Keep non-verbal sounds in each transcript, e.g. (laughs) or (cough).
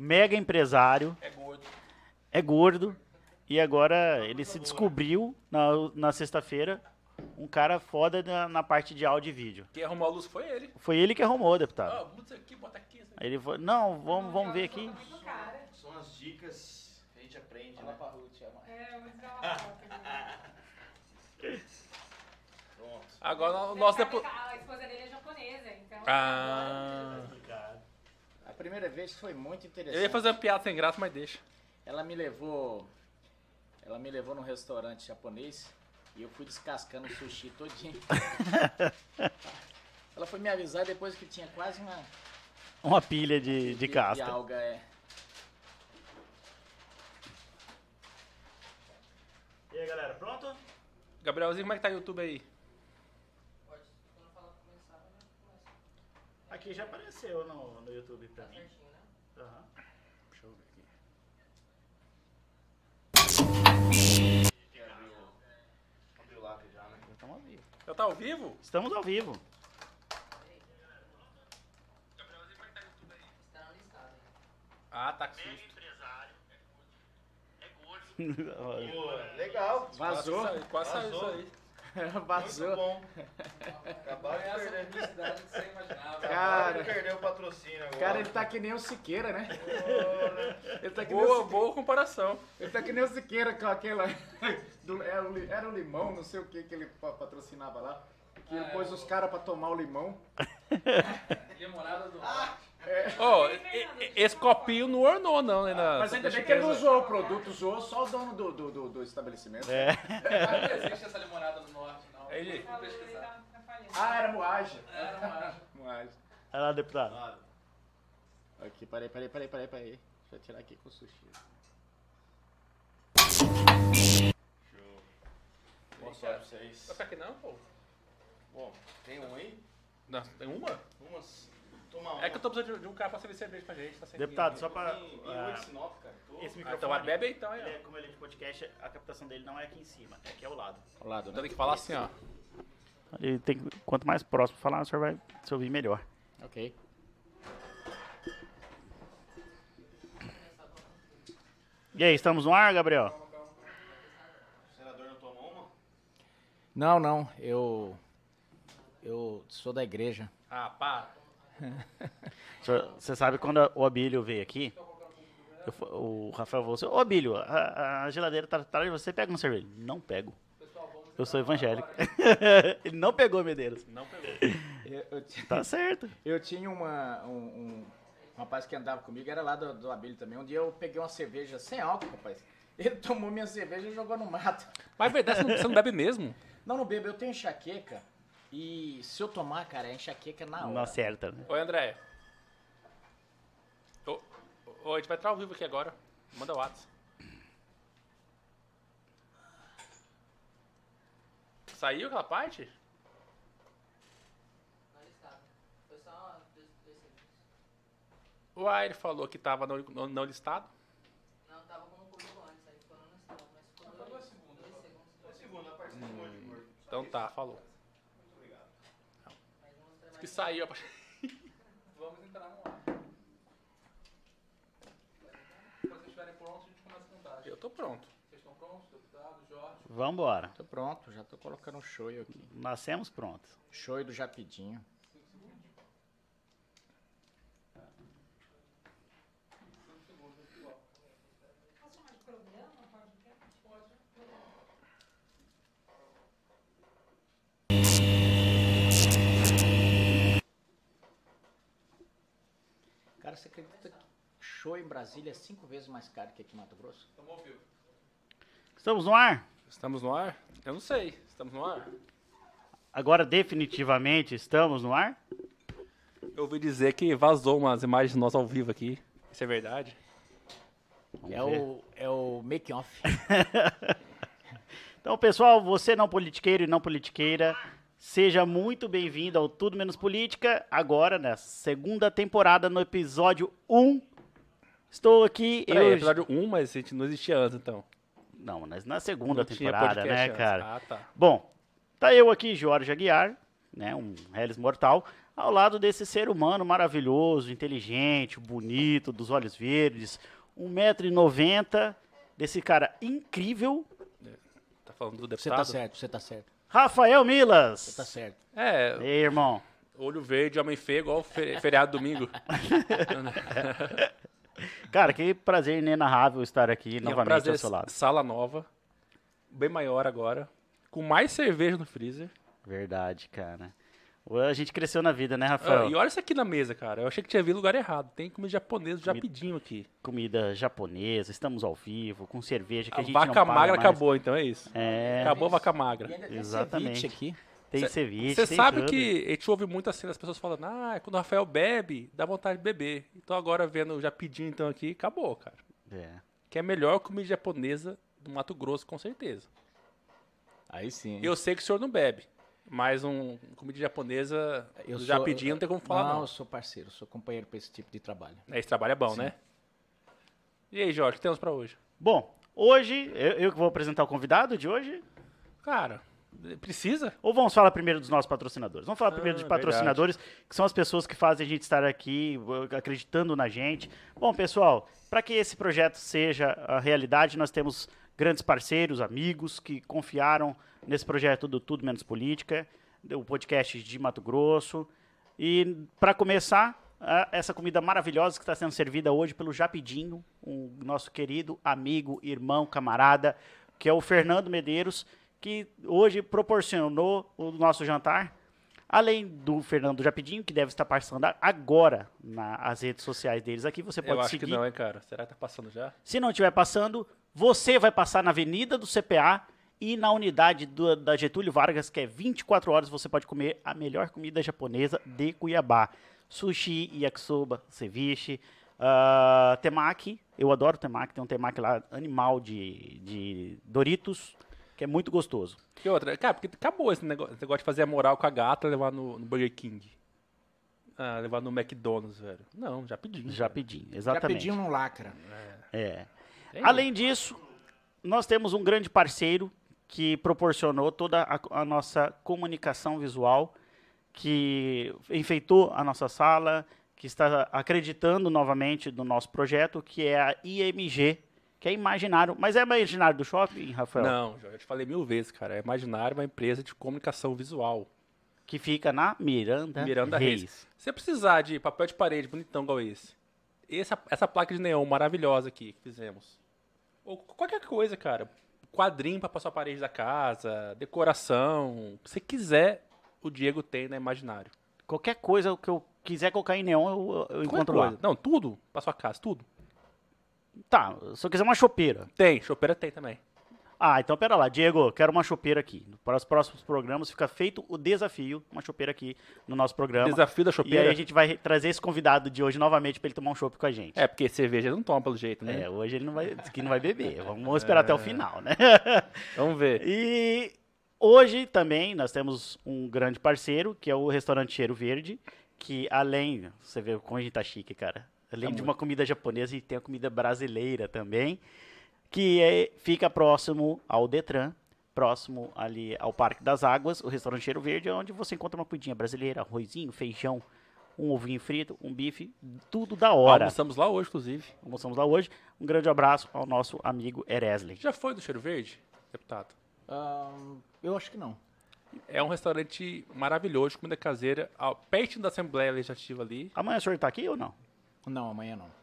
mega empresário, É gordo. é gordo, e agora ele se descobriu na, na sexta-feira um cara foda na, na parte de áudio e vídeo. Quem arrumou a luz foi ele. Foi ele que arrumou, deputado. Ah, muda isso aqui, bota aqui. isso aqui. Ele falou, não, vamos, vamos ver aqui. São as dicas que a gente aprende, né? pra Ruth, é. É, aqui. Pronto. Agora o nosso que A esposa dele é japonesa, então. Ah. Primeira vez foi muito interessante. Eu ia fazer uma piada sem graça, mas deixa. Ela me levou. Ela me levou num restaurante japonês e eu fui descascando o sushi todinho. (laughs) Ela foi me avisar depois que tinha quase uma. Uma pilha de, de de casca. alga, é. E aí, galera, pronto? Gabrielzinho, como é que tá o YouTube aí? Aqui já apareceu no, no YouTube pra mim. Aham. Deixa eu ver aqui. Abriu lá já, né? Estamos ao vivo. Já tá ao vivo? Estamos ao vivo. Ah, tá com susto. Pô, (laughs) legal. Vazou. Quase saiu, isso (laughs) Vazou. Muito bom. Acabaram de Essa perder. publicidade que você imaginava. Acabaram Cara. de perder o patrocínio agora. Cara, ele tá que nem o Siqueira, né? Ele tá que nem o Boa, Siqueira. boa comparação. Ele tá que nem o Siqueira com aquela. (laughs) do- era, o, limão, não sei o que que ele pa- patrocinava lá. Que ele Ah, pôs é, os caras pra tomar o limão. (laughs) Limonada do Ó, e- e- esse copinho não ornou, não, né? na- Mas ainda bem que ele não usou o produto, usou só o dono do, do, do, do estabelecimento. É. Não existe essa limonada no norte, não. Pesquisar. Ah, era moagem. Era uma- Moagem. Olha lá, deputado. Ah, Aqui, peraí, peraí, peraí, peraí, peraí. Deixa eu tirar aqui com o sushi. show. Nossa, Obrigado pra vocês. Vai ficar aqui não, pô? Bom, tem um aí? Não, tem uma? Umas. Toma uma. É que eu tô precisando de- um cara pra servir cerveja pra gente. Tá sem Deputado, só pra. Em, em ah, oito Sinop, cara. Tô- esse Ah, microfone. então vai bebe então, ele é- como ele é de podcast, a captação dele não é aqui em cima, é aqui ao lado. Ao lado, Então né? tem que falar assim, ó. Ele tem, que- quanto mais próximo falar, o senhor vai se ouvir melhor. Ok. E aí, estamos no ar, Gabriel? O senador não tomou uma? Não, não, eu. Eu sou da igreja. Ah, para. Você sabe quando o Abílio veio aqui? eu o Rafael falou assim: Ô Abílio, a, a geladeira tá atrás de você, pega um cerveja. Não pego. Eu sou evangélico. (laughs) Ele não pegou, Medeiros. Não pegou. Eu, eu Tá certo. eu tinha uma, um, um rapaz que andava comigo, era lá do, do Abílio também. Um dia eu peguei uma cerveja sem álcool, rapaz. Ele tomou minha cerveja e jogou no mato. Mas verdade, você não, você não bebe mesmo? Não, não bebo, eu tenho enxaqueca. E se eu tomar, cara, é enxaqueca na hora. Não acerta, né? Oi, André. Ô, ô, a gente vai entrar ao vivo aqui agora. Manda o WhatsApp. Saiu aquela parte? Não listado. Foi só dois, dois segundos. Uai, ele falou que tava não, não, não listado. Não, tava como público antes, aí ficou no listado, mas ficou dois, dois segundos. Dois segundos. Dois segundos, a parte de cima de. Então tá, falou. Muito obrigado. Mas vamos Diz trabalhar. Que saiu. Vamos entrar no ar. Quando vocês estiverem prontos, a gente começa a contagem. Eu tô pronto. Vocês estão prontos, deputado, Jorge? Vambora. Tô pronto, já tô colocando um shoyu aqui. Nascemos prontos. Shoyu do Japidinho. Cara, você acredita que show em Brasília é cinco vezes mais caro que aqui em Mato Grosso? Estamos ao vivo. Estamos no ar? Estamos no ar? Eu não sei. Estamos no ar? Agora, definitivamente, estamos no ar? Eu ouvi dizer que vazou umas imagens nossas ao vivo aqui. Isso é verdade? Vamos É ver. o, é o make off. (laughs) Então, pessoal, você não politiqueiro e não politiqueira, seja muito bem-vindo ao Tudo Menos Política. Agora, na segunda temporada, no episódio 1. Estou aqui. Eu... episódio 1, mas a gente não existia antes, então. Não, mas na segunda Não tinha temporada, podcast né, antes. cara? Ah, tá. Bom, tá eu aqui, Jorge Aguiar, né, um Hellis Mortal. ao lado desse ser humano maravilhoso, inteligente, bonito, dos olhos verdes, 1,90m, desse cara incrível, Tá falando do Você deputado? tá certo, você tá certo. Rafael Milas. Você tá certo. É, E aí, irmão? olho verde, homem feio, igual fe- feriado domingo. (laughs) Cara, que prazer inenarrável estar aqui E é um novamente prazer, ao seu lado. Sala nova, bem maior agora, com mais cerveja no freezer. Verdade, cara. A gente cresceu na vida, né, Ah, Rafael? e olha isso aqui na mesa, cara. Eu achei que tinha vindo lugar errado. Tem comida japonesa já pedinho aqui. Comida japonesa, estamos ao vivo, com cerveja que a, A gente não vaca paga magra mais. acabou, então é isso. É, Acabou a vaca magra. Exatamente. ceviche aqui. tem Cê- ceviche, Você tem sabe tudo. que a gente ouve muito assim as pessoas falando, ah, quando o Rafael bebe, dá vontade de beber. Então agora vendo já pedindo então aqui, acabou, cara. É. Que é a melhor comida japonesa do Mato Grosso, com certeza. Aí sim. Eu sei que o senhor não bebe, mas um comida japonesa Eu já sou- pedindo não tem como falar não, não. eu sou parceiro, sou companheiro pra esse tipo de trabalho. Esse trabalho é bom, né? E aí, Jorge, o que temos pra hoje? Bom, hoje, eu, que vou apresentar o convidado de hoje, Cara, precisa? ou vamos falar primeiro dos nossos patrocinadores? Vamos falar primeiro Ah, de patrocinadores, que são as pessoas que fazem a gente estar aqui, acreditando na gente. Bom, pessoal, para que esse projeto seja a realidade, nós temos grandes parceiros, amigos que confiaram nesse projeto do Tudo Menos Política, o podcast de Mato Grosso. E para começar, essa comida maravilhosa que está sendo servida hoje pelo Japidinho, um nosso querido amigo, irmão, camarada, que é o Fernando Medeiros, que hoje proporcionou o nosso jantar. Além do Fernando Japidinho, que deve estar passando agora nas redes sociais deles aqui, você pode Eu acho seguir. que não, hein, cara. Será que tá passando já? Se não estiver passando, você vai passar na Avenida do CPA e na unidade do- da Getúlio Vargas, que é 24 horas, você pode comer a melhor comida japonesa de Cuiabá. Sushi, yakisoba, ceviche, ah, temaki. Eu adoro temaki, tem um temaki lá, animal de, de Doritos, que é muito gostoso. Que outra? Cara, porque acabou esse negócio, esse negócio de fazer a moral com a gata e levar no, no Burger King. Ah, levar no McDonald's, velho. Não, já pedi. Já pedi, exatamente. Já pediu um lacra. É. É Além disso, nós temos um grande parceiro que proporcionou toda a, a nossa comunicação visual, que enfeitou a nossa sala, que está acreditando novamente no nosso projeto, que é a IMG, que é Imaginário. Mas é Imaginário do shopping, Rafael? Não, já te falei mil vezes, cara. É Imaginário, uma empresa de comunicação visual. Que fica na Miranda, Miranda Reis. Reis. Se você precisar de papel de parede bonitão igual esse, essa, essa placa de neon maravilhosa aqui que fizemos, ou qualquer coisa, cara, quadrinho pra passar a parede da casa, decoração, o que você quiser, o Diego tem na Imaginário. Qualquer coisa que eu quiser colocar em neon, eu, eu encontro lá. Não, tudo pra sua casa, tudo. Tá, se eu quiser uma chopeira. Tem, chopeira tem também. Ah, então pera lá, Diego, quero uma chopeira aqui. Para os próximos programas fica feito o desafio, uma chopeira aqui no nosso programa. Desafio da E aí chopeira. a gente vai trazer esse convidado de hoje novamente para ele tomar um chopp com a gente. É, porque cerveja ele não toma pelo jeito, né? É, hoje ele não vai, que não vai beber. Vamos esperar até o final, né? (laughs) Vamos ver. E hoje também nós temos um grande parceiro, que é o restaurante Cheiro Verde, que além, você vê como a gente tá chique, cara. Além Tá de muito. uma comida japonesa, a gente tem a comida brasileira também, que é- fica próximo ao Detran, próximo ali ao Parque das Águas, o restaurante Cheiro Verde, é onde você encontra uma comidinha brasileira, arrozinho, feijão, um ovinho frito, um bife, tudo da hora. Almoçamos lá hoje, inclusive. Almoçamos lá hoje. Um grande abraço ao nosso amigo Eresley. Já foi do Cheiro Verde, deputado? Ahn, eu acho que não. É um restaurante maravilhoso, comida caseira, ao- perto da Assembleia Legislativa ali. Amanhã o senhor tá aqui ou não? Não, amanhã não.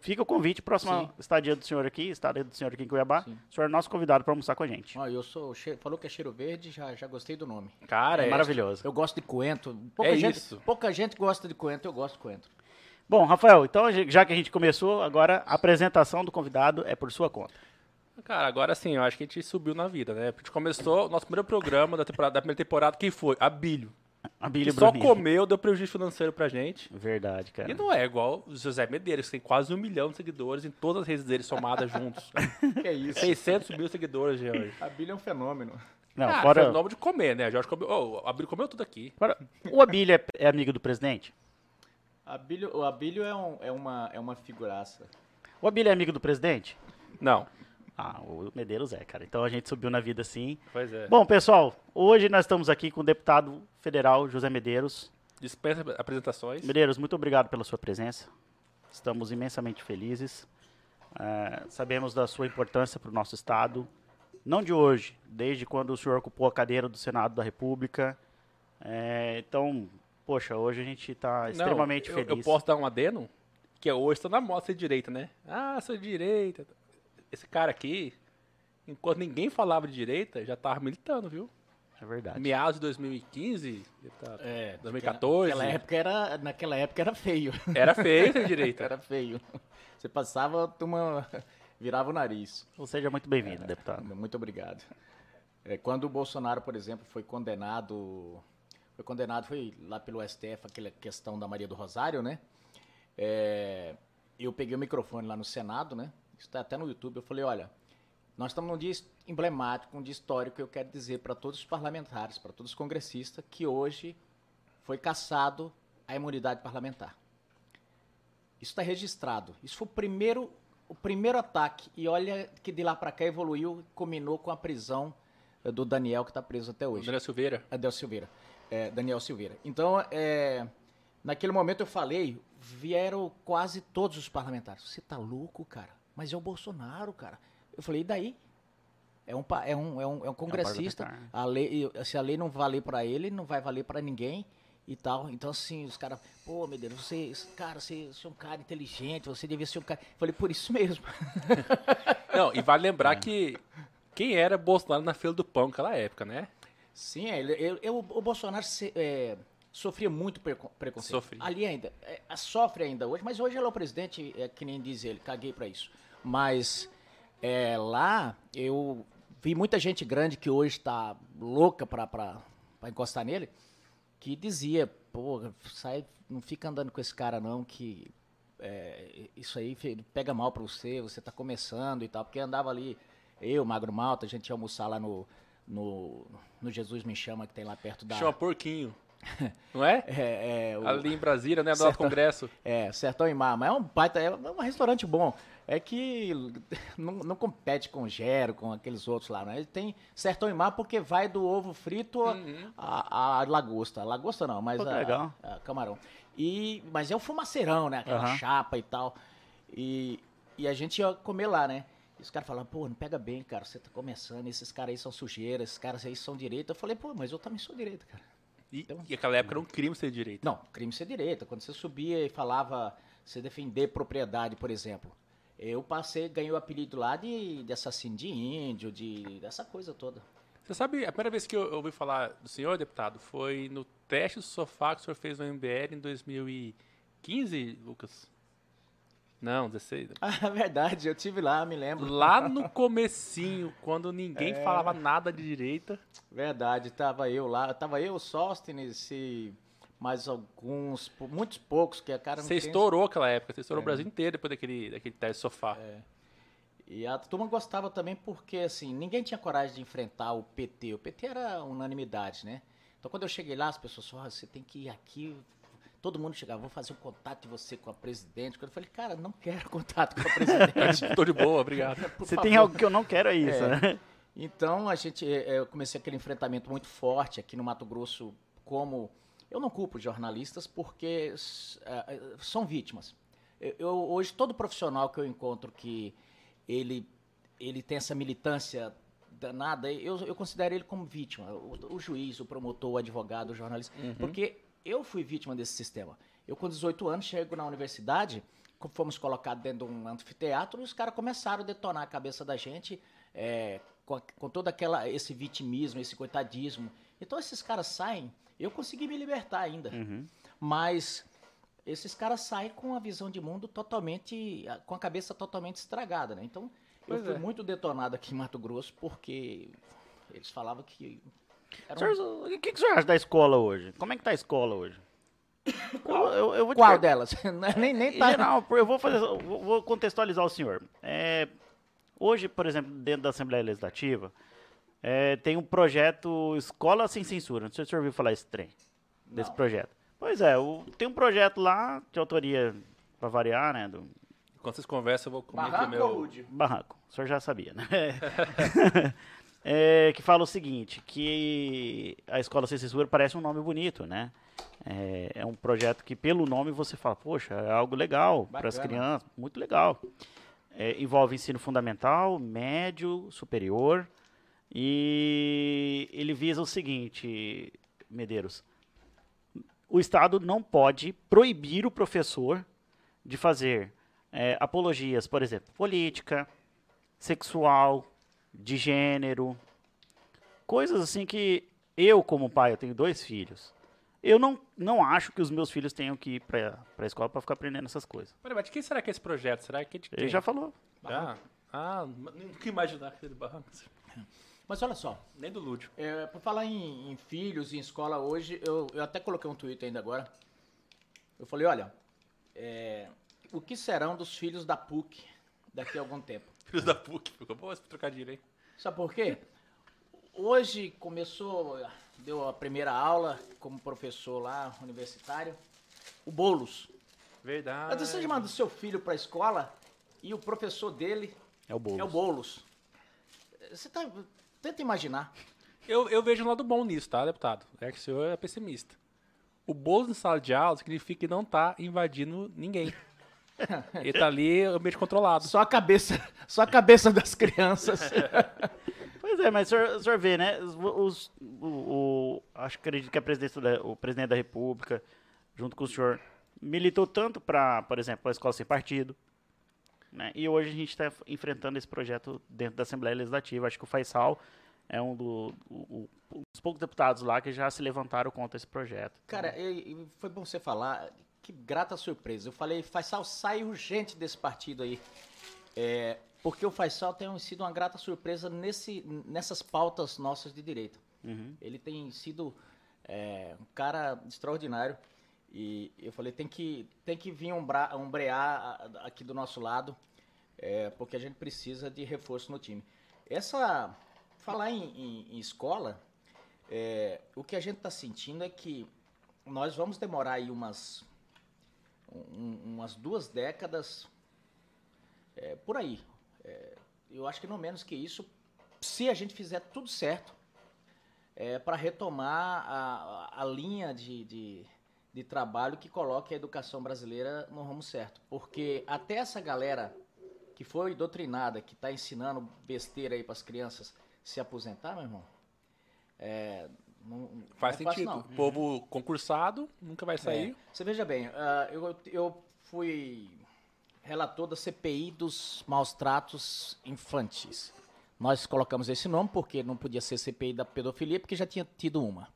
Fica o convite, próxima Sim. estadia do senhor aqui, estadia do senhor aqui em Cuiabá. Sim. O senhor é nosso convidado para almoçar com a gente. Ó, eu sou. Falou que é cheiro verde, já, já gostei do nome. Cara, É é, maravilhoso. Eu gosto de coentro. Pouca, É gente, isso. pouca gente gosta de coentro, eu gosto de coentro. Bom, Rafael, então já que a gente começou, agora a apresentação do convidado é por sua conta. Cara, agora sim, eu acho que a gente subiu na vida, né? A gente começou o nosso primeiro programa da, temporada, da primeira temporada, quem foi? Abílio. Que só comeu, deu prejuízo financeiro pra gente. Verdade, cara. E não é igual o José Medeiros, que tem quase um milhão de seguidores em todas as redes dele somadas (laughs) juntos. Que é isso? 600 mil seguidores, Jorge. A Bíblia é um fenômeno. Não, ah, fora, foi o nome de comer, né? Jorge comeu. Oh, o Abílio comeu tudo aqui. fora- o Abílio é, é amigo do presidente? Abílio, o Abílio é, um- é uma, é uma figuraça. O Abílio é amigo do presidente? Não. Ah, o Medeiros é, cara. Então a gente subiu na vida sim. Pois é. Bom, pessoal, hoje nós estamos aqui com o deputado federal José Medeiros. Dispensa apresentações. Medeiros, muito obrigado pela sua presença. Estamos imensamente felizes. É, sabemos da sua importância para o nosso Estado. Não de hoje, desde quando o senhor ocupou a cadeira do Senado da República. É, então, poxa, hoje a gente está Não, extremamente eu, feliz. Eu posso dar um adeno? Que é hoje está na moda ser direita, né? Ah, sou direita. Esse cara aqui, enquanto ninguém falava de direita, já tava militando, viu? É verdade. Meados de 2015, tá- É, 2014. Naquela época era, naquela época era feio. era feio ser direita. (laughs) Era feio. Você passava, a turma virava o nariz. Então, Seja muito bem-vindo, deputado. Muito obrigado. É, quando o Bolsonaro, por exemplo, foi condenado, foi condenado, foi lá pelo STF, aquela questão da Maria do Rosário, né? É, eu peguei o microfone lá no Senado, né? Está até no YouTube. Eu falei, olha, nós estamos num dia emblemático, um dia histórico. Eu quero dizer para todos os parlamentares, para todos os congressistas, que hoje foi cassado a imunidade parlamentar. Isso está registrado. Isso foi o primeiro, o primeiro ataque. E olha que de lá para cá evoluiu, combinou com a prisão eh, do Daniel, que está preso até hoje. André Silveira. Daniel Silveira. É, Daniel Silveira. Então, é, naquele momento eu falei, vieram quase todos os parlamentares. Você tá louco, cara? Mas é o Bolsonaro, cara. Eu falei, e daí? É um, é um, é um, é um congressista. parlamentar. a lei, se a lei não valer para ele, não vai valer para ninguém e tal. Então, assim, os caras, pô, Medeiros, você, cara, você, você é um cara inteligente, você devia ser um cara. Eu falei, por isso mesmo. (laughs) Não, e vale lembrar que quem era Bolsonaro na fila do pão naquela época, né? Sim, é, ele- eu- o Bolsonaro se- é, sofria muito preco- preconceito. Sofria. Ali ainda, é, sofre ainda hoje, mas hoje ele é o presidente, é, que nem diz ele, caguei pra isso. Mas é, lá eu vi muita gente grande que hoje tá louca pra encostar nele, que dizia, pô, sai, não fica andando com esse cara não, que é, isso aí pega mal pra você, você tá começando e tal, porque andava ali, eu, Magro Malta, a gente ia almoçar lá no, no, no Jesus Me Chama, que tem lá perto da... Chama Porquinho. (laughs) Não é? É, é, o- Ali em Brasília, né? Do Sertão. Congresso. é, Sertão e Mar, mas é um baita, é um restaurante bom. É que (laughs) não, não compete com o Gero, com aqueles outros lá, né? Ele tem Sertão e Mar porque vai do ovo frito a- a, a lagosta. Lagosta não, mas Pô, a, legal. a camarão. E, mas é o fumaceirão, né? Aquela Aham. chapa e tal. E, e a gente ia comer lá, né? E os caras falavam, pô, não pega bem, cara, você tá começando, esses caras aí são sujeira, esses caras aí são direita. Eu falei, pô, mas eu também sou direita, cara. E, Então- e aquela época era um crime ser direita. Não, crime ser direita. Quando você subia e falava, você defender propriedade, por exemplo. Eu passei, ganhei o apelido lá de, de assassino de índio, de dessa coisa toda. Você sabe, a primeira vez que eu ouvi falar do senhor, deputado, foi no teste do sofá que o senhor fez no MBL em 2015, Lucas? Não, 16. (laughs) Ah, verdade, eu tive lá, me lembro. Lá (laughs) no comecinho, quando ninguém É. falava nada de direita. Verdade, tava eu lá, tava eu, Sóstenes e mais alguns, muitos poucos, que a cara Você estourou aquela época, você É. estourou o Brasil inteiro depois daquele, daquele teste sofá. E a turma gostava também porque, assim, ninguém tinha coragem de enfrentar o PT. O PT era unanimidade, né? Então, quando eu cheguei lá, as pessoas falaram, "Ah, você tem que ir aqui. Todo mundo chegava, vou fazer um contato de você com a presidente. Eu falei, cara, não quero (laughs) contato com a presidente. (laughs) Tô de boa, obrigado. (laughs) favor." tem algo que eu não quero é isso, É. né? Então, a gente, eh, eu comecei aquele enfrentamento muito forte aqui no Mato Grosso, como... Eu não culpo os jornalistas porque eh, eh, são vítimas. Eu, eu- hoje, todo profissional que eu encontro que ele, ele tem essa militância danada, eu, eu considero ele como vítima. O, o juiz, o promotor, o advogado, o jornalista. Porque eu fui vítima desse sistema. Eu, com 18 anos, chego na universidade, fomos colocados dentro de um anfiteatro e os caras começaram a detonar a cabeça da gente é, com, a- com todo aquela, esse vitimismo, esse coitadismo. Então, esses caras saem, eu consegui me libertar ainda. Uhum. Mas esses caras saem com a visão de mundo totalmente, com a cabeça totalmente estragada, né? Então, eu Pois fui é. muito detonado aqui em Mato Grosso porque eles falavam que um- o que, que o senhor acha da escola hoje? Como é que tá a escola hoje? (coughs) Eu, eu- eu te Qual delas? (laughs) Nem, nem Em tá. geral, eu vou, fazer, vou contextualizar o senhor. É, hoje, por exemplo, dentro da Assembleia Legislativa, é, tem um projeto Escola Sem Censura. Não sei se o senhor ouviu falar esse trem, desse Não. projeto. Pois é, o- tem um projeto lá, de autoria, para variar, né, do Quando vocês conversam, eu vou comer aqui Barraco meu... Barraco. O senhor já sabia, né? (laughs) (laughs) É, que fala o seguinte, que a Escola Sem Censura parece um nome bonito, né? É, é um projeto que, pelo nome, você fala, poxa, é algo legal para as crianças, muito legal. É, envolve ensino fundamental, médio, superior. E ele visa o seguinte, Medeiros. O Estado não pode proibir o professor de fazer é, apologias, por exemplo, política, sexual, de gênero, coisas assim que eu, como pai, eu tenho dois filhos. Eu não, não acho que os meus filhos tenham que ir para a escola para ficar aprendendo essas coisas. Peraí, mas de quem será que é esse projeto? Será que é de quem? Ele já falou. Já? Ah, nunca imaginar que do Barrancos. Mas olha só, Nem do Lúdio. é, por falar em, em filhos, em escola hoje, eu, eu até coloquei um tweet ainda agora. Eu falei, olha, é, o que serão dos filhos da PUC daqui a algum tempo? Filhos da PUC. Ficou bom esse trocadilho, hein? Sabe por quê? Hoje começou, deu a primeira aula como professor lá, universitário, o Boulos. Verdade. Mas você manda o seu filho para a escola e o professor dele É o Boulos. é o Boulos. Você tá, tenta imaginar. Eu, eu vejo um lado bom nisso, tá, deputado? É que o senhor é pessimista. O bolo em sala de aula significa que não tá invadindo ninguém. (laughs) Ele tá ali ambiente controlado. Só a cabeça, (laughs) só a cabeça das crianças. (laughs) Pois é, mas o senhor, o senhor vê, né? Os, os- o, o- acho que acredito que a presidência da- o presidente da República, junto com o senhor, militou tanto para, por exemplo, a escola sem partido. Né? E hoje a gente está enfrentando esse projeto dentro da Assembleia Legislativa. Acho que o Faisal é um do- o- o- dos poucos deputados lá que já se levantaram contra esse projeto. Cara, e- e foi bom você falar. Que grata surpresa. Eu falei, Faisal, sai urgente desse partido aí. É, porque o Faisal tem sido uma grata surpresa nesse, nessas pautas nossas de direita. Uhum. Ele tem sido é, um cara extraordinário. E eu falei, tem que, tem que vir umbra, umbrear aqui do nosso lado, é, porque a gente precisa de reforço no time. Essa. Falar em, em- em escola, é, o que a gente está sentindo é que nós vamos demorar aí umas, um- umas duas décadas é, por aí. É, eu acho que não menos que isso, se a gente fizer tudo certo, para retomar a, a linha de, de, de trabalho que coloque a educação brasileira no rumo certo. Porque até essa galera que foi doutrinada, que está ensinando besteira aí para as crianças se aposentar, meu irmão, é, não, não Faz é fácil, sentido. não. O povo concursado nunca vai sair. É. Você veja bem, ah, eu, eu fui relator da CPI dos maus tratos infantis. Nós colocamos esse nome porque não podia ser CPI da pedofilia, porque já tinha tido uma.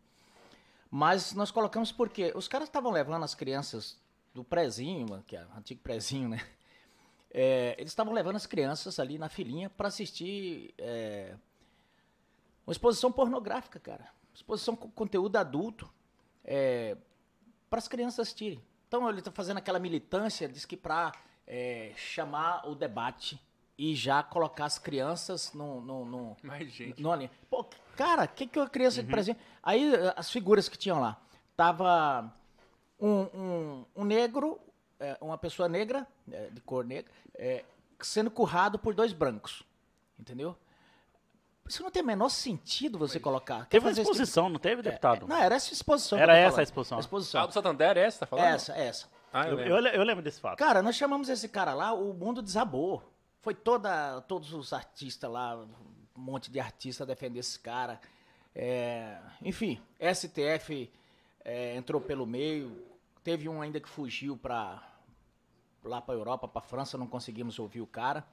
Mas nós colocamos porque os caras estavam levando as crianças do prezinho, que é o antigo prezinho, né? (laughs) É, eles estavam levando as crianças ali na filinha para assistir é, uma exposição pornográfica, cara. Exposição com conteúdo adulto. É, para as crianças assistirem. Então ele está fazendo aquela militância, diz que para chamar o debate e já colocar as crianças no, no, no, Mas, gente. no ali. Pô, cara, o que, que uma criança de presente. Aí as figuras que tinham lá. Tava um, um, um negro, eh, uma pessoa negra, eh, de cor negra, eh, sendo currado por dois brancos. Entendeu? Isso não tem o menor sentido você colocar. Quer Teve uma tipo- exposição, não teve, deputado? é, não, era essa exposição. que Era essa a exposição. A exposição. Ah, do Santander, é essa? Tá falando? Essa, essa. Ah, eu, Eu, lembro. eu le- eu lembro desse fato. Cara, nós chamamos esse cara lá, o mundo desabou. Foi toda, todos os artistas lá, um monte de artistas defender esse cara. É, enfim, STF é, entrou pelo meio. Teve um ainda que fugiu para lá para Europa, para França, não conseguimos ouvir o cara.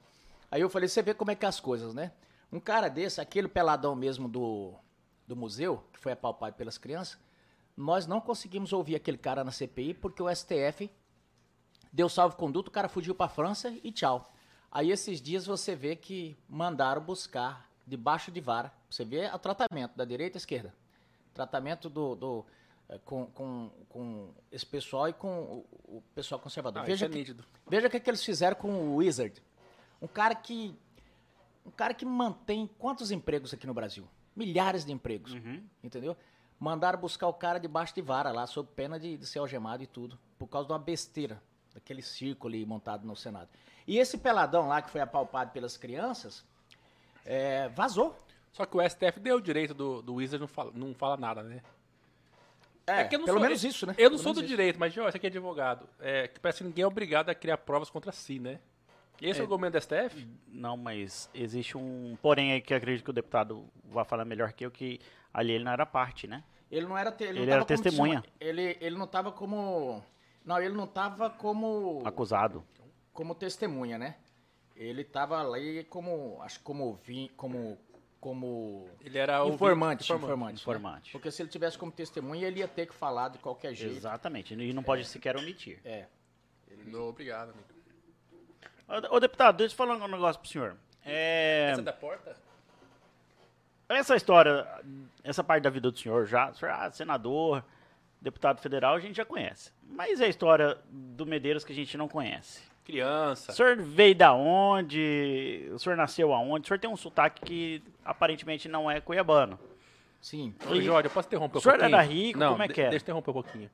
Aí eu falei, você vê como é que é as coisas, né? Um cara desse, aquele peladão mesmo do, do museu, que foi apalpado pelas crianças, nós não conseguimos ouvir aquele cara na CPI porque o STF deu salvo-conduto, o cara fugiu para França e tchau. Aí esses dias você vê que mandaram buscar debaixo de vara. Você vê o tratamento da direita e esquerda. Tratamento do, do, eh, com, com, com esse pessoal e com o, o pessoal conservador. Ah, veja, é que, veja o que, é que eles fizeram com o Wizard. Um cara que. Um cara que mantém quantos empregos aqui no Brasil? Milhares de empregos. Entendeu? Mandaram buscar o cara debaixo de vara lá, sob pena de, de ser algemado e tudo. Por causa de uma besteira. Daquele circo ali montado no Senado. E esse peladão lá que foi apalpado pelas crianças, é, vazou. Só que o STF deu o direito do, do Wizard não fala, não fala nada, né? É, não pelo sou- menos isso, né? Eu não Pelo sou do isso. direito, mas, ó, esse aqui é advogado. É, que parece que ninguém é obrigado a criar provas contra si, né? Esse é, o argumento da STF? Não, mas existe um porém aí que eu acredito que o deputado vai falar melhor que eu, que ali ele não era parte, né? Ele não era. te- Ele, não Ele tava era como testemunha. testemunha. Ele, ele não tava como. Não, ele não tava como. Acusado. como testemunha, né? Ele tava ali como. Acho que como. vi- como como Ele era o informante, informante. informante, né? Informante. Porque se ele tivesse como testemunha, ele ia ter que falar de qualquer jeito. Exatamente. E não pode sequer omitir. É. Não, obrigado, amigo. Ô, ô, deputado, deixa eu falar um negócio pro senhor. É, Essa da porta? essa história, essa parte da vida do senhor já, o senhor, ah, senador, deputado federal, a gente já conhece. Mas é a história do Medeiros que a gente não conhece. Criança. O senhor veio da onde? O senhor nasceu aonde? O senhor tem um sotaque que aparentemente não é cuiabano. Sim. Ô, Jorge, eu posso interromper um O senhor pouquinho? era rico? Não, Como é que era? Deixa eu interromper um pouquinho.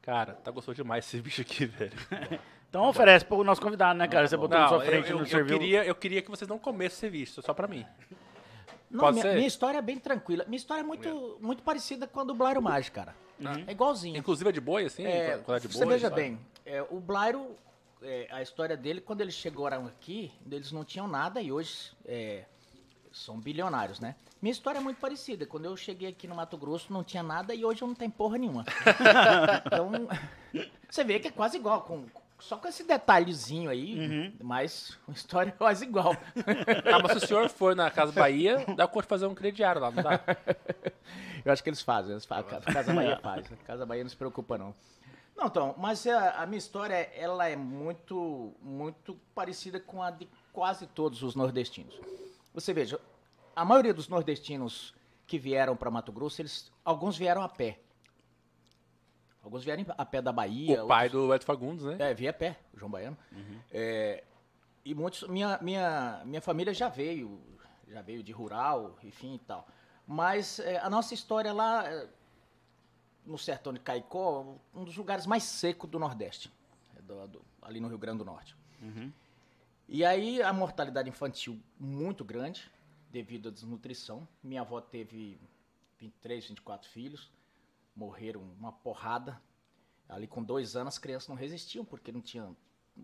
Cara, tá gostoso demais esse bicho aqui, velho. (laughs) Então oferece pro nosso convidado, né, cara? Você botou na sua eu, frente e eu, não eu serviu. queria, eu queria que vocês não comessem esse bicho, só pra mim. Não, Pode minha, ser? minha história é bem tranquila. Minha história é muito, muito parecida com a do Blairo Maggi, cara. É igualzinho. Inclusive é de boi, assim? É, quando é de você boi, veja sabe? bem, é, o Blairo, é, a história dele, quando eles chegaram aqui, eles não tinham nada e hoje é, são bilionários, né? Minha história é muito parecida. Quando eu cheguei aqui no Mato Grosso, não tinha nada e hoje eu não tenho porra nenhuma. (laughs) então, você vê que é quase igual, com, só com esse detalhezinho aí, mas uma história (laughs) quase igual. Ah, mas se o senhor for na Casa Bahia, dá conta de fazer um crediário lá, não dá? (laughs) Eu acho que eles fazem, eles fazem. A Casa Bahia (laughs) faz. A Casa Bahia não se preocupa, não. Não, então, mas a, a minha história, ela é muito, muito parecida com a de quase todos os nordestinos. Você veja, a maioria dos nordestinos que vieram para Mato Grosso, eles, alguns vieram a pé. Alguns vieram a pé da Bahia. O pai outros- do Edson Fagundes, né? é, via a pé, o João Baiano. É, e muitos, minha, minha, minha família já veio, já veio de rural, enfim e tal. Mas é, a nossa história lá, é, no sertão de Caicó, um dos lugares mais secos do Nordeste, é do- do- ali no Rio Grande do Norte. E aí a mortalidade infantil muito grande, devido à desnutrição. Minha avó teve 23, 24 filhos, morreram uma porrada. Ali com dois anos as crianças não resistiam, porque não tinha.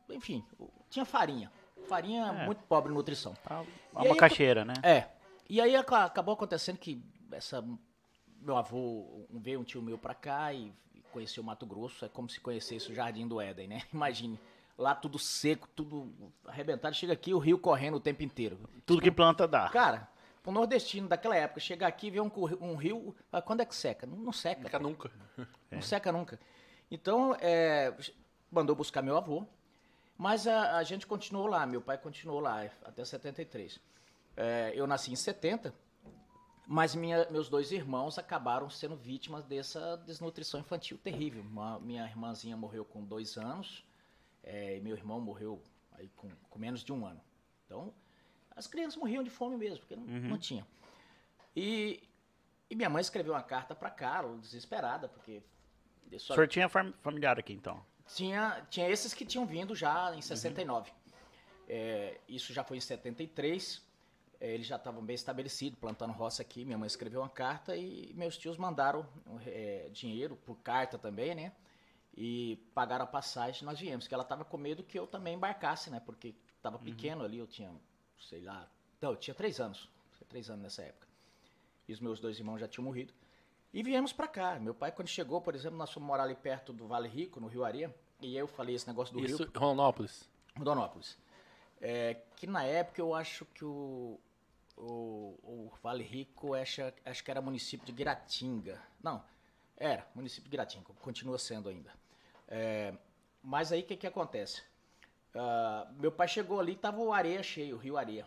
Enfim, tinha farinha. Farinha É. muito pobre em nutrição. A, E a aí, macaxeira, né? É. E aí aca- acabou acontecendo que essa. Meu avô veio um tio meu pra cá e conheceu o Mato Grosso. É como se conhecesse o Jardim do Éden, né? (laughs) Imagine. Lá tudo seco, tudo arrebentado. Chega aqui o rio correndo o tempo inteiro. Tudo que planta dá. Cara, pro nordestino daquela época, chegar aqui e ver um, um rio, ah, quando é que seca? Não, não seca. Pô. nunca. É. (laughs) Não seca nunca. Então, é, mandou buscar meu avô, mas a, a gente continuou lá, meu pai continuou lá até 73. É, eu nasci em 70, mas minha- meus dois irmãos acabaram sendo vítimas dessa desnutrição infantil terrível. Uma- minha irmãzinha morreu com dois anos, é, e meu irmão morreu aí com, com menos de um ano. Então, as crianças morriam de fome mesmo, porque não, não tinha. E, e minha mãe escreveu uma carta para Carlos, desesperada, porque O só senhor tinha fam- familiar aqui, então. tinha, tinha esses que tinham vindo já em 69. É, isso já foi em 73. É, eles já estavam bem estabelecidos, plantando roça aqui. Minha mãe escreveu uma carta e meus tios mandaram é, dinheiro por carta também, né? E pagaram a passagem. Nós viemos, que ela estava com medo que eu também embarcasse, né? Porque estava pequeno ali, eu tinha, sei lá, não, eu tinha três anos, tinha três anos nessa época. E os meus dois irmãos já tinham morrido. E viemos pra cá. Meu pai, quando chegou, por exemplo, nós fomos morar ali perto do Vale Rico, no Rio Areia. E aí eu falei esse negócio do Isso, Rio, Rondonópolis. Rondonópolis. É, que na época eu acho que o, o, o Vale Rico, acho, acho que era município de Guiratinga. Não, era município de Guiratinga, continua sendo ainda. É, mas aí o que, que acontece? Ah, meu pai chegou ali e tava o areia cheio, o rio areia.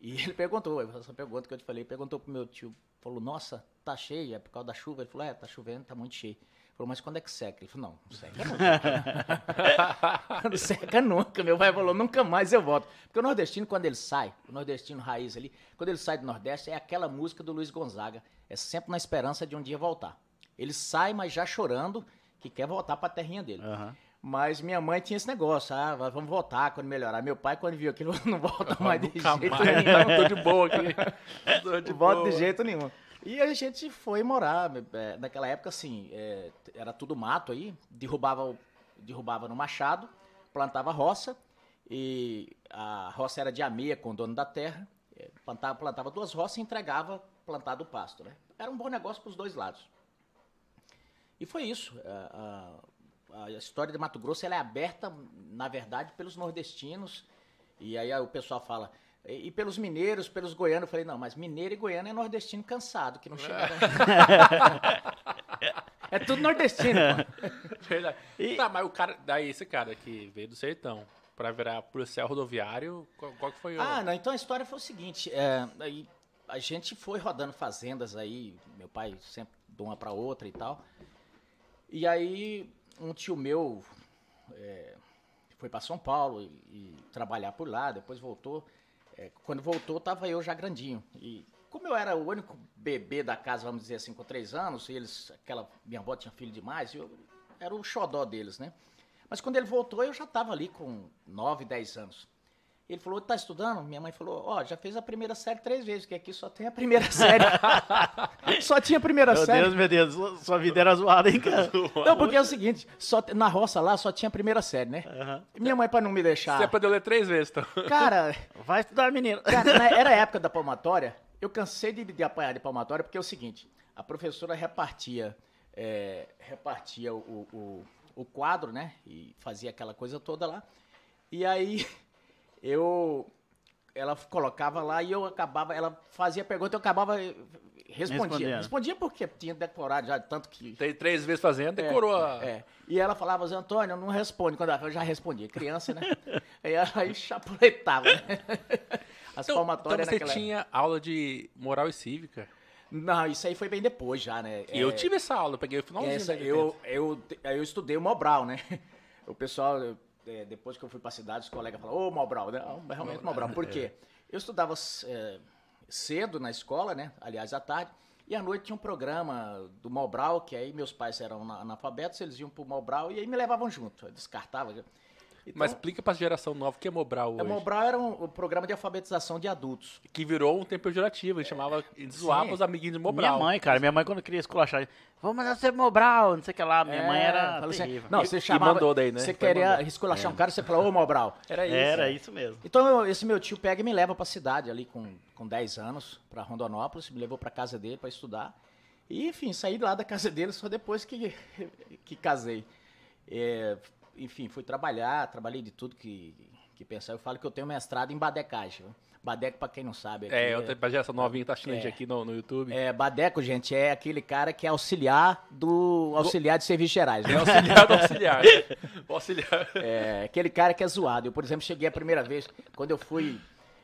E (laughs) ele perguntou, essa pergunta que eu te falei, perguntou pro meu tio, falou, nossa, tá cheio, é por causa da chuva? Ele falou, é, tá chovendo, tá muito cheio. Ele falou, mas quando é que seca? Ele falou, não, não seca nunca. (laughs) não seca nunca. Meu pai falou, nunca mais eu volto. Porque o nordestino, quando ele sai, o nordestino raiz ali, quando ele sai do Nordeste, é aquela música do Luiz Gonzaga. É sempre na esperança de um dia voltar. Ele sai, mas já chorando, que quer voltar pra terrinha dele. Aham. Mas minha mãe tinha esse negócio, ah, vamos voltar quando melhorar. Meu pai, quando viu aquilo, (laughs) não volta mais de jeito mais. nenhum. Tô de boa aqui. (laughs) Tô de volta de jeito nenhum. E a gente foi morar. é, naquela época, assim, é, era tudo mato aí. Derrubava, derrubava no machado, plantava roça. E a roça era de ameia com o dono da terra. é, Plantava, plantava duas roças e entregava plantado o pasto, né? Era um bom negócio para os dois lados. E foi isso. A história de Mato Grosso ela é aberta, na verdade, pelos nordestinos. E aí o pessoal fala. E, pelos mineiros, pelos goianos. Eu falei, não, mas mineiro e goiano é nordestino cansado, que não chega. é (laughs) tudo nordestino. pô. Verdade. E- Tá, mas o cara. Daí esse cara que veio do sertão pra virar policial rodoviário, qual, qual que foi o. Ah, não, então a história foi o seguinte, é, aí a gente foi rodando fazendas aí, meu pai sempre de uma para outra e tal. E aí um tio meu é, foi para São Paulo e, e trabalhar por lá, depois voltou. É, quando voltou, tava eu já grandinho. E como eu era o único bebê da casa, vamos dizer assim, com três anos, e eles, aquela, minha avó tinha filho demais, eu era o xodó deles, né? Mas quando ele voltou, eu já estava ali com 9, 10 anos. Ele falou, tá estudando? Minha mãe falou, ó, já fez a primeira série três vezes, porque aqui só tem a primeira (laughs) série. só tinha a primeira Meu série. Deus, meu Deus, sua- sua vida era zoada, hein, cara? Não, porque é o seguinte, só, na roça lá só tinha a primeira série, né? Aham. Minha mãe, pra não me deixar... Você aprendeu a ler três vezes, então. Cara, (laughs) Vai estudar, menino. Cara, na- (laughs) era a época da palmatória. Eu cansei de, de apanhar de palmatória porque é o seguinte: a professora repartia, é, repartia o, o, o quadro, né? E fazia aquela coisa toda lá. E aí eu. Ela colocava lá e eu acabava. Ela fazia pergunta e eu acabava. eh, Respondia. Respondendo. Respondia porque tinha decorado já, tanto que. Tem três vezes fazendo, decorou a. É. E ela falava, Zé Antônio, não responde. Quando ela eu já respondia. Criança, né? (laughs) aí, aí chapuletava, né? As Então, então você naquela tinha aula de moral e cívica. Não, isso aí foi bem depois já, né? E eu tive essa aula, eu peguei o finalzinho. essa, da eu, eu, eu estudei o Mobral, né? O pessoal, é, depois que eu fui pra cidade, os colegas falaram, ô Mobral, né? Ah, realmente Mobral. Por quê? Eu estudava é, cedo na escola, né? Aliás, à tarde. E à noite tinha um programa do Mobral, que aí meus pais eram ana- analfabetos, eles iam pro Mobral e aí me levavam junto. Eu descartava. Então, Mas explica pra geração nova o que é Mobral hoje. o Mobral era um, um programa de alfabetização de adultos. Que virou um tempo pejorativo. A gente chamava, a gente zoava Sim. os amiguinhos de Minha Mobral. mãe, cara, minha mãe quando queria esculachar, vamos mandar você Mobral, não sei o que lá. Minha mãe É, era fala assim, não, E- você e chamava, mandou daí, né? Você queria esculachar um cara, você falou, ô Mobral. Era isso. Era isso mesmo. Então eu- esse meu tio pega e me leva pra cidade ali com, com 10 anos, pra Rondonópolis, me levou pra casa dele pra estudar. E enfim, saí lá da casa dele só depois que, (laughs) que casei. É, enfim, fui trabalhar, trabalhei de tudo que, que pensar. Eu falo que eu tenho mestrado em badecagem. Badeco, pra quem não sabe, aqui É, eu tenho pra geração novinha tá assistindo É. aqui no, no YouTube. é, Badeco, gente, é aquele cara que é auxiliar do auxiliar de serviços gerais. né? É auxiliar do auxiliar. (laughs) auxiliar. É, aquele cara que é zoado. Eu, por exemplo, cheguei a primeira vez, quando eu fui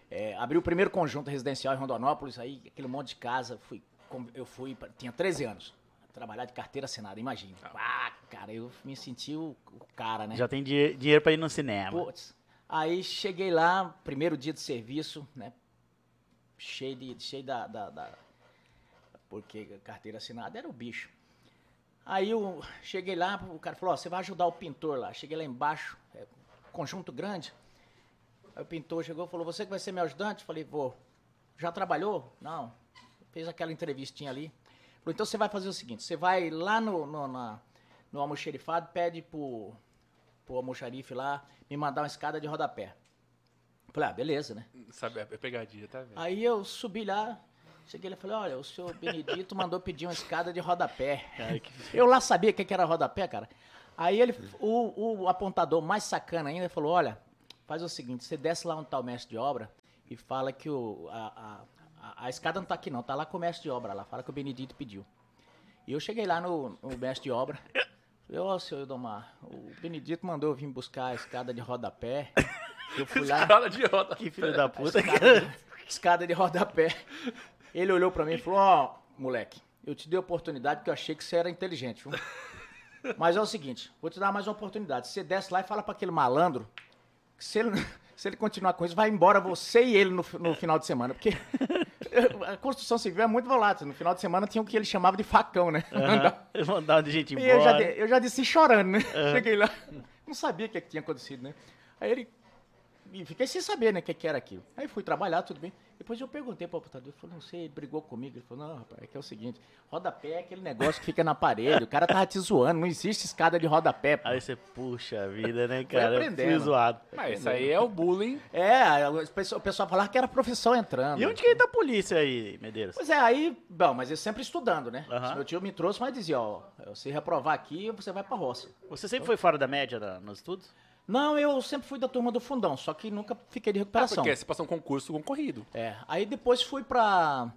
é, abrir o primeiro conjunto residencial em Rondonópolis, aí aquele monte de casa, fui, eu fui, tinha 13 anos, trabalhar de carteira assinada, imagina. Ah, cara, eu me senti o, o cara, né? Já tem dinhe- dinheiro pra ir no cinema. Putz. Aí cheguei lá, primeiro dia de serviço, né? Cheio, de, cheio da, da, da- Porque carteira assinada era o bicho. Aí eu cheguei lá, o cara falou, ó, você vai ajudar o pintor lá. Cheguei lá embaixo, é, conjunto grande. Aí o pintor chegou e falou, você que vai ser meu ajudante? Falei, vou. Já trabalhou? Não. Fez aquela entrevistinha ali. Falou, então você vai fazer o seguinte, você vai lá no, no, na, no almoxerifado, pede pro, pro almoxarife lá me mandar uma escada de rodapé. Falei, ah, beleza, né? Sabe, é pegadinha, tá vendo? Aí eu subi lá, cheguei lá e falei, olha, o senhor Benedito mandou pedir uma escada de rodapé. Cara, que- (laughs) Eu lá sabia o que que era rodapé, cara. Aí ele, o, o apontador mais sacana ainda, falou, olha, faz o seguinte, você desce lá onde tá o mestre de obra e fala que o, a, a, a, a escada não tá aqui não, tá lá com o mestre de obra lá, fala que o Benedito pediu. E eu cheguei lá no, no mestre de obra, falei, ó, senhor Edomar, o Benedito mandou eu vir buscar a escada de rodapé. Eu fui lá, Escala de roda. Que filho da puta, escada, (laughs) de, escada de rodapé. Ele olhou pra mim e falou: Ó, moleque, eu te dei oportunidade porque eu achei que você era inteligente, viu? Mas é o seguinte: vou te dar mais uma oportunidade. Você desce lá e fala pra aquele malandro que se ele, (laughs) se ele continuar com isso, vai embora você e ele no, no final de semana. Porque (laughs) a construção civil é muito volátil. No final de semana tinha o que ele chamava de facão, né? Aham. Mandar (laughs) de gente E eu já, embora. eu já desci chorando, né? Cheguei lá, não sabia o que, que tinha acontecido, né? Aí ele e fiquei sem saber, né, o que, que era aquilo. Aí fui trabalhar, tudo bem. Depois eu perguntei pro apontador, ele falou, não sei, ele brigou comigo. Ele falou, não, rapaz, é que é o seguinte, rodapé é aquele negócio que fica na parede, o cara tava te zoando, não existe escada de rodapé, pô. Aí você puxa vida, né, cara? Fui zoado. Mas isso aí é o bullying. É, o pessoal, o pessoal falava que era profissão entrando. E onde que entra a polícia aí, Medeiros? Pois é, aí, bom, mas eu sempre estudando, né? Aham. Meu tio me trouxe, mas dizia, ó, se reprovar aqui, você vai pra roça. Você sempre foi fora da média da- nos estudos? Não, eu sempre fui da turma do fundão, só que nunca fiquei de Ah, recuperação. porque você passou um concurso concorrido. É, aí depois fui pra.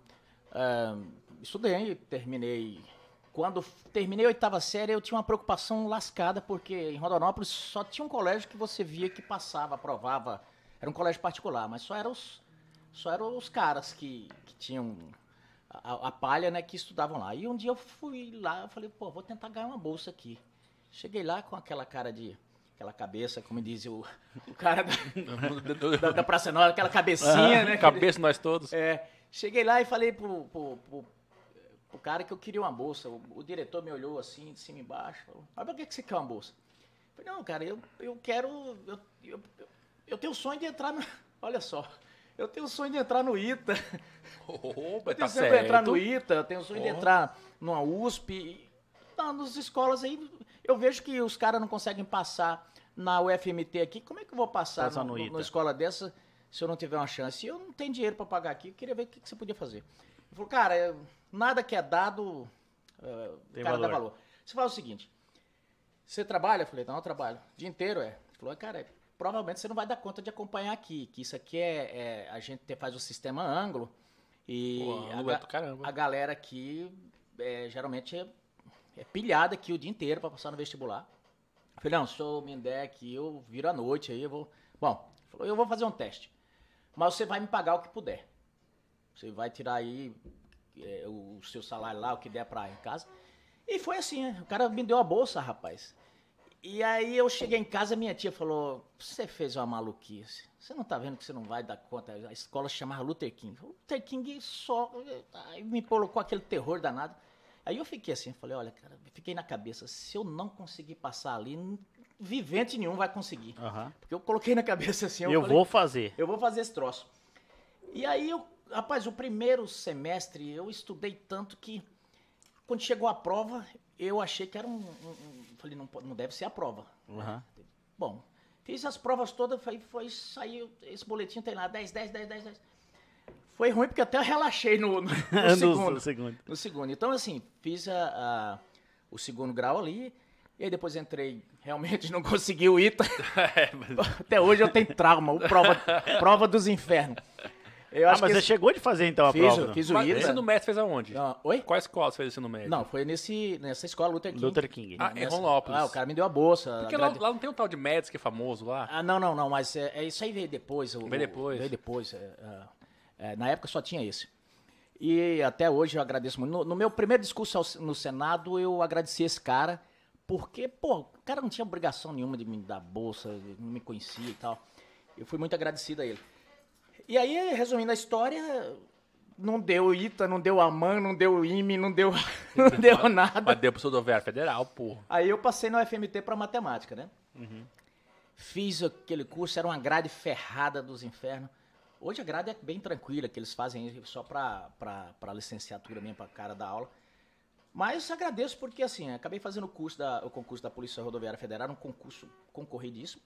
é, estudei, terminei. Quando terminei a oitava série, eu tinha uma preocupação lascada, porque em Rondonópolis só tinha um colégio que você via que passava, aprovava. Era um colégio particular, mas só eram os, só eram os caras que, que tinham a, a palha, né, que estudavam lá. E um dia eu fui lá, eu falei, pô, vou tentar ganhar uma bolsa aqui. Cheguei lá com aquela cara de. Aquela cabeça, como diz o, o (laughs) cara da, da, da Praça Nova, aquela cabecinha, né? Cabeça nós todos. É, cheguei lá e falei pro, pro, pro, pro cara que eu queria uma bolsa. O, o diretor me olhou assim, de cima e embaixo. Falou, mas por que, que você quer uma bolsa? Eu falei, não, cara, eu, eu quero. Eu, eu, eu tenho o sonho de entrar no. (laughs) Olha só. Eu tenho o sonho de entrar no ITA. Opa, Eu tá tenho o sonho de entrar certo. no ITA, eu tenho o sonho de Porra. entrar numa USP. Não, nas escolas aí, eu vejo que os caras não conseguem passar na UFMT aqui. Como é que eu vou passar no- no numa escola dessa se eu não tiver uma chance? E eu não tenho dinheiro para pagar aqui, eu queria ver o que, que você podia fazer. Ele falou, cara, eu- nada que é dado, eh, o cara dá valor. valor. Você fala o seguinte, você trabalha? Eu falei, não, eu trabalho. O dia inteiro, é. Ele falou, cara, provavelmente você não vai dar conta de acompanhar aqui, que isso aqui é, é- a gente te- faz o sistema ângulo e a, é a galera aqui é, geralmente é, pilhada aqui o dia inteiro para passar no vestibular. Eu falei, não, se eu me der aqui, eu viro à noite, aí eu vou... Bom, falou, eu vou fazer um teste, mas você vai me pagar o que puder. Você vai tirar aí é, o seu salário lá, o que der pra em casa. E foi assim, né? o cara me deu a bolsa, rapaz. E aí eu cheguei em casa, minha tia falou, você fez uma maluquice. Você não tá vendo que você não vai dar conta? A escola chamava Luther King. Luther King só... Aí me colocou aquele terror danado. Aí eu fiquei assim, falei, olha, cara, fiquei na cabeça, se eu não conseguir passar ali, vivente nenhum vai conseguir. Aham. Porque eu coloquei na cabeça assim, Eu, falei, vou fazer. eu vou fazer esse troço. E aí, eu, rapaz, o primeiro semestre eu estudei tanto que quando chegou a prova, eu achei que era um. um- um- falei, não, não deve ser a prova. Aham. Bom, fiz as provas todas, foi, foi saiu, esse boletim tem lá 10, 10, 10, 10, 10. Foi ruim porque até eu relaxei no, no, (laughs) no No segundo. segundo. No segundo. Então, assim, fiz a, a- o segundo grau ali, e aí depois entrei, realmente (laughs) não consegui o ITA. (laughs) É, mas- Até hoje eu tenho trauma, o prova, prova dos infernos. Eu Ah, acho mas que você esse- chegou de fazer então a fiz, prova? o- não? fiz o Mas ITA. ensino médio fez aonde? Não, oi? Qual escola você fez ensino médio? Não, foi nesse, nessa escola Luther King. Luther King. Ah, em Nessa- Rondonópolis. Ah, o cara me deu a bolsa. Porque a lá, grade- lá não tem um tal de Médici que é famoso lá? Ah, não, não, não, mas é, é isso aí veio depois. o- Veio depois. o- Veio depois. é, é, na época só tinha esse. E até hoje eu agradeço muito. No, no meu primeiro discurso ao- no Senado, eu agradeci esse cara, porque, pô, o cara não tinha obrigação nenhuma de me dar bolsa, não me conhecia e tal. Eu fui muito agradecido a ele. E aí, resumindo a história, não deu ITA, não deu AMAN, não deu IME, não deu, (laughs) não deu nada. Mas deu pro Rodoviário Federal, pô. Aí eu passei no FMT para matemática, né? Fiz aquele curso, era uma grade ferrada dos infernos. Hoje a grade é bem tranquila, que eles fazem só para licenciatura mesmo, para cara da aula. Mas agradeço porque, assim, acabei fazendo o, curso da, o concurso da Polícia Rodoviária Federal, um concurso concorridíssimo.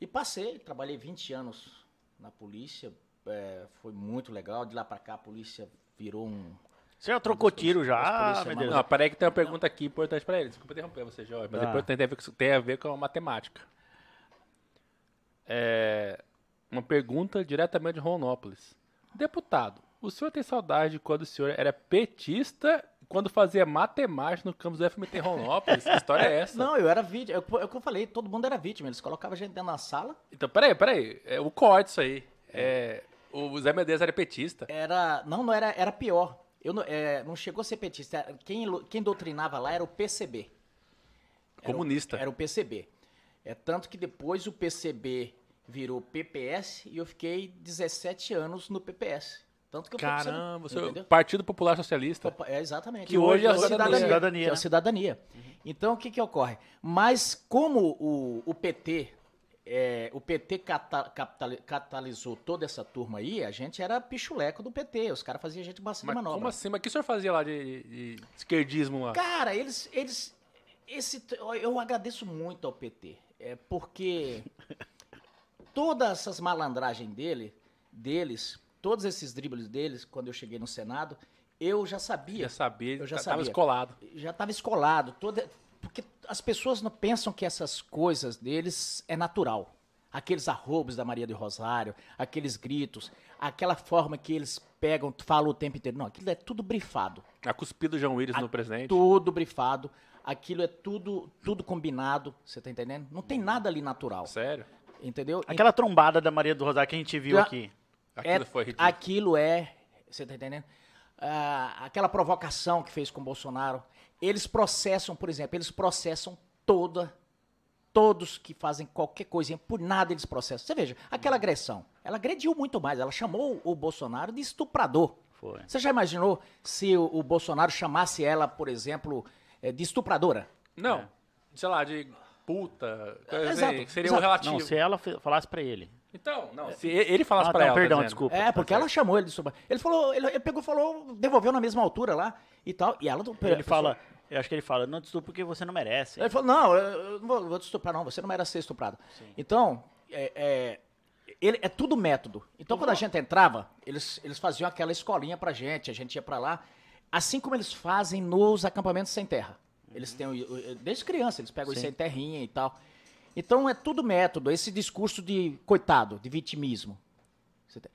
E passei, trabalhei 20 anos na polícia, é, foi muito legal. De lá para cá a polícia virou um... Você já trocou tiro As já, Medeiros? Não, peraí que tem uma pergunta aqui importante pra ele. Desculpa interromper você, Jorge, mas Ah. depois tem a, ver, com- tem a ver com a matemática. É, uma pergunta diretamente de Rondonópolis. Deputado, o senhor tem saudade de quando o senhor era petista quando fazia matemática no campus do FMT Rondonópolis? Que história é essa? (laughs) Não, eu era vítima, é o que eu falei, todo mundo era vítima. Eles colocavam a gente dentro da sala, Então, peraí, peraí. É o corte isso aí. É, o Zé Medeiros era petista. Era. Não, não era, era pior. Eu não, é, não chegou a ser petista. Quem, quem doutrinava lá era o PCB. Era o- Comunista. Era o PCB. É tanto que depois o PCB virou PPS e eu fiquei 17 anos no PPS. Tanto que eu Caramba, o senhor, entendeu? Partido Popular Socialista. Opa, É, exatamente. Que hoje é a cidadania. Cidadania, Que é a né? cidadania. Então, o que que ocorre? Mas como o, o PT é, o PT cata- capitali- catalisou toda essa turma aí, a gente era pichuleco do PT. Os caras faziam a gente bastante Mas manobra. como assim? Mas o que o senhor fazia lá de, de esquerdismo lá? Cara, eles, eles, esse, eu agradeço muito ao PT, é porque (laughs) todas essas malandragens dele, deles, todos esses dribles deles, quando eu cheguei no Senado, eu já sabia, Já sabia, Eu já tava sabia. escolado. já estava escolado, toda, porque as pessoas não pensam que essas coisas deles é natural. Aqueles arrobos da Maria de Rosário, aqueles gritos, aquela forma que eles pegam, falam o tempo inteiro. Não, aquilo é tudo brifado. A cuspida do João Willis no presidente. Tudo brifado. Aquilo é tudo, tudo combinado. Você tá entendendo? Não tem nada ali natural. Sério? Entendeu? Aquela trombada da Maria do Rosário que a gente viu Já- aqui. Aquilo é, foi ridículo. Aquilo é. Você tá entendendo? Ah, aquela provocação que fez com o Bolsonaro. Eles processam, por exemplo, eles processam toda. Todos que fazem qualquer coisinha, por nada eles processam. Você veja, aquela agressão. Ela agrediu muito mais. Ela chamou o Bolsonaro de estuprador. Foi. Você já imaginou se o, o Bolsonaro chamasse ela, por exemplo, eh, de estupradora? Não, sei lá, de puta, Exato, assim, que seria exato. o relativo. Não, se ela falasse pra ele. Então, não, se e- ele falasse Ah, pra não, ela, tá perdão, dizendo. desculpa. É, Tá porque certo. ela chamou ele de estuprador. Ele falou, ele, ele pegou e falou, devolveu na mesma altura lá e tal. E ela. Ele fala, eu acho que ele fala, não te estupro porque você não merece. Ele falou, não, eu, não vou, vou te estuprar, não. Você não merece ser estuprado. Então, é, é, ele, é tudo método. Então, quando a gente entrava, eles, eles faziam aquela escolinha pra gente, a gente ia pra lá. Assim como eles fazem nos acampamentos sem terra. Eles têm, desde criança, eles pegam isso sem terrinha e tal. Então, é tudo método. Esse discurso de coitado, de vitimismo.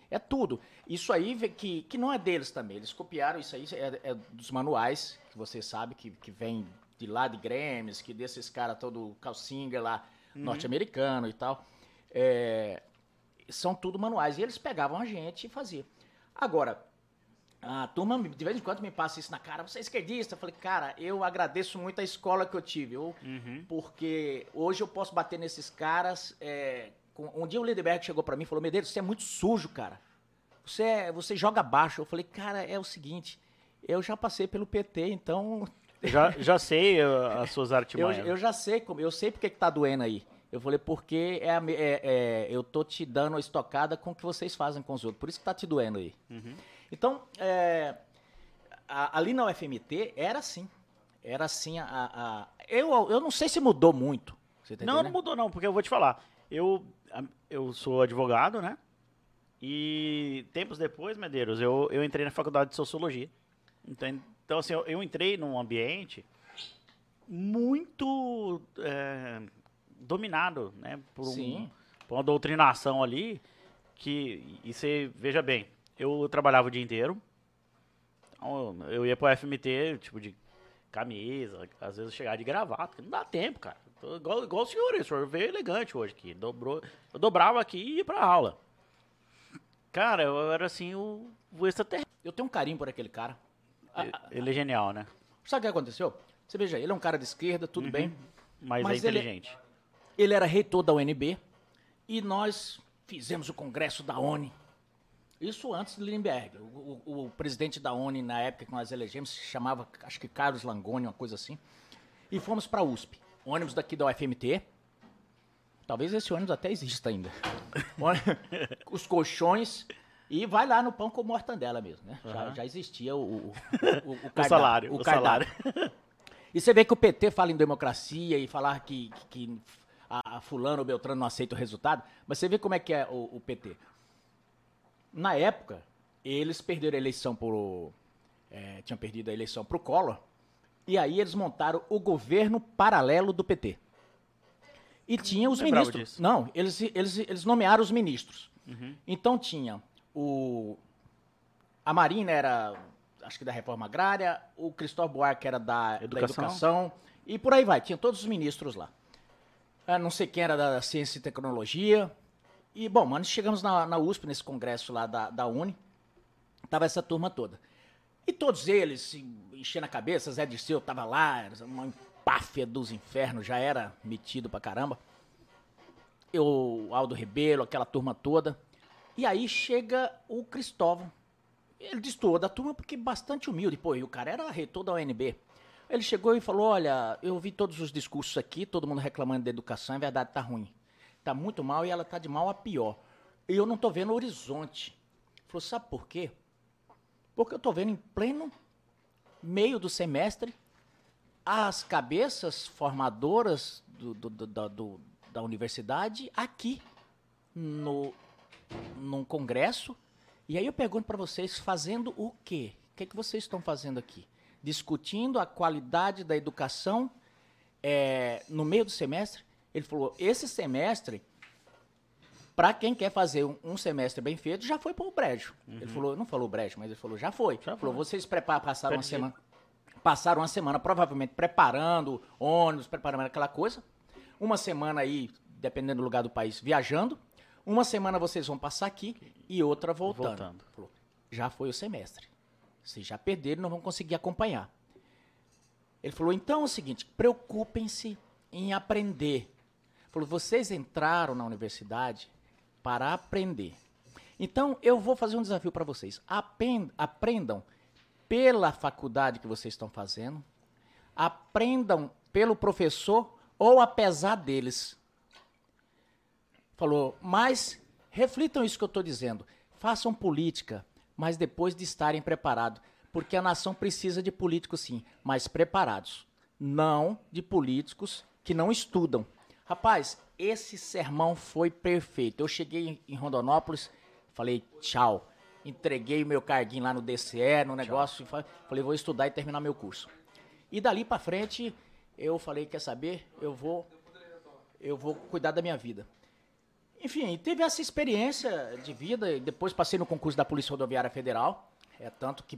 É tudo. Isso aí que, que não é deles também. Eles copiaram isso aí, é, é dos manuais, que você sabe que, que vem de lá de Grêmio, que desses caras todo calcinga lá, norte-americano e tal. É, são tudo manuais. E eles pegavam a gente e faziam. Agora, a turma de vez em quando me passa isso na cara. Você é esquerdista? Eu falei, cara, eu agradeço muito a escola que eu tive. Eu, Porque hoje eu posso bater nesses caras. é, com- um dia o Lindeberg chegou pra mim e falou: Medeiros, você é muito sujo, cara. Você, é- você joga baixo. Eu falei, cara, é o seguinte. Eu já passei pelo PT, então (laughs) Já, já sei uh, as suas eu, artimanhas. eu já sei como, eu sei porque que tá doendo aí. Eu falei, porque é, é- é, eu tô te dando a estocada com o que vocês fazem com os outros. Por isso que tá te doendo aí. Então, é, a- ali na UFMT era assim. Era assim a. a- eu, eu não sei se mudou muito. Tá Não, não entendendo? mudou não, porque eu vou te falar. Eu, eu sou advogado, né? E tempos depois, Medeiros, eu, eu entrei na faculdade de Sociologia. Então, então assim, eu, eu entrei num ambiente muito é, dominado, né? Por, um- por uma doutrinação ali que, e você, veja bem, eu trabalhava o dia inteiro, então, eu ia pro FMT, tipo, de camisa, às vezes eu chegava de gravata, porque não dá tempo, cara. Tô igual, igual o senhor, o senhor veio elegante hoje aqui. Dobrou, eu dobrava aqui e ia pra aula. Cara, eu era assim o, o extraterrestre. Eu tenho um carinho por aquele cara. Ele é genial, né? sabe o que aconteceu? Você veja, ele é um cara de esquerda, tudo Uhum. bem. Mas, Mas é ele- inteligente. Ele era reitor da UNB e nós fizemos o congresso da ONU. Isso antes de Lindbergh. O, o- o presidente da ONU, na época que nós elegemos, se chamava, acho que Carlos Langoni, uma coisa assim. E fomos para a USP. Ônibus daqui da UFMT. Talvez esse ônibus até exista ainda. (laughs) Os colchões. E vai lá no pão com mortandela mesmo, né? Já, Aham. já existia o, o, o, o (laughs) salário, o salário. (laughs) E você vê que o PT fala em democracia e falar que, que, que a, a fulano ou Beltrano não aceita o resultado, mas você vê como é que é o, o PT. Na época, eles perderam a eleição por. é, tinham perdido a eleição pro Collor, e aí eles montaram o governo paralelo do PT. E tinha os lembrava ministros. Não, eles, eles, eles nomearam os ministros. Então tinha o. A Marina era, acho que da reforma agrária, o Cristóvão Buarque era da da Educação. educação, e por aí vai, tinha todos os ministros lá. Ah, não sei quem era da ciência e tecnologia. E, bom, mano, chegamos na, na USP, nesse congresso lá da, da Uni, tava essa turma toda. E todos eles se enchendo a cabeça, Zé Dirceu tava lá, uma empáfia dos infernos, já era metido pra caramba. Eu, Aldo Rebelo, aquela turma toda. E aí chega o Cristóvão. Ele destoou da turma porque bastante humilde. Pô, e o cara era reitor da UNB. Ele chegou e falou: Olha, eu vi todos os discursos aqui, todo mundo reclamando da educação, é verdade, tá ruim. Tá muito mal e ela tá de mal a pior. E eu não tô vendo o horizonte. Falou, sabe por quê? Porque eu tô vendo em pleno meio do semestre as cabeças formadoras do, do- do- da- do- da universidade aqui no num congresso. E aí eu pergunto para vocês, fazendo o quê? O que, que vocês estão fazendo aqui? Discutindo a qualidade da educação é, no meio do semestre? Ele falou, esse semestre, para quem quer fazer um, um semestre bem feito, já foi para o brejo. Ele falou, não falou brejo, mas ele falou, já foi. Uhum. Já falou, foi. vocês prepar, passaram uma Perdi. semana passaram uma semana provavelmente preparando ônibus, preparando aquela coisa. Uma semana aí, dependendo do lugar do país, viajando. Uma semana vocês vão passar aqui e outra voltando. Voltando. Falou, já foi o semestre. Vocês já perderam, não vão conseguir acompanhar. Ele falou, então é o seguinte, preocupem-se em aprender. Falou, vocês entraram na universidade para aprender. Então, eu vou fazer um desafio para vocês. Aprendam pela faculdade que vocês estão fazendo, aprendam pelo professor ou apesar deles. Falou, mas reflitam isso que eu estou dizendo. Façam política, mas depois de estarem preparados. Porque a nação precisa de políticos, sim, mas preparados. Não de políticos que não estudam. Rapaz, esse sermão foi perfeito. Eu cheguei em- Rondonópolis, falei tchau. Entreguei o meu carguinho lá no DCE, no negócio. fa- Falei, vou estudar e terminar meu curso. E dali pra frente, eu falei, quer saber? Eu vou, eu vou cuidar da minha vida. Enfim, teve essa experiência de vida. e Depois passei no concurso da Polícia Rodoviária Federal. É tanto que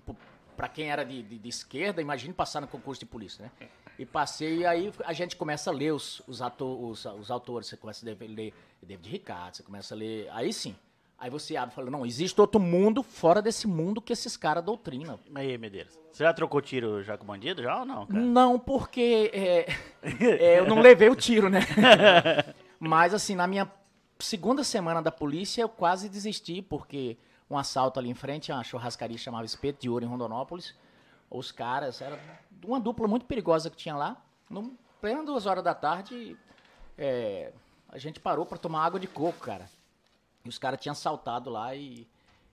para quem era de, de- de esquerda, imagine passar no concurso de polícia, né? E passei, e aí a gente começa a ler os, os, ato- os, os autores, você começa a ler, ler David Ricardo, você começa a ler. Aí sim. Aí você abre e fala, não, existe outro mundo fora desse mundo que esses caras doutrinam. Mas aí, Medeiros, você já trocou tiro já com bandido, já ou não, cara? Não, porque é, (laughs) é, eu não levei o tiro, né? (laughs) Mas assim, na minha segunda semana da polícia, eu quase desisti, porque um assalto ali em frente, uma churrascaria que chamava Espeto de Ouro em Rondonópolis. Os caras, era uma dupla muito perigosa que tinha lá. No pleno duas horas da tarde, é, a gente parou para tomar água de coco, cara. E os caras tinham assaltado lá e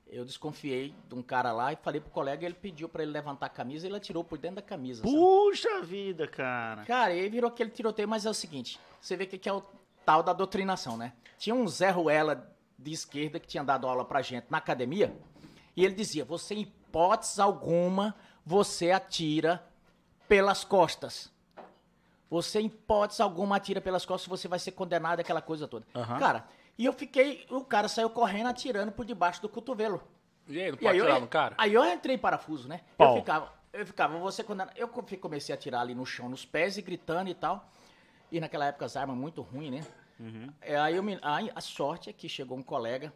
eu desconfiei de um cara lá e falei pro colega, ele pediu para ele levantar a camisa e ele atirou por dentro da camisa. sabe? Puxa vida, cara. Cara, e aí virou aquele tiroteio, mas é o seguinte, você vê que é o tal da doutrinação, né? Tinha um Zé Ruela de esquerda que tinha dado aula pra gente na academia, e ele dizia, você em hipótese alguma, você atira pelas costas. Você em hipótese alguma atira pelas costas, você vai ser condenado, aquela coisa toda. Aham. Cara, e eu fiquei, o cara saiu correndo atirando por debaixo do cotovelo. E aí, não pode aí, tirar eu, no cara? aí eu entrei em parafuso, né? Pau. Eu ficava, eu ficava, você quando eu come- comecei a tirar ali no chão, nos pés e gritando e tal. E naquela época as armas muito ruins, né? É, aí eu me, aí a sorte é que chegou um colega,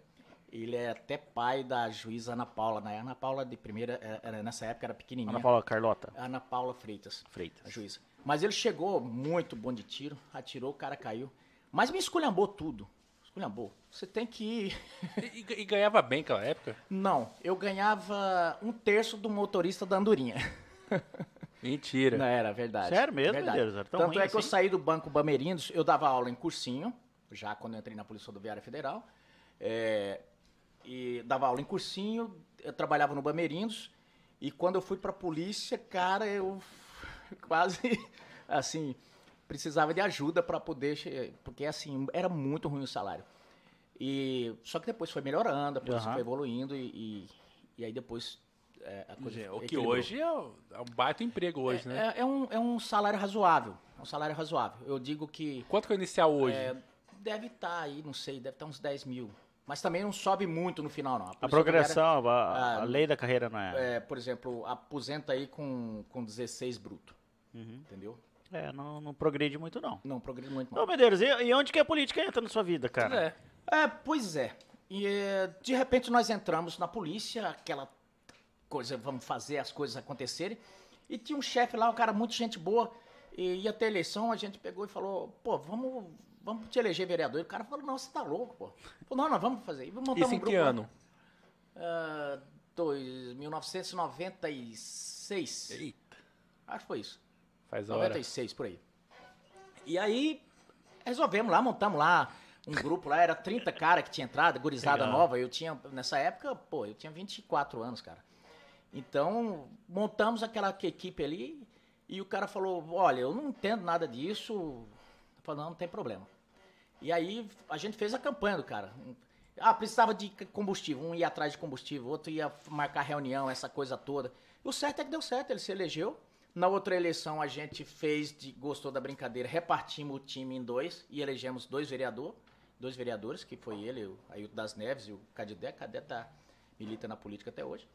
ele é até pai da juíza Ana Paula, né? Ana Paula de primeira, é, era- nessa época era pequenininha. Ana Paula Carlota Ana Paula Freitas, a Freitas. juíza. Mas ele chegou muito bom de tiro, atirou, o cara caiu. Mas me esculhambou tudo. Esculhambou. Você tem que ir E, e- e ganhava bem naquela época? não, eu ganhava um terço do motorista da Andorinha. (laughs) Mentira. Não era verdade. Sério mesmo, verdade. Medeiros? Era tão Tanto ruim é que eu assim? saí do Banco Bamerindos, eu dava aula em cursinho, já quando eu entrei na Polícia Rodoviária Federal. é, e dava aula em cursinho, eu trabalhava no Bamerindos. E quando eu fui pra polícia, cara, eu (laughs) quase, assim, precisava de ajuda para poder... Porque, assim, era muito ruim o salário. E, só que depois foi melhorando, a polícia Aham. foi evoluindo e, e, e aí depois... é, a coisa O que equilibrou. hoje é, é um baita emprego hoje, né? É, é um, é um salário razoável. É um salário razoável. Eu digo que Quanto que é o inicial hoje? é, deve estar aí, não sei, deve estar uns 10 mil. Mas também não sobe muito no final, não. A Polícia progressão, a, Ah, a lei da carreira não é. É, por exemplo, aposenta aí com, com 16 bruto. Entendeu? É, não, não progride muito, não. Não progride muito, Ô, não. Medeiros, e, e onde que a política entra na sua vida, cara? é. É, pois é. E é, de repente nós entramos na polícia, aquela coisa, vamos fazer as coisas acontecerem. E tinha um chefe lá, um cara muito gente boa, e ia ter eleição, a gente pegou e falou, pô, vamos, vamos te eleger vereador. E o cara falou, não, você tá louco, pô. Falou, não, nós vamos fazer. E vamos montar Isso um em que ano? Ah, dois, 1996. Eita, Acho que foi isso. faz hora. 96, por aí. E aí, resolvemos lá, montamos lá, um grupo lá, era 30 cara que tinha entrado, gurizada Legal. nova. Eu tinha, nessa época, pô, eu tinha 24 anos, cara. Então, montamos aquela equipe ali e o cara falou: Olha, eu não entendo nada disso. Eu falei: Não, não tem problema. E aí a gente fez a campanha do cara. Ah, precisava de combustível. Um ia atrás de combustível, outro ia marcar reunião, essa coisa toda. O certo é que deu certo, ele se elegeu. Na outra eleição a gente fez, de, gostou da brincadeira, repartimos o time em dois e elegemos dois vereadores, dois vereadores, que foi ele, o Ailton das Neves e o Cadidé. Cadidé tá, milita na política até hoje.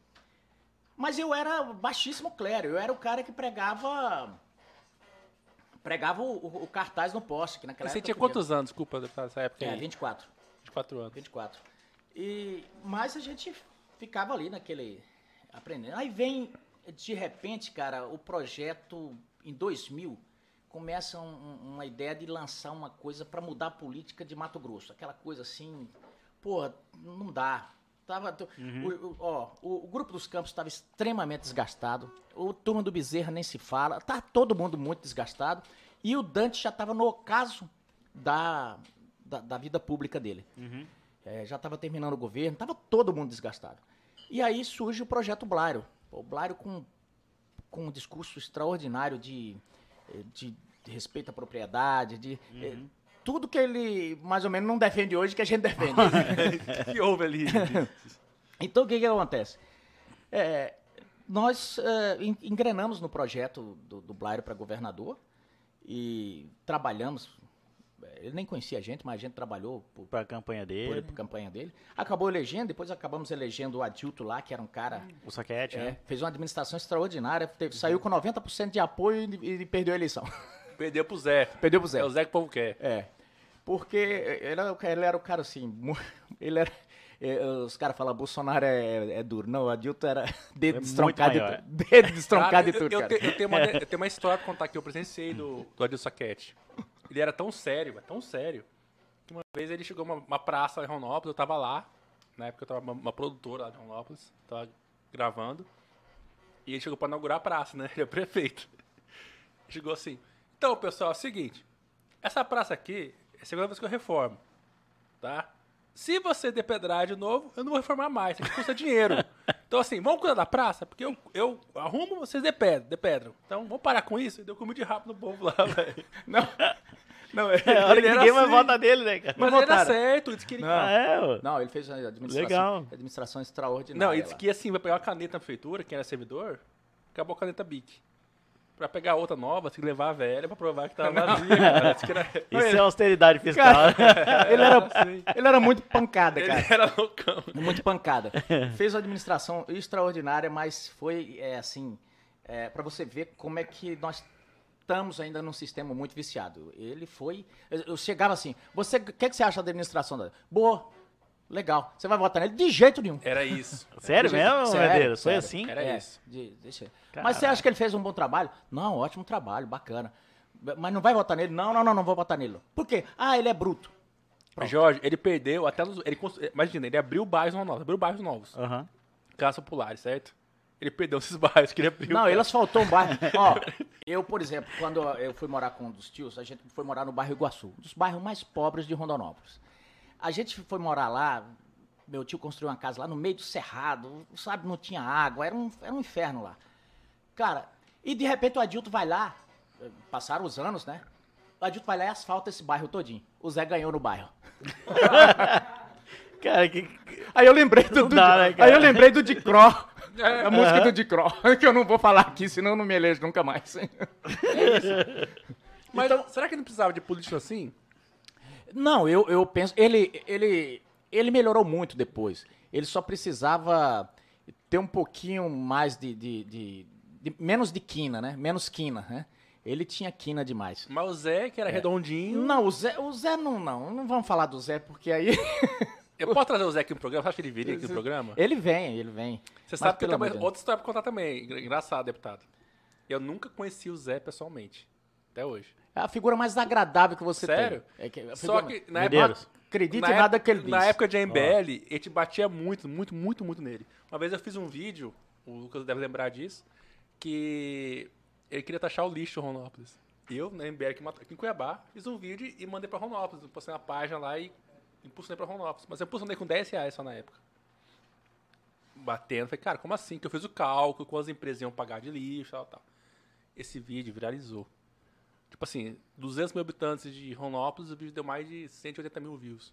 Mas eu era baixíssimo clero, eu era o cara que pregava pregava o, o- o cartaz no poste, que naquela Você tinha quantos anos, desculpa, nessa época É, aí? 24. 24 anos. 24. E, mas a gente ficava ali naquele. aprendendo. Aí vem, de repente, cara, o projeto em 2000 começa um- uma ideia de lançar uma coisa para mudar a política de Mato Grosso. Aquela coisa assim, porra, não dá. Tava, tu- o, o- ó, o, o grupo dos campos estava extremamente desgastado. O turma do Bezerra nem se fala. Tá todo mundo muito desgastado. E o Dante já estava no ocaso da, da, da vida pública dele. É, já estava terminando o governo, estava todo mundo desgastado. E aí surge o projeto Blário. O Blário com, com um discurso extraordinário de, eh, de, de respeito à propriedade, de eh, tudo que ele mais ou menos não defende hoje que a gente defende. O (laughs) que houve ali? (laughs) Então, o que, que acontece? É, nós é, en- engrenamos no projeto do, do Blairo para governador e trabalhamos. é, Ele nem conhecia a gente, mas a gente trabalhou por, Pra campanha dele, por campanha dele. Acabou elegendo, depois acabamos elegendo o Adilto lá, que era um cara. o saquete, é, né? fez uma administração extraordinária, teve- saiu com 90% de apoio e, e perdeu a eleição. Perdeu pro Zé. Perdeu pro Zé. É o Zé que o povo quer. É. Porque ele era, o ca- ele era o cara assim. (laughs) Ele era. é, Os caras falam, Bolsonaro é, é duro. Não, o Adilto era (laughs) dedo É destroncado de tudo. (laughs) Dedo destroncado Cara, de eu- tudo, eu, eu tenho uma, eu tenho uma história pra contar que eu presenciei do, do Adilson Saquete. Ele era tão sério, mas tão sério, que uma vez ele chegou numa uma praça em Ronópolis, eu tava lá, na época eu tava uma, uma produtora lá de Ronópolis, tava gravando, e ele chegou pra inaugurar a praça, né? Ele é o prefeito. Chegou assim, então pessoal, é o seguinte, essa praça aqui é a segunda vez que eu reformo, tá? Se você depedrar de novo, eu não vou reformar mais, isso custa dinheiro. (laughs) Então, assim, vamos cuidar da praça, porque eu, eu arrumo, vocês depedram, depedram. Então, vamos parar com isso. E deu comida de rápido no povo lá, velho. (laughs) Não, não, ele, É a hora que era ninguém vai assim. votar nele, né, cara? Mas Não ele era certo, disse que ele... Não. Ah, é, não, ele fez uma administração, Legal. administração extraordinária. Não, ele disse que assim, vai pegar uma caneta na prefeitura, quem era servidor, acabou a caneta Bic. Pra pegar outra nova, se levar a velha pra provar que tava vazia, cara. Que era... (laughs) Isso é austeridade fiscal. (laughs) ele, era, Assim. ele era muito pancada, Ele cara. era loucão. Muito pancada. (laughs) Fez uma administração extraordinária, mas foi é, assim, é, para você ver como é que nós estamos ainda num sistema muito viciado. Ele foi. Eu, eu chegava assim, você, o que, que você acha da administração? Boa, legal. Você vai votar nele? De jeito nenhum. Era isso. (laughs) Sério mesmo, Sério, Medeiros? Foi sério. assim? Era É, isso. de- deixa. Mas você acha que ele fez um bom trabalho? Não, ótimo trabalho, bacana. Mas não vai votar nele? Não, não, não, não vou votar nele. Por quê? Ah, ele é bruto. Pronto. Jorge, ele perdeu até nos... Ele, imagina, ele abriu bairros novos, abriu bairros novos. Aham. Casas populares, certo? Ele perdeu esses (laughs) bairros que ele abriu. Não, cara. ele asfaltou um bairro. (laughs) Ó, eu, por exemplo, quando eu fui morar com um dos tios, a gente foi morar no bairro Iguaçu, um dos bairros mais pobres de Rondonópolis. A gente foi morar lá, meu tio construiu uma casa lá no meio do cerrado, sabe, não tinha água, era um, era um inferno lá. Cara, e de repente o Adilto vai lá, passaram os anos, né? O Adilto vai lá e asfalta esse bairro todinho. O Zé ganhou no bairro. (laughs) Cara, que. Aí eu lembrei do, do- dá, né, aí eu lembrei do Dicró. É. A música do Dicró, (laughs) que eu não vou falar aqui, senão eu não me elejo nunca mais. (laughs) Mas será que não precisava de político assim? Não, eu, eu penso. Ele, ele, ele melhorou muito depois. Ele só precisava ter um pouquinho mais de. de- de- de- menos de quina, né? Menos quina, né? Ele tinha quina demais. Mas o Zé, que era redondinho. Não, o Zé, o Zé não, não. Não vamos falar do Zé, porque aí. (laughs) Eu posso trazer o Zé aqui no programa? Você acha que ele viria aqui no programa? ele vem, ele vem. Você Mas sabe que eu Deus. outra história pra contar também. Engra- Engraçado, deputado. Eu nunca conheci o Zé pessoalmente. Até hoje. É a figura mais agradável que você Sério? tem. É que a Só figura- que na Medeiros. época. Acredite na em nada que ele diz. Na época de MBL, a gente batia muito, muito, muito, muito nele. Uma vez eu fiz um vídeo, o Lucas deve lembrar disso, que ele queria taxar o lixo em Ronópolis. Eu, na MBL aqui, em Cuiabá, fiz um vídeo e mandei pra Ronópolis. Eu Postei na página lá e impulsionei pra Ronópolis. Mas eu impulsionei com 10 reais só na época. Batendo. Falei, cara, como assim? Que eu fiz o cálculo, quantas empresas iam pagar de lixo, tal, tal. Esse vídeo viralizou. Tipo assim, 200 mil habitantes de Ronópolis, o vídeo deu mais de 180 mil views.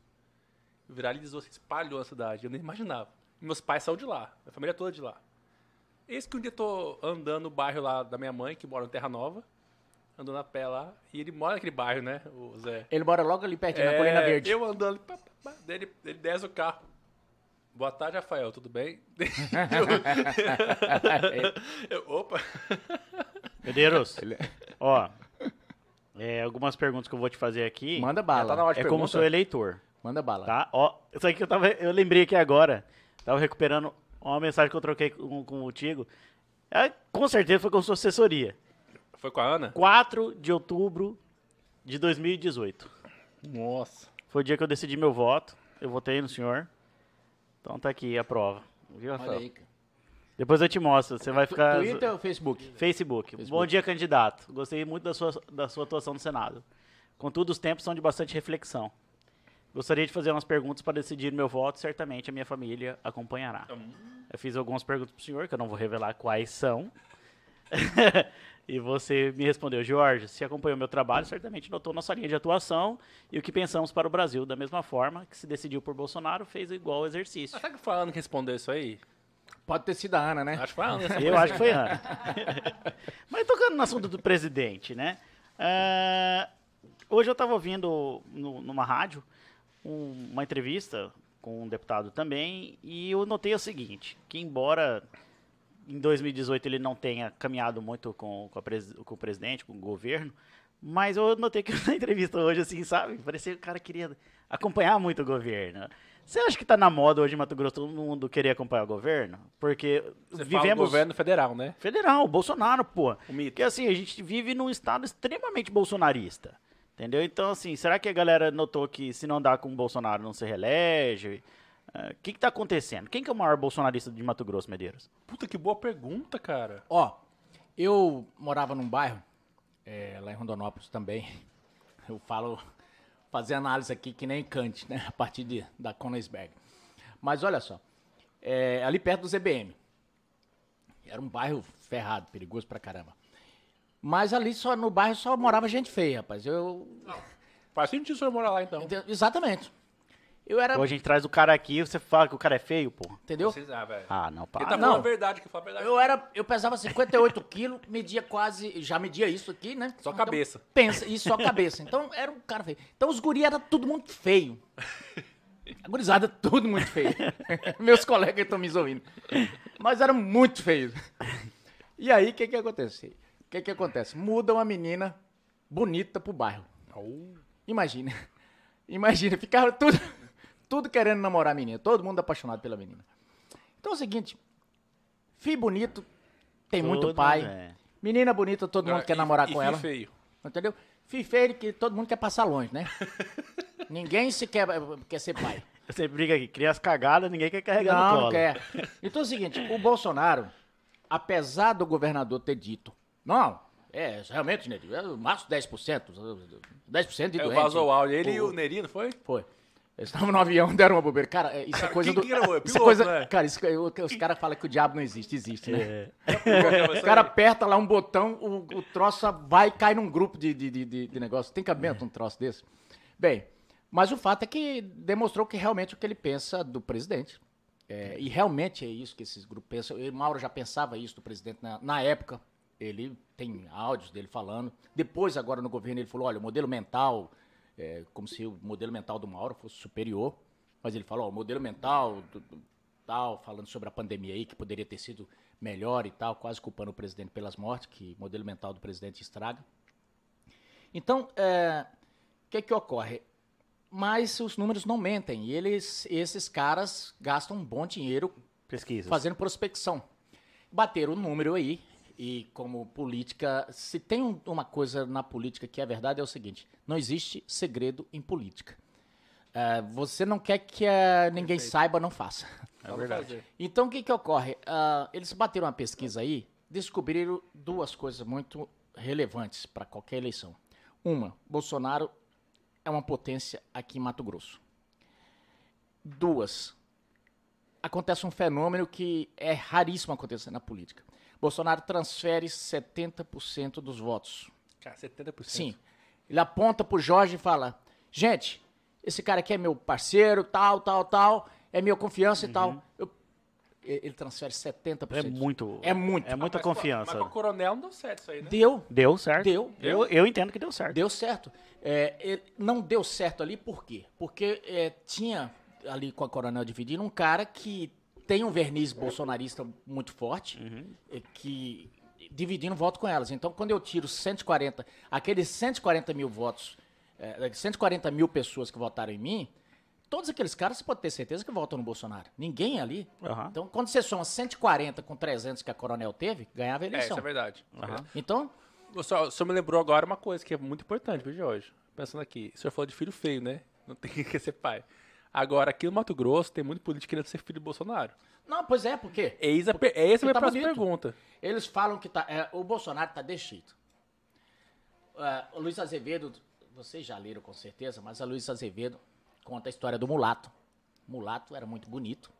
Viralizou, se espalhou na cidade. Eu nem imaginava. E meus pais saíram de lá, a família toda de lá. Eis que um dia eu tô andando no bairro lá da minha mãe, que mora em Terra Nova, andando a pé lá, e ele mora naquele bairro, né, o Zé? Ele mora logo ali pertinho, na É, Colina Verde. Eu andando, pá, pá, pá, daí ele, ele desce o carro. Boa tarde, Rafael, tudo bem? Eu- (laughs) eu- opa! Medeiros, ó, é, algumas perguntas que eu vou te fazer aqui. Manda tá bala. de é como sou eleitor, Manda bala. tá? Ó, isso aqui eu tava, eu lembrei aqui agora, tava recuperando uma mensagem que eu troquei com, com o Tigo. É, com certeza foi com sua assessoria. Foi com a Ana? 4 de outubro de 2018. Nossa. Foi o dia que eu decidi meu voto. Eu votei no senhor. Então tá aqui a prova. Viu, Olha Rafael? aí, cara. Depois eu te mostro. Você vai ficar. Twitter ou Facebook? Facebook. Facebook. Bom dia, candidato. Gostei muito da sua, da sua atuação no Senado. Contudo, os tempos são de bastante reflexão. Gostaria de fazer umas perguntas para decidir meu voto. Certamente a minha família acompanhará. Eu fiz algumas perguntas para o senhor, que eu não vou revelar quais são. (laughs) e você me respondeu, Jorge, se acompanhou meu trabalho, certamente notou nossa linha de atuação e o que pensamos para o Brasil. Da mesma forma que se decidiu por Bolsonaro, fez igual exercício. Será que foi que respondeu isso aí? Pode ter sido a Ana, né? Acho que foi a Ana. Eu acho que foi Ana. Mas tocando no assunto do presidente, né? Ah, hoje eu estava ouvindo no- numa rádio um- uma entrevista com um deputado também e eu notei o seguinte, que embora em 2018 ele não tenha caminhado muito com, com, a pres- com o presidente, com o governo, mas eu notei que (laughs) na entrevista hoje, assim, sabe? Parecia que o cara queria acompanhar muito o governo. Você acha que tá na moda hoje em Mato Grosso todo mundo querer acompanhar o governo? Porque Você vivemos... governo federal, né? Federal, Bolsonaro, pô. O mito. Porque assim, a gente vive num estado extremamente bolsonarista. Entendeu? Então, assim, será que a galera notou que se não dá com o Bolsonaro não se reelege? Ah, O que que tá acontecendo? Quem que é o maior bolsonarista de Mato Grosso, Medeiros? Puta, que boa pergunta, cara. Ó, eu morava num bairro, é, lá em Rondonópolis também. (laughs) Eu falo, fazer análise aqui que nem Kant, né? A partir de, da Konigsberg. Mas olha só, é, ali perto do ZBM. Era um bairro ferrado, perigoso pra caramba. Mas ali só no bairro só morava gente feia, rapaz. Eu. Faz sentido o senhor morar lá, então. ente- Exatamente. Eu era. Hoje a gente traz o cara aqui você fala que o cara é feio, pô. Entendeu? Ah. Ah, não, Ele para. tá não. falando verdade, que fala a verdade. Eu era, eu pesava 58 quilos, media quase, já media isso aqui, né? Só Então, cabeça. pensa, e só cabeça. Então era um cara feio. Então os guri era tudo muito feio. A gurizada tudo muito feio. (laughs) Meus colegas estão me ouvindo. Mas eram muito feios. E aí, o que que acontece? O que que acontece? Muda uma menina bonita pro bairro. Imagina. Imagina, ficava tudo, tudo querendo namorar a menina. Todo mundo apaixonado pela menina. Então é o seguinte, filho bonito, tem muito Todo pai. mundo é. Menina bonita, todo mundo quer e- namorar e com ela. feio. Entendeu? Filho feio que todo mundo quer passar longe, né? (laughs) Ninguém se quer, quer ser pai. (laughs) Você briga aqui, cria as cagadas, ninguém quer carregar no Não, colo. não quer. Então é o seguinte, o Bolsonaro, apesar do governador ter dito, não, é, realmente, né, é o máximo 10%, 10% de É, doente. vazou o áudio. Ele e o Nerino, foi? Foi. Eles estavam no avião, (laughs) deram uma bobeira. Cara, é- isso é (laughs) coisa do... que? É isso é coisa... né? Cara, isso, que- os caras falam que o diabo não existe. Existe, né? (laughs) Isso O cara aperta lá um botão, o, o troço vai e cai num grupo de, de, de, de- negócio. Tem cabimento um troço desse? Bem, mas o fato é que demonstrou que realmente o que ele pensa do presidente. É, e realmente é isso que esses grupos pensam. O Mauro já pensava isso do presidente na, na época. Ele tem áudios dele falando. Depois, agora no governo, ele falou: olha, o modelo mental, é, como se o modelo mental do Mauro fosse superior. Mas ele falou: ó, o modelo mental, do- do- tal, falando sobre a pandemia aí, que poderia ter sido melhor e tal, quase culpando o presidente pelas mortes, que o modelo mental do presidente estraga. Então, é, o que que ocorre? Mas os números não mentem, e eles, esses caras gastam um bom dinheiro Pesquisa. fazendo prospecção. Bateram o número aí, e como política, se tem um- uma coisa na política que é verdade, é o seguinte: não existe segredo em política. É, você não quer que eh, ninguém saiba, não faça. É verdade. Então, o que, que ocorre? Ah, eles bateram uma pesquisa aí, descobriram duas coisas muito relevantes para qualquer eleição. Uma, Bolsonaro é uma potência aqui em Mato Grosso. Duas, acontece um fenômeno que é raríssimo acontecer na política. Bolsonaro transfere 70% dos votos. Cara, 70%. Sim. Ele aponta pro Jorge e fala: gente, esse cara aqui é meu parceiro, tal, tal, tal, é minha confiança e tal. Eu- e- ele transfere 70%. É muito. É muito. É muita Mas com- confiança. Mas com o coronel não deu certo isso aí, né? Deu, Deu certo. Deu. Eu, eu entendo que deu certo. Deu certo. É, ele- não deu certo ali por quê? Porque é, tinha ali com a Coronel Dividindo um cara que tem um verniz bolsonarista muito forte, é, que dividindo voto com elas. Então, quando eu tiro 140, aqueles 140 mil votos, é, 140 mil pessoas que votaram em mim, todos aqueles caras você pode ter certeza que votam no Bolsonaro. Ninguém ali. Aham. Então, quando você soma 140 com 300 que a Coronel teve, ganhava a É, isso eleição. é verdade. Aham. Então, O senhor, o senhor me lembrou agora uma coisa que é muito importante, viu, Jorge? Pensando aqui, o senhor falou de filho feio, né? Não tem (laughs) que ser pai. Agora, aqui no Mato Grosso, tem muito político querendo ser filho do Bolsonaro. não, pois é, por quê? Eis a, essa é a Porque minha tá próxima bonito. pergunta. Eles falam que tá, é, o Bolsonaro tá desse jeito. É, o Luiz Azevedo, vocês já leram com certeza, mas a Luiz Azevedo conta a história do mulato. O mulato era muito bonito.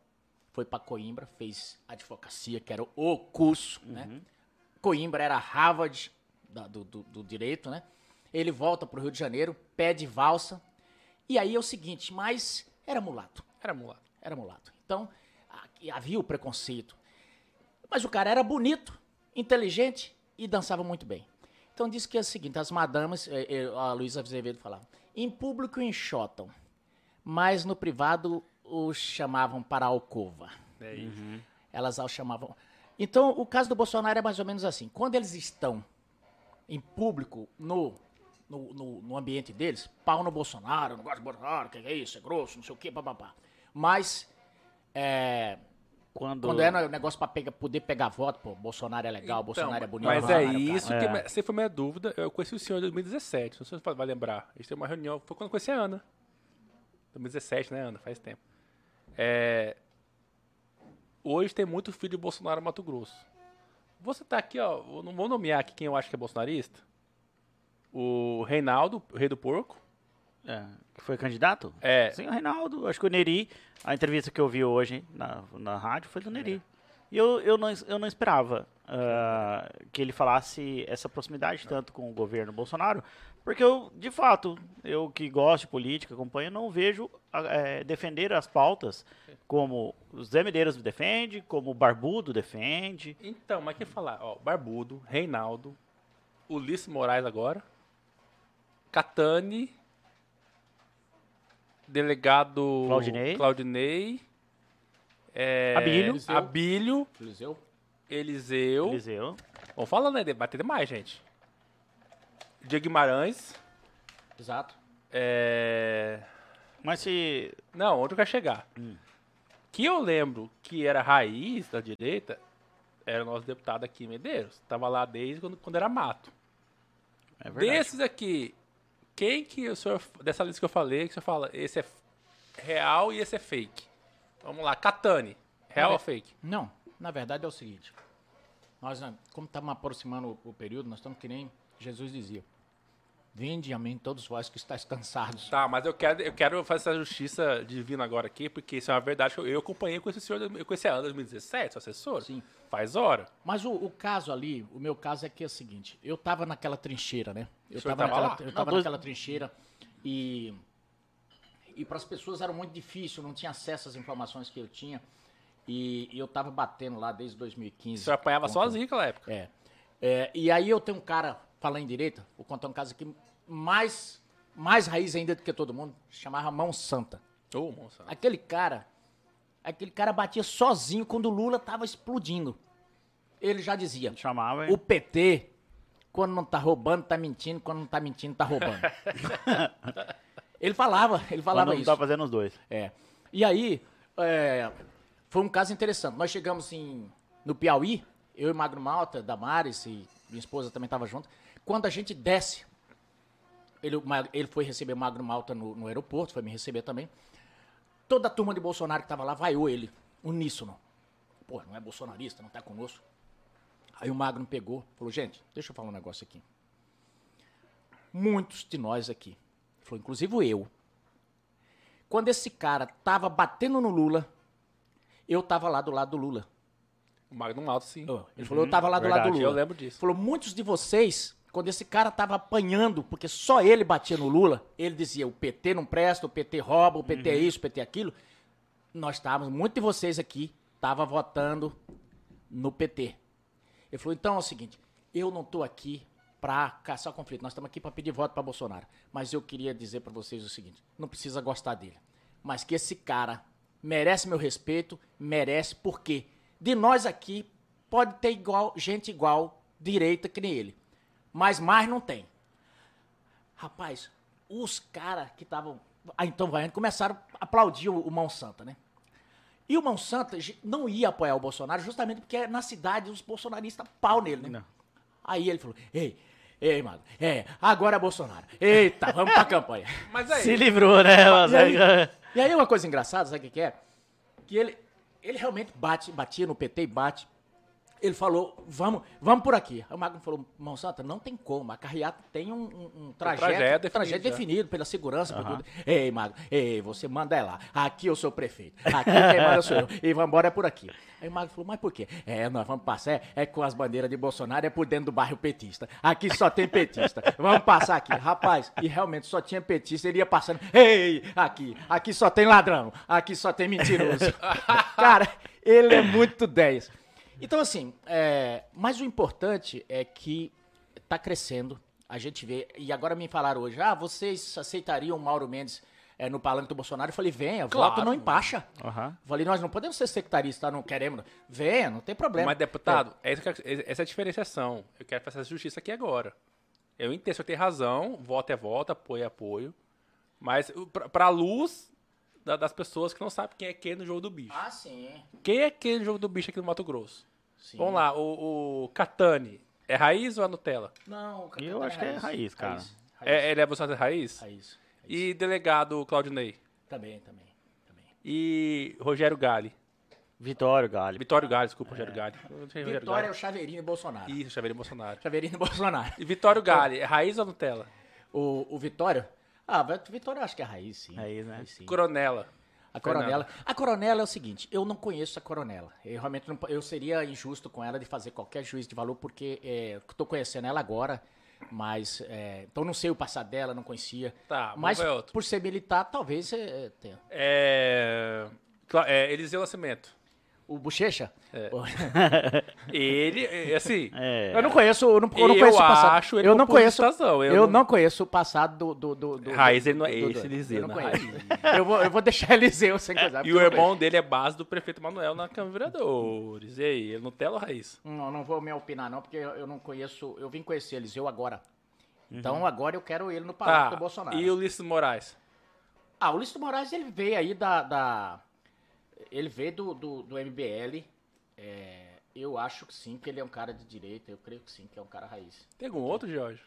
Foi para Coimbra, fez advocacia, que era o curso, né? Coimbra era a Harvard da- do, do- do direito, né? Ele volta pro Rio de Janeiro, pede valsa. E aí é o seguinte, mas era mulato Era mulato. era mulato. Então, havia o preconceito. Mas o cara era bonito, inteligente e dançava muito bem. Então disse que é o seguinte, as madamas, eh, eh, a Luísa Azevedo falava, em público enxotam, mas no privado o chamavam para a alcova. É isso. Elas o chamavam... Então, o caso do Bolsonaro é mais ou menos assim. Quando eles estão em público, no, no, no, no ambiente deles, pau no Bolsonaro, não gosto do Bolsonaro, que é isso, é grosso, não sei o quê, papapá. Mas, é, Quando, quando é no- negócio pra pegar, poder pegar voto, pô, Bolsonaro é legal, Bolsonaro é bonito. Mas é Bolsonaro isso cara. que É. me- sempre foi minha dúvida. Eu conheci o senhor em 2017, não sei se você vai lembrar. A gente teve uma reunião, foi quando eu conheci a Ana. 2017, né, Ana? Faz tempo. É, Hoje tem muito filho de Bolsonaro no Mato Grosso. Você tá aqui, ó. Eu não vou nomear aqui quem eu acho que é bolsonarista. O Reinaldo, o rei do porco. É, que foi candidato? É. Sim, o Reinaldo. Acho que o Neri, a entrevista que eu vi hoje na, na rádio foi do Neri. E eu, eu, não, eu não esperava ah, que ele falasse essa proximidade tanto com o governo Bolsonaro, porque eu, de fato, eu que gosto de política, acompanho, não vejo ah, eh, defender as pautas como o Zé Medeiros defende, como o Barbudo defende. Então, mas quem falar? Ó, Barbudo, Reinaldo, Ulisses Moraes agora, Catani, delegado Claudinei. Claudinei, é, Abílio. Abílio, Eliseu? Eliseu. Eliseu. Vamos falando, né? Debater demais, gente. Diego Guimarães. Exato. É... Mas se. Não, onde eu quero chegar? Que eu lembro que era raiz da direita, era o nosso deputado aqui, Medeiros. Tava lá desde quando, quando era mato. É verdade. Desses aqui, quem que o senhor, dessa lista que eu falei, que o senhor fala, esse é real e esse é fake? Vamos lá, Catani, real ou fake? Não, na verdade é o seguinte. Nós, né, como estamos aproximando o, período, nós estamos que nem Jesus dizia. Vinde a mim todos vós que estáis cansados. Tá, mas eu quero, eu quero fazer essa justiça divina agora aqui, porque isso é uma verdade que eu, eu acompanhei com esse senhor, eu conheci a Ana em 2017, seu assessor. Sim. Faz hora. Mas o, o caso ali, o meu caso é que é o seguinte, eu tava naquela trincheira, né? Eu O senhor tava, tava naquela, lá? eu tava Não, dois- naquela trincheira e e para as pessoas era muito difícil, não tinha acesso às informações que eu tinha. E, e eu tava batendo lá desde 2015. O senhor apanhava contra- sozinho naquela época. É. É, E aí eu tenho um cara, falando em direito, vou contar um caso aqui mais, mais raiz ainda do que todo mundo, chamava Mão Santa. Ô, moça. Aquele cara, aquele cara batia sozinho quando o Lula tava explodindo. Ele já dizia, Chamava. o PT, quando não tá roubando, tá mentindo, quando não tá mentindo, tá roubando. (laughs) ele falava, ele falava quando não isso. tá fazendo os dois. É. E aí, é, foi um caso interessante. Nós chegamos em, no Piauí, eu e Magro Malta, Damares e minha esposa também estava junto. Quando a gente desce, ele, ele foi receber o Magro Malta no, no aeroporto, foi me receber também. Toda a turma de Bolsonaro que estava lá vaiou ele, uníssono. Pô, não é bolsonarista, não tá conosco. Aí o Magno pegou, falou, gente, deixa eu falar um negócio aqui. Muitos de nós aqui, falou, inclusive eu, quando esse cara tava batendo no Lula, eu tava lá do lado do Lula. O Magnum Alto, sim. Ele falou, eu tava lá do lado do verdade, Lula. eu lembro disso. Falou, muitos de vocês, quando esse cara tava apanhando, porque só ele batia no Lula, ele dizia, o PT não presta, o PT rouba, o PT é isso, o PT é aquilo. Nós estávamos, muitos de vocês aqui, tava votando no PT. Ele falou, então é o seguinte, eu não tô aqui pra caçar conflito, nós estamos aqui pra pedir voto pra Bolsonaro. Mas eu queria dizer pra vocês o seguinte, não precisa gostar dele, mas que esse cara merece meu respeito, merece porque de nós aqui pode ter igual gente igual direita que nem ele, mas mais não tem. Rapaz, os caras que estavam. Ah, então vai, começaram a aplaudir o, o Mão Santa, né? E o Mão Santa não ia apoiar o Bolsonaro justamente porque na cidade os bolsonaristas pau nele, né? Não. Aí ele falou: Ei, ei, mano, é, agora é Bolsonaro. Eita, vamos pra campanha. (laughs) Mas aí, Se livrou, né? Mas E aí, é- e aí uma coisa engraçada, sabe o que, que é? Que ele, ele realmente bate, batia no PT e bate. Ele falou, vamos, vamos por aqui. Aí o Magno falou, Mão Santa, não tem como. A carreata tem um, um- um trajeto, trajeto trajeto, definido, pela segurança, por tudo. Ei, Magno, ei, você manda é lá. Aqui eu sou o prefeito. Aqui quem manda sou eu. E vamos embora é por aqui. Aí o Magno falou, mas por quê? É, nós vamos passar, é, é com as bandeiras de Bolsonaro, é por dentro do bairro petista. Aqui só tem petista. Vamos passar aqui. Rapaz, e realmente só tinha petista, ele ia passando. Ei, aqui, aqui só tem ladrão, aqui só tem mentiroso. (laughs) Cara, ele é muito 10. Então, assim, é, mas o importante é que tá crescendo. A gente vê. E agora me falaram hoje, ah, vocês aceitariam o Mauro Mendes é, no palanque do Bolsonaro? Eu falei, venha, Claro. voto não empacha. Aham. Eu Falei, nós não podemos ser sectaristas, não queremos. Venha, não tem problema. mas deputado, é eu- essa é a diferenciação. Eu quero fazer essa justiça aqui agora. Eu entendo, se eu tenho razão, voto é voto, apoio é apoio. Mas pra, pra luz da- das pessoas que não sabem quem é quem no jogo do bicho. Ah, sim. Quem é quem no jogo do bicho aqui no Mato Grosso? sim. Vamos lá, o, o Catani, é raiz ou é Nutella? Não, Eu acho que é raiz, cara. Raiz, É, ele é Bolsonaro raiz? raiz. E delegado Claudinei? Também, também, também. E Rogério Gali? Vitório, Galho. Vitório Gali, desculpa, Rogério não sei Rogério Vitória é o Chaveirinho e Bolsonaro. Isso, Xavier Bolsonaro. Chaveirinho e Bolsonaro. E Vitório Gali, é raiz ou Nutella? O, o Vitório? Ah, eu acho que é raiz, sim. Raiz, né? sim. Coronela. A coronela. A coronela é o seguinte, eu não conheço a coronela. Eu realmente não, eu seria injusto com ela de fazer qualquer juízo de valor, porque é, estou conhecendo ela agora, mas é, então não sei o passado dela, não conhecia. Tá, mas por ser militar, talvez é, tenha. É... É Eliseu Nascimento. O Bochecha? É. (laughs) Ele, é, assim, É. Eu não conheço, eu não, eu não Eu conheço o passado. acho ele eu não conheço, eu eu, não- não... conheço o passado do do do, do Raiz, ele não é esse, Eliseu, Eu não não é conheço. eu vou eu vou deixar Eliseu sem coisa. e o eu não irmão dele é base do prefeito Manuel na Câmara Vereadores. E aí, ele Nutella ou raiz? Não, não vou me opinar não, porque eu eu não conheço, eu vim conhecer Eliseu agora. Uhum. Então agora eu quero ele no palácio Tá, do Bolsonaro. e o Ulisses Moraes? Ah, o Lício Moraes, ele veio aí da... da- ele veio do, do, do MBL. é, eu acho que sim, que ele é um cara de direita. Eu creio que sim, que é um cara raiz. Tem algum outro, Jorge?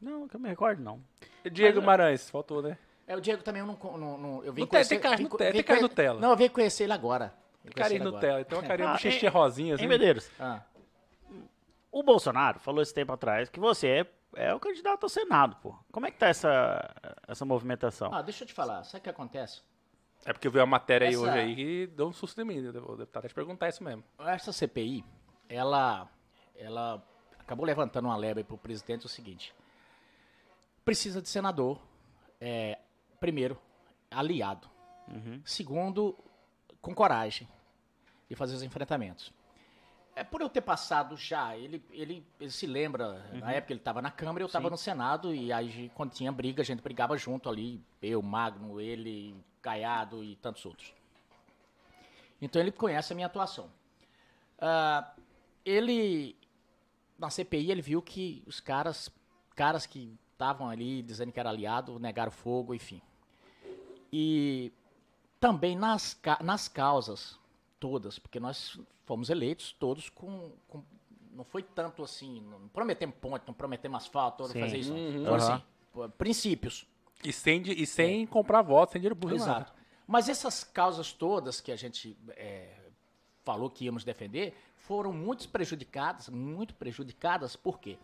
Não, que eu me recordo, não. E Diego Mas, Guimarães, faltou, né? É, o Diego também eu não... não, não- eu vim Não tem- conhecer... tem cara no tem Nutella. Não, eu vim conhecer ele agora. Conhecer Carinha. Nutella. Então, uma carinha (laughs) Ah, bochechinha em- rosinha, Em assim. Medeiros, Ah, o Bolsonaro falou esse tempo atrás que você é, é o candidato ao Senado, pô. Como é que tá essa, essa movimentação? ah, deixa eu te falar. Sabe o que acontece? É porque eu vi uma matéria aí Essa- hoje aí que deu um susto em mim. O deputado te perguntar isso mesmo. Essa CPI, ela, ela acabou levantando uma lebre para o presidente o seguinte: precisa de senador, é, primeiro, aliado, segundo, com coragem de fazer os enfrentamentos. É por eu ter passado já, ele, ele, ele se lembra, na época ele estava na Câmara, eu estava no Senado, e aí quando tinha briga, a gente brigava junto ali, eu, Magno, ele, Caiado e tantos outros. Então ele conhece a minha atuação. Ah, ele, na CPI, ele viu que os caras, caras que estavam ali dizendo que era aliado, negaram fogo, enfim. E também nas, nas causas todas, porque nós fomos eleitos todos com, com- não foi tanto assim, não prometemos ponte, não prometemos asfalto, não fazer isso. Uhum. Foram Aham. assim, princípios. E sem, e sem comprar voto, sem dinheiro burro. Exato. Mas essas causas todas que a gente é, falou que íamos defender, foram muito prejudicadas, muito prejudicadas, por quê?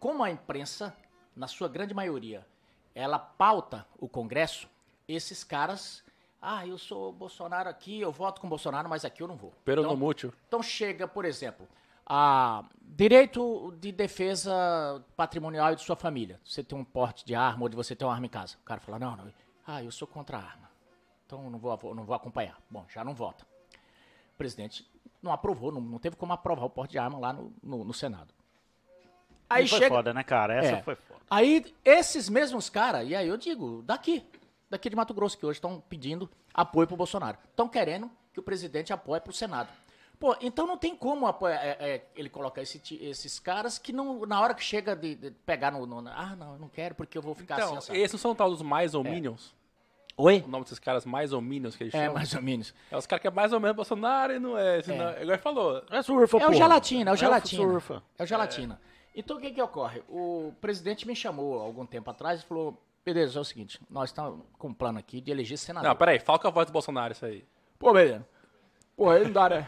Como a imprensa, na sua grande maioria, ela pauta o Congresso, esses caras, ah, eu sou Bolsonaro aqui, eu voto com Bolsonaro, mas aqui eu não vou. Pero Então, no mútil. então chega, por exemplo, a direito de defesa patrimonial de sua família. Você tem um porte de arma ou de você ter uma arma em casa. O cara fala, não, não, ah, eu sou contra a arma. Então não vou, não vou acompanhar. Bom, já não vota. O presidente não aprovou, não, não teve como aprovar o porte de arma lá no, no- no Senado. Aí E foi chega, foda, né, cara? Essa É. foi foda. Aí, esses mesmos caras, e aí eu digo, daqui, daqui de Mato Grosso, que hoje estão pedindo apoio pro Bolsonaro. Estão querendo que o presidente apoie pro Senado. Pô, então não tem como apoiar, é, é, ele colocar esse esses caras que não, na hora que chega de, de pegar no, no- Ah, não, eu não quero porque eu vou ficar Então, assim. assado." esses não são tal dos mais ou minions? Oi? O nome desses caras mais ou minions que eles É, chamam? mais ou menos. É os caras que é mais ou menos Bolsonaro e não é. Senão, Igual ele falou. É surfa, É o gelatina, é o gelatina. surfa. É o gelatina. Então o que que ocorre? O presidente me chamou algum tempo atrás e falou: beleza, é o seguinte, nós estamos com um plano aqui de eleger senador. Não, peraí, fala com a voz do Bolsonaro isso aí. Pô, beleza. Pô, aí não dá, né?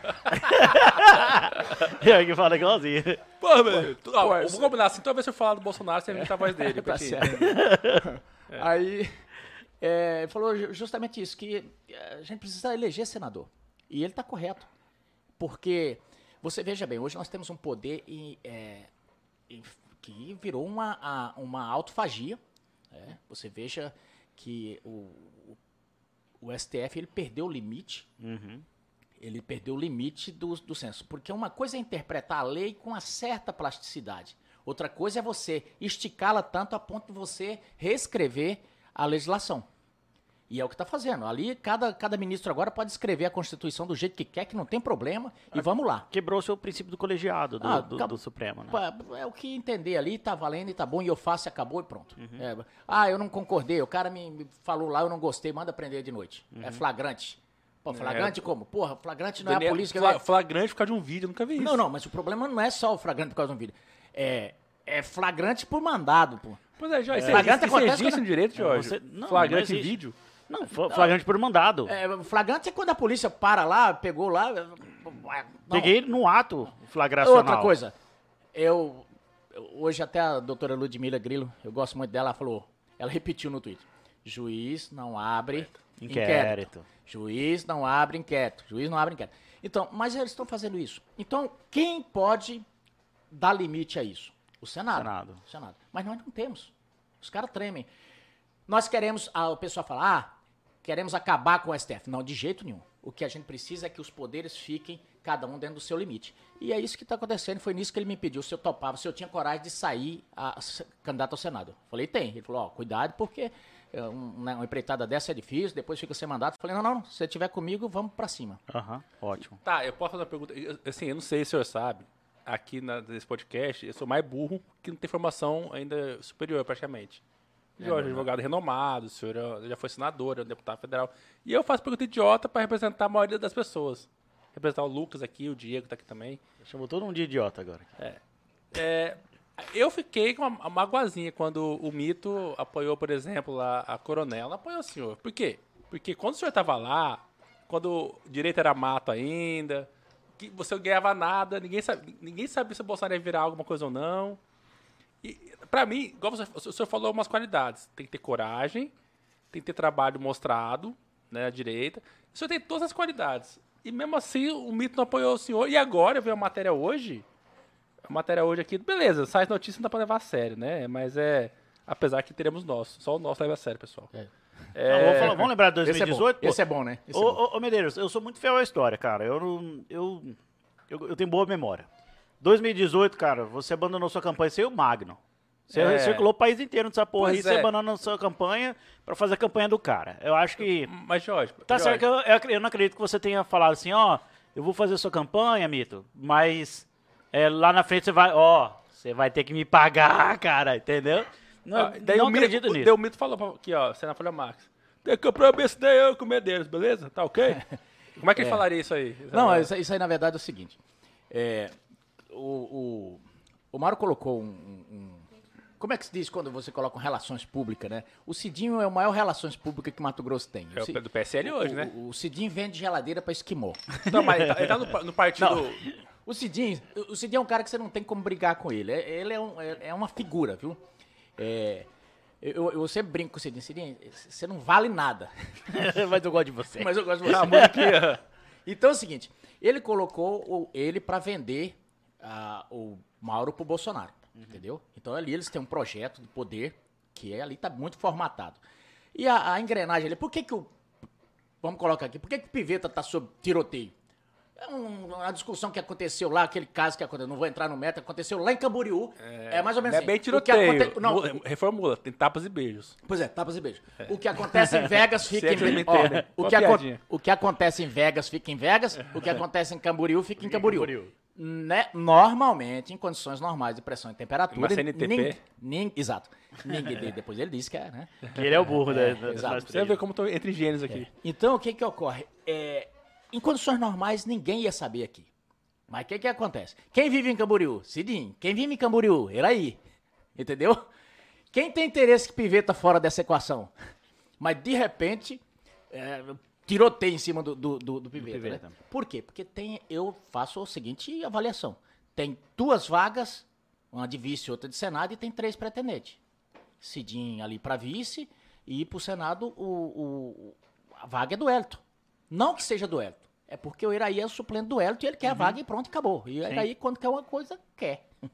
E (laughs) aí que fala igualzinho. Pô, velho. tu- ó, Pô, eu vou combinar assim, toda vez que eu falar do Bolsonaro, você imita a voz dele. pra (laughs) tá certo. (laughs) Aí é, ele falou ju- justamente isso, que é, a gente precisa eleger senador. E ele está correto. Porque, você veja bem, hoje nós temos um poder em, é, em- que virou uma, a- uma autofagia. né? Você veja que o, o, o STF ele perdeu o limite ele perdeu o limite do, do senso. Porque uma coisa é interpretar a lei com uma certa plasticidade. Outra coisa é você esticá-la tanto a ponto de você reescrever a legislação. E é o que está fazendo. Ali, cada, cada ministro agora pode escrever a Constituição do jeito que quer, que não tem problema, e vamos lá. Quebrou-se o princípio do colegiado do, Ah, do, acab- do Supremo, né? Pá, É o que entender ali, tá valendo e tá bom, e eu faço, e acabou e pronto. Uhum. É, ah, eu não concordei, o cara me, me falou lá, eu não gostei, manda prender de noite. Uhum. É flagrante. Pô, flagrante como? Porra, flagrante não é a Daniel- polícia que fla- vai... Flagrante por causa de um vídeo, eu nunca vi isso. Não, não, mas o problema não é só o flagrante por causa de um vídeo. É, é flagrante por mandado, pô. Pois é, Jorge, isso, Flagrante isso acontece existe quando- no direito, Jorge? você- não, Flagrante não em vídeo? Não, fla- flagrante por mandado. É, flagrante é quando a polícia para lá, pegou lá. é, não. Peguei no ato flagracional. Outra coisa, eu, eu- Hoje até a doutora Ludmila Grilo, eu gosto muito dela, ela falou. Ela repetiu no Twitter. Juiz não abre inquérito. Inquérito. Juiz não abre inquérito. Juiz não abre inquérito. Então, mas eles estão fazendo isso. Então, quem pode dar limite a isso? O Senado. Senado. O Senado. Mas nós não temos. Os caras tremem. Nós queremos. ah, o pessoal fala, ah, queremos acabar com o STF. Não, de jeito nenhum. O que a gente precisa é que os poderes fiquem, cada um dentro do seu limite. E é isso que está acontecendo. Foi nisso que ele me pediu se eu topava, se eu tinha coragem de sair a, se- candidato ao Senado. Falei, tem. Ele falou, ó, cuidado, porque é, né, uma empreitada dessa é difícil, depois fica sem mandato. Falei, não, não, se você estiver comigo, vamos para cima. Aham, ótimo. Tá, eu posso fazer uma pergunta. Eu- Assim, eu não sei se o senhor sabe. Aqui na- nesse podcast, eu sou mais burro que não tem formação ainda superior, praticamente. Jorge, advogado renomado, o senhor é- já foi senador, é um deputado federal. E eu faço pergunta idiota pra representar a maioria das pessoas. Representar o Lucas aqui, o Diego tá aqui também. Chamou todo mundo de idiota agora. É, eu fiquei com uma, magoazinha quando o Mito apoiou, por exemplo, a, a Coronel. Não apoiou o senhor. Por quê? Porque quando o senhor estava lá, quando o direito era mato ainda, que você não ganhava nada, ninguém sabe, ninguém sabia se o Bolsonaro ia virar alguma coisa ou não. E, pra mim, igual você, o senhor falou umas qualidades. Tem que ter coragem, tem que ter trabalho mostrado, né, direita. O senhor tem todas as qualidades. E mesmo assim, o Mito não apoiou o senhor. E agora, veio a matéria hoje, a matéria hoje aqui, beleza, site notícia não dá pra levar a sério, né? Mas é. Apesar que teremos nosso. Só o nosso leva a sério, pessoal. É. É, Não, vamos, falar- vamos lembrar de Esse é bom. 2018? Esse é bom, né? Esse é Ô, bom. ô, ô, Medeiros, eu sou muito fiel à história, cara. Eu não. Eu, eu, eu tenho boa memória. 2018, cara, você abandonou sua campanha sem o Magno. Você É. circulou o país inteiro nessa porra Pois aí, você é. abandonou sua campanha pra fazer a campanha do cara. Eu acho que. Mas, Jorge. Tá Jorge, certo que eu, eu não acredito que você tenha falado assim, ó, eu vou fazer sua campanha, Mito, mas é, lá na frente você vai, ó, você vai ter que me pagar, (laughs) cara, entendeu? Não, Ah, daí não o Mito, acredito o- nisso. o Mito falou aqui, ó, você na Folha Max. Tem que compromisso daí eu com o Medeiros, beleza? Tá ok? (laughs) Como é que ele falaria isso aí? Não, isso, isso aí na verdade é o seguinte. é, o, o, o Mauro colocou um, um- como é que se diz quando você coloca um relações públicas, né? O Cidinho é o maior relações públicas que Mato Grosso tem. É o do PSL hoje, o- né? O, o Cidinho vende geladeira pra esquimó. Não, mas ele tá, ele tá no, no partido. O Cidinho, o Cidinho é um cara que você não tem como brigar com ele. É- Ele é, um- é- é uma figura, viu? É, eu, eu sempre brinco com o Cidinho. Cidinho, você não vale nada. (laughs) Mas eu gosto de você. Mas eu gosto de você. A musiquinha. (laughs) Então é o seguinte, ele colocou ele pra vender ah, o Mauro pro Bolsonaro, entendeu? Então ali eles têm um projeto de poder que é, ali tá muito formatado. E a, a engrenagem ali, por que que o... Vamos colocar aqui, por que que o Piveta tá sob tiroteio? É um- uma discussão que aconteceu lá, aquele caso que aconteceu, não vou entrar no meta, aconteceu lá em Camboriú. É, mais ou menos é bem assim. O que tiroteio. aconte- Não, Mu- Reformula, tem tapas e beijos. Pois é, tapas e beijos. O que acontece em Vegas (laughs) fica em é Vegas. entendo. o, que piadinha. o que acontece em Vegas fica em Vegas. O que (laughs) acontece em Camboriú fica em Camboriú. Camboriú. Né? Normalmente, em condições normais de pressão e temperatura. Uma CNTP? nin- nin- exato. Ninguém, depois ele disse que é, né? Que ele é o burro da, da, exato. Você vê como estão entre gênios aqui. Então, o que que ocorre? É, em condições normais, ninguém ia saber aqui. Mas o que que acontece? Quem vive em Camboriú? Cidinho. Quem vive em Camboriú? Ele aí. Entendeu? Quem tem interesse que Piveta fora dessa equação? Mas, de repente, é, tiroteio em cima do, do, do, do Piveta, Piveta. né? Por quê? Porque tem, eu faço a seguinte avaliação. Tem duas vagas, uma de vice e outra de Senado, e tem três pretendentes. Cidinho ali para vice e para o Senado o, o- a vaga é do Elton. Não que seja do Elton. É porque o Iraí é o suplente do Elton e ele quer a vaga e pronto, acabou. E o Iraí, quando quer uma coisa, quer. (laughs)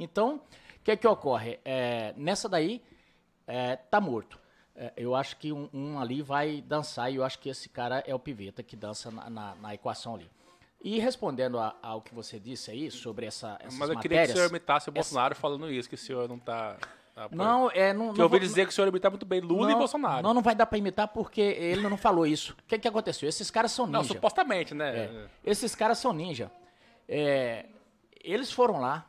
Então, o que é que ocorre? É, nessa daí, é, tá morto. É, eu acho que um, um ali vai dançar e eu acho que esse cara é o Piveta que dança na, na- na equação ali. E respondendo a- ao que você disse aí sobre essa, essas Mas eu queria que o matérias... senhor imitasse o Bolsonaro falando isso, que o senhor não tá. Apoiando. Não, é... Não, não eu ouvi vou- dizer que o senhor imita muito bem Lula e não, Bolsonaro. Não, não vai dar pra imitar porque ele não falou isso. O que que aconteceu? Esses caras são Não, ninja. supostamente, né? É, Esses caras são ninja. É, eles foram lá,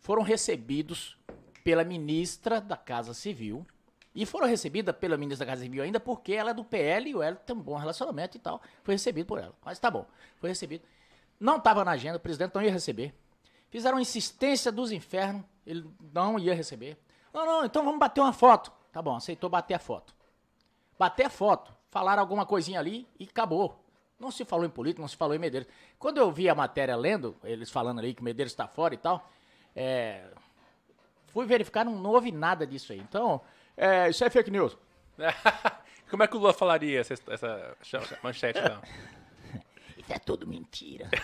foram recebidos pela ministra da Casa Civil e foram recebidas pela ministra da Casa Civil ainda porque ela é do PL e o Hélio tem um bom relacionamento e tal. Foi recebido por ela. Mas tá bom, foi recebido. Não estava na agenda, o presidente não ia receber. Fizeram insistência dos infernos, ele não ia receber. Não, não, então vamos bater uma foto. Tá bom, aceitou bater a foto. Bater a foto, falaram alguma coisinha ali e acabou. Não se falou em política, não se falou em Medeiros. Quando eu vi a matéria lendo, eles falando ali que Medeiros está fora e tal, é, fui verificar, não, não houve nada disso aí. Então, é, isso é fake news. (laughs) Como é que o Lula falaria essa, essa ch- manchete, então? (laughs) Isso é tudo mentira. (laughs)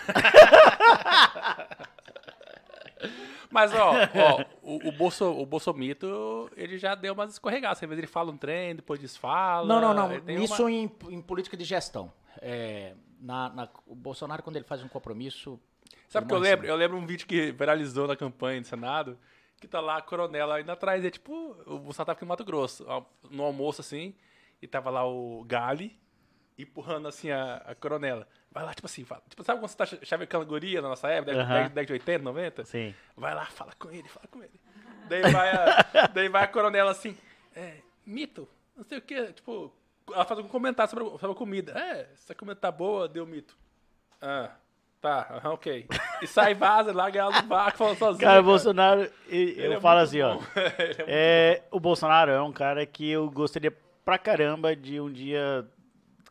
Mas, ó, (laughs) ó o, o, Bolso, o Bolsomito, ele já deu umas escorregadas. Às vezes ele fala um trem, depois desfala. Não, não, não. Isso uma- em, em política de gestão. É, na, na- o Bolsonaro, quando ele faz um compromisso. Sabe o que eu lembro? Eu lembro um vídeo que viralizou na campanha do Senado, que tá lá a coronela indo atrás. É tipo, o Bolsonaro tava aqui no Mato Grosso, no almoço assim, e tava lá o Gali empurrando assim a, a coronela. Vai lá, tipo assim, fala, tipo, sabe quando você tá chavecando guria na nossa época, década de 80, 90? Sim. Vai lá, fala com ele, fala com ele. Daí vai a, (laughs) daí vai a coronela assim, é, mito, não sei o que, tipo, ela faz algum comentário sobre, sobre a comida. É, essa comida tá boa, deu mito. Ah, tá, ok. E sai vaza, larga ela no vácuo, falando sozinho. Cara, o Bolsonaro, e- Ele eu é falo assim, ó. bom. (laughs) Ele é É, o Bolsonaro é um cara que eu gostaria pra caramba de um dia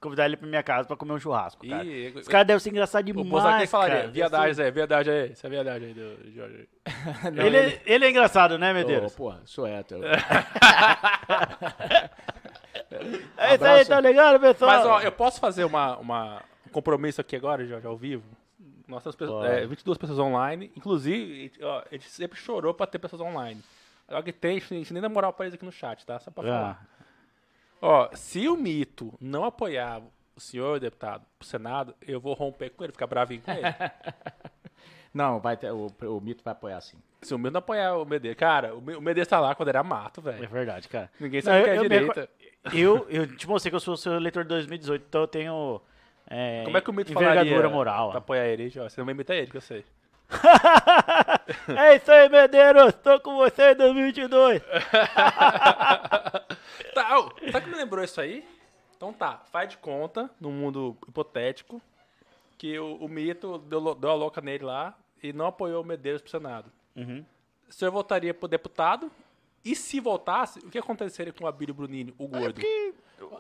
convidar ele pra minha casa pra comer um churrasco, cara. Ih, Esse cara deve ser engraçado O demais, Bolsonaro que falaria, cara. viadagem, é, viadagem aí, essa é a viadagem aí do Jorge. (laughs) Ele, é- ele é engraçado, né, Ô, Medeiros? porra, sou hétero. (laughs) é isso aí, abraço. tá ligado, pessoal? Mas, ó, eu posso fazer uma, uma- um compromisso aqui agora, Jorge, ao vivo? Temos pessoas, Pode. é, 22 pessoas online. Inclusive, ó, a gente sempre chorou pra ter pessoas online. Agora que tem, a gente nem dá moral pra eles aqui no chat, tá? Só pra Ah, falar. Ó, se o Mito não apoiar o senhor deputado pro Senado, eu vou romper com ele, ficar bravinho com ele. (laughs) Não, vai ter, o, o Mito vai apoiar sim. se o Mito não apoiar o Medeiros. Cara, o o Medeiros tá lá quando era mato, é velho. verdade, cara. Ninguém sabe o que é eu- direita. Eu, eu te mostrei que eu sou seu leitor de 2018, então eu tenho. É, Como é que o Mito falaria moral. pra ó. apoiar ele? Ó, Você não vai imitar ele, que eu sei. (laughs) é isso aí, Medeiros. Tô com você em 2022. (laughs) Tá, ô, sabe que me lembrou isso aí? Então tá, faz de conta, num mundo hipotético, que o, o Mito deu, deu a louca nele lá e não apoiou o Medeiros pro Senado. Uhum. O senhor votaria pro deputado E se voltasse, o que aconteceria com o Abílio Brunini, o gordo?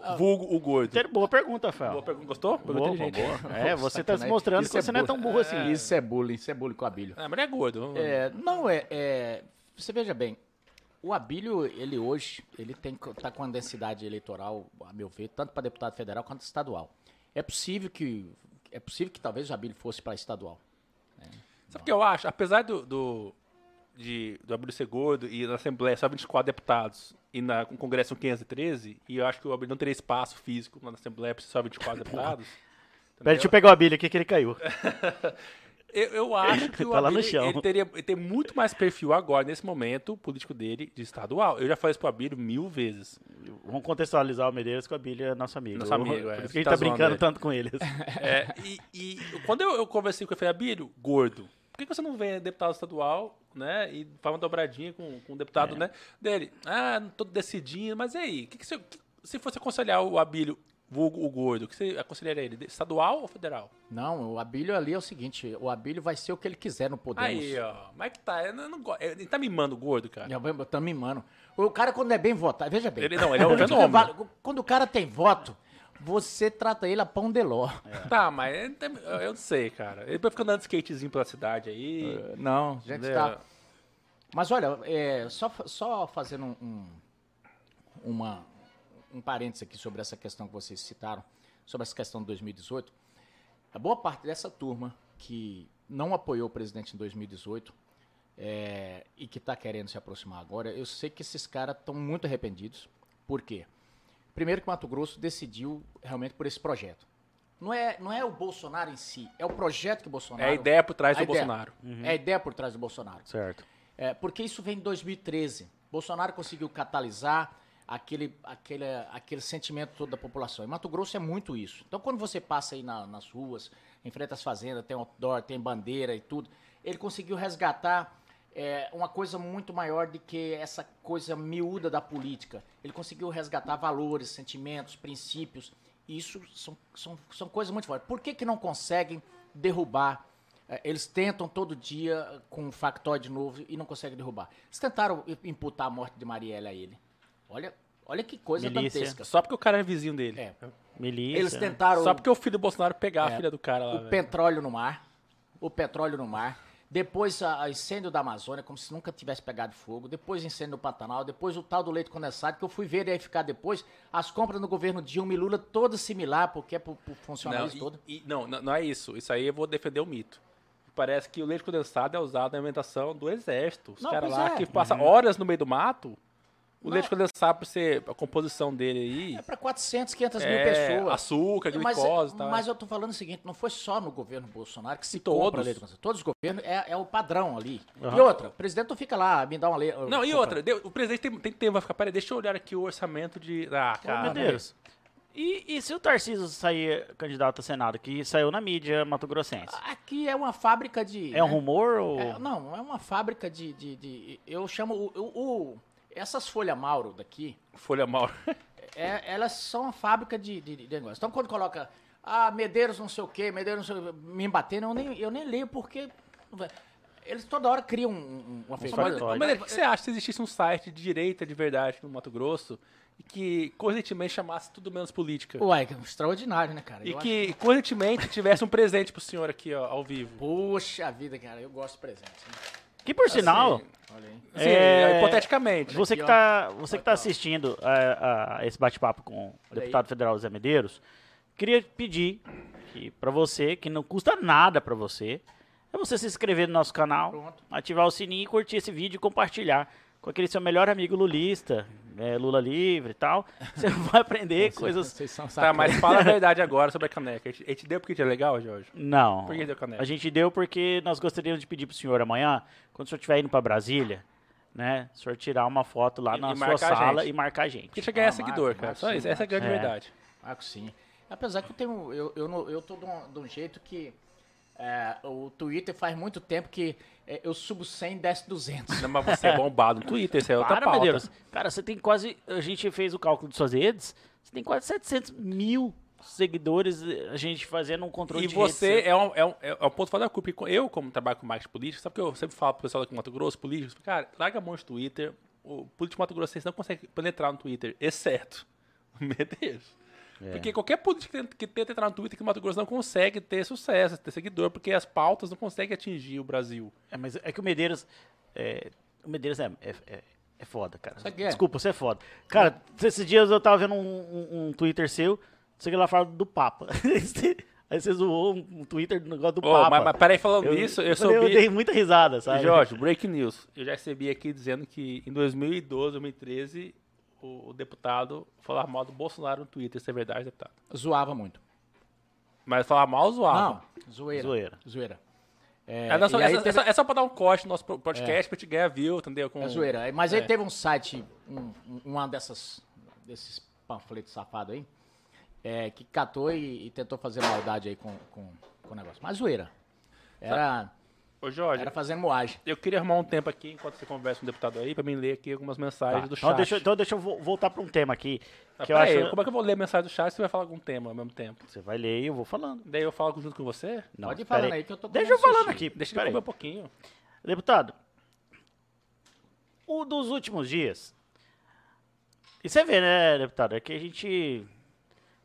Ah, Vulgo o gordo. Boa pergunta, Rafael. Boa pergunta, gostou? Pergunta Boa, inteligente. boa. É, você tá se mostrando Isso que é você não é tão burro assim. Isso é bullying, isso é bullying com o Abílio. Ah, mas ele é gordo. É, não, é, é- Você veja bem, o Abílio, ele hoje, ele tem, tá com uma densidade eleitoral, a meu ver, tanto para deputado federal quanto estadual. É possível que. É possível que talvez o Abílio fosse para estadual. Sabe o que eu acho? Apesar do, do, de, do Abílio ser gordo e na Assembleia só 24 deputados e na, no Congresso são 513, e eu acho que o Abílio não teria espaço físico na Assembleia para ser só 24 (laughs) deputados. Pera, deixa eu pegar o Abílio aqui que ele caiu. (laughs) Eu, eu (laughs) acho que o Tá Abílio, ele, teria, ele tem muito mais perfil agora, nesse momento, político dele, de estadual. Eu já falei isso pro Abílio mil vezes. Vamos contextualizar o Medeiros que o Abílio é nosso amigo. Nosso amigo, é. Por isso que a gente Tá tá brincando tanto com eles. (laughs) É, e, e quando eu, eu conversei com ele, eu falei, Abílio, gordo, por que que você não vem deputado estadual, né, e faz uma dobradinha com, com o deputado, né, dele? Ah, não tô decidindo, mas e aí, que que você, que- se fosse aconselhar o Abílio, vulgo o gordo, o que você aconselharia ele, estadual ou federal? Não, o Abílio ali é o seguinte: o Abílio vai ser o que ele quiser no Podemos. Aí, ó, mas que tá, eu não, não ele tá mimando o gordo, cara. Tá mimando. O cara, quando é bem votado, veja bem. Ele não, ele é um (laughs) quando fenômeno. Quando o cara tem voto, você trata ele a pão de ló. Tá, mas eu eu não sei, cara. Ele fica andando de skatezinho pela cidade aí. Não, a gente né? tá. Mas olha, é, só, só fazendo um, um, uma, um parênteses aqui sobre essa questão que vocês citaram, sobre essa questão de 2018. A boa parte dessa turma que não apoiou o presidente em 2018 é, e que está querendo se aproximar agora, eu sei que esses caras estão muito arrependidos. Por quê? Primeiro que Mato Grosso decidiu realmente por esse projeto. Não é, não é o Bolsonaro em si, é o projeto que o Bolsonaro... É a ideia por trás do ideia. Bolsonaro. É a ideia por trás do Bolsonaro. Certo. É, porque isso vem em 2013. Bolsonaro conseguiu catalisar aquele, aquele, aquele sentimento todo da população. E Mato Grosso é muito isso. Então, quando você passa aí na- nas ruas, enfrenta as fazendas, tem outdoor, tem bandeira e tudo, ele conseguiu resgatar é, uma coisa muito maior do que essa coisa miúda da política. Ele conseguiu resgatar valores, sentimentos, princípios. Isso são, são, são coisas muito fortes. Por que, que não conseguem derrubar é, Eles tentam todo dia com um factoide novo e não conseguem derrubar. Eles tentaram imputar a morte de Marielle a ele. Olha, olha que coisa Milícia. dantesca. Só porque o cara é vizinho dele. É, Milícia. eles tentaram Só porque o filho do Bolsonaro pegar É. a filha do cara lá. o velho. petróleo no mar, o petróleo no mar, depois a, a incêndio da Amazônia, como se nunca tivesse pegado fogo, depois incêndio no Pantanal, depois o tal do leite condensado, que eu fui verificar depois, as compras no governo Dilma e Lula todas similar, porque é pro, pro e- todo. e- não, não, é isso. Isso aí eu vou defender o mito. Parece que o leite condensado é usado na alimentação do exército. Os Não, caras lá é. que passam horas no meio do mato, o Não. leite condensado, por ser a composição dele aí, É para 400, 500 mil é pessoas. açúcar, Mas, glicose e tal. mas eu tô falando o seguinte, não foi só no governo Bolsonaro que se Todos. compra leite condensado. Todos os governos é, é o padrão ali. E outra, o presidente não fica lá, me dá uma lei. Não, e outra, o presidente tem, tem tempo, vai ficar, peraí, deixa eu olhar aqui o orçamento de... Ah, Ô, cara, Medeiros. E, e se o Tarcísio sair candidato a Senado, que saiu na mídia Mato Grossense? Aqui é uma fábrica de. É um né? rumor ou... É, não, é uma fábrica de. de, de- eu chamo. O- o- essas folhas Mauro daqui, Folha mal. (laughs) é- elas são uma fábrica de, de, de negócio. Então quando coloca. Ah, Medeiros não sei o quê, Medeiros não sei o quê, me batendo, eu nem, eu nem leio porque. Eles toda hora criam um, um, uma fake news. Mas o que você acha se existisse um site de direita de verdade no Mato Grosso e que coerentemente chamasse tudo menos política? Uai, que extraordinário, né, cara? E Eu que coerentemente tivesse um presente pro senhor aqui, ó, ao vivo. acho- Poxa vida, cara, eu gosto de presente. né? Que por sinal, Olha aí. Assim, É, hipoteticamente. você aqui, que ó. tá, você que tá assistindo a, a esse bate-papo com o deputado federal Zé Medeiros, queria pedir que para você, que não custa nada para você, é você se inscrever no nosso canal, Pronto. ativar o sininho e curtir esse vídeo e compartilhar com aquele seu melhor amigo lulista, é, Lula livre e tal. (laughs) Você vai aprender coisas... Vocês são Tá, mas fala a verdade (laughs) agora sobre a caneca. A gente, a gente deu porque é legal, Jorge? Não. Por que deu caneca? A gente deu porque nós gostaríamos de pedir pro senhor amanhã, quando o senhor estiver indo para Brasília, né, o senhor tirar uma foto lá E- na e sua sala e marcar a gente. Porque você ganhar Ah, seguidor, cara. Marco, Só sim, isso. Essa é a grande É. verdade. Marco, sim. Apesar que eu tenho. Eu, eu, não- eu tô de um, de um jeito que. É, o Twitter faz muito tempo que é, eu subo 100 desce 200. Não, mas você é bombado no (laughs) Twitter, isso é outra Para, pauta. Medeiros. Cara, você tem quase. A gente fez o cálculo de suas redes. Você tem quase 700 mil seguidores. A gente fazendo um controle E de você redes. é um, é, um, é um ponto fora da culpa. Eu, como trabalho com marketing político, sabe que eu sempre falo pro pessoal aqui no Mato Grosso, políticos, cara, larga a mão de Twitter, o político Mato Grossense não consegue penetrar no Twitter, exceto (laughs) Medeiros. É. Porque qualquer político que tenta- entrar no Twitter que no Mato Grosso não consegue ter sucesso, ter seguidor, porque as pautas não conseguem atingir o Brasil. É, mas é que o Medeiros. É, o Medeiros é, é, é, é foda, cara. O? Desculpa, você é foda. Cara, esses dias eu tava vendo um, um- um Twitter seu, você que lá fala do Papa. (laughs) Aí você zoou um, Twitter do negócio do Ô, Papa. mas, mas peraí, falando eu, nisso, eu, falei, soube... eu dei muita risada, sabe? Jorge, breaking news. Eu já recebi aqui dizendo que em 2012, 2013, o, o deputado falava mal do Bolsonaro no Twitter. Isso é verdade, deputado? Zoava muito. Mas falar mal, zoava. Não, zoeira. Zoeira. Zoeira. É, É, só- e é, é teve- só, é só pra dar um corte no nosso podcast pra te ganhar view, entendeu? Com, É zoeira. Mas aí É. teve um site, um, um- uma dessas, desses panfletos safados aí, é, que catou e, e tentou fazer maldade aí com, com, com o negócio. Mas zoeira. Era, Ô, Jorge, era fazendo moagem. eu queria arrumar um tempo aqui, enquanto você conversa com o deputado aí, pra mim ler aqui algumas mensagens Tá, do então, chat. deixa, eu- então deixa eu vo- voltar pra um tema aqui. Ah, Que eu acho... Como é que eu vou ler a mensagem do chat se você vai falar algum tema ao mesmo tempo? Você vai ler e eu vou falando. Daí eu falo junto com você? Não, Pode ir falando aí que eu tô Deixa eu falando aqui. Deixa eu aí. comer um pouquinho. Deputado, o dos últimos dias. E você vê, né, deputado? É que a gente.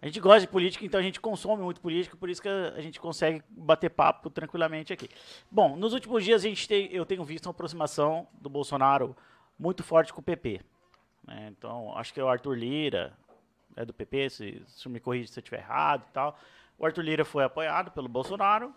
A gente gosta de política, então a gente consome muito política, por isso que a gente consegue bater papo tranquilamente aqui. Bom, nos últimos dias a gente tem, eu tenho visto uma aproximação do Bolsonaro muito forte com o PP. né? Então, acho que é o Arthur Lira, é do PP, se, se me corrija se eu estiver errado e tal. O Arthur Lira foi apoiado pelo Bolsonaro,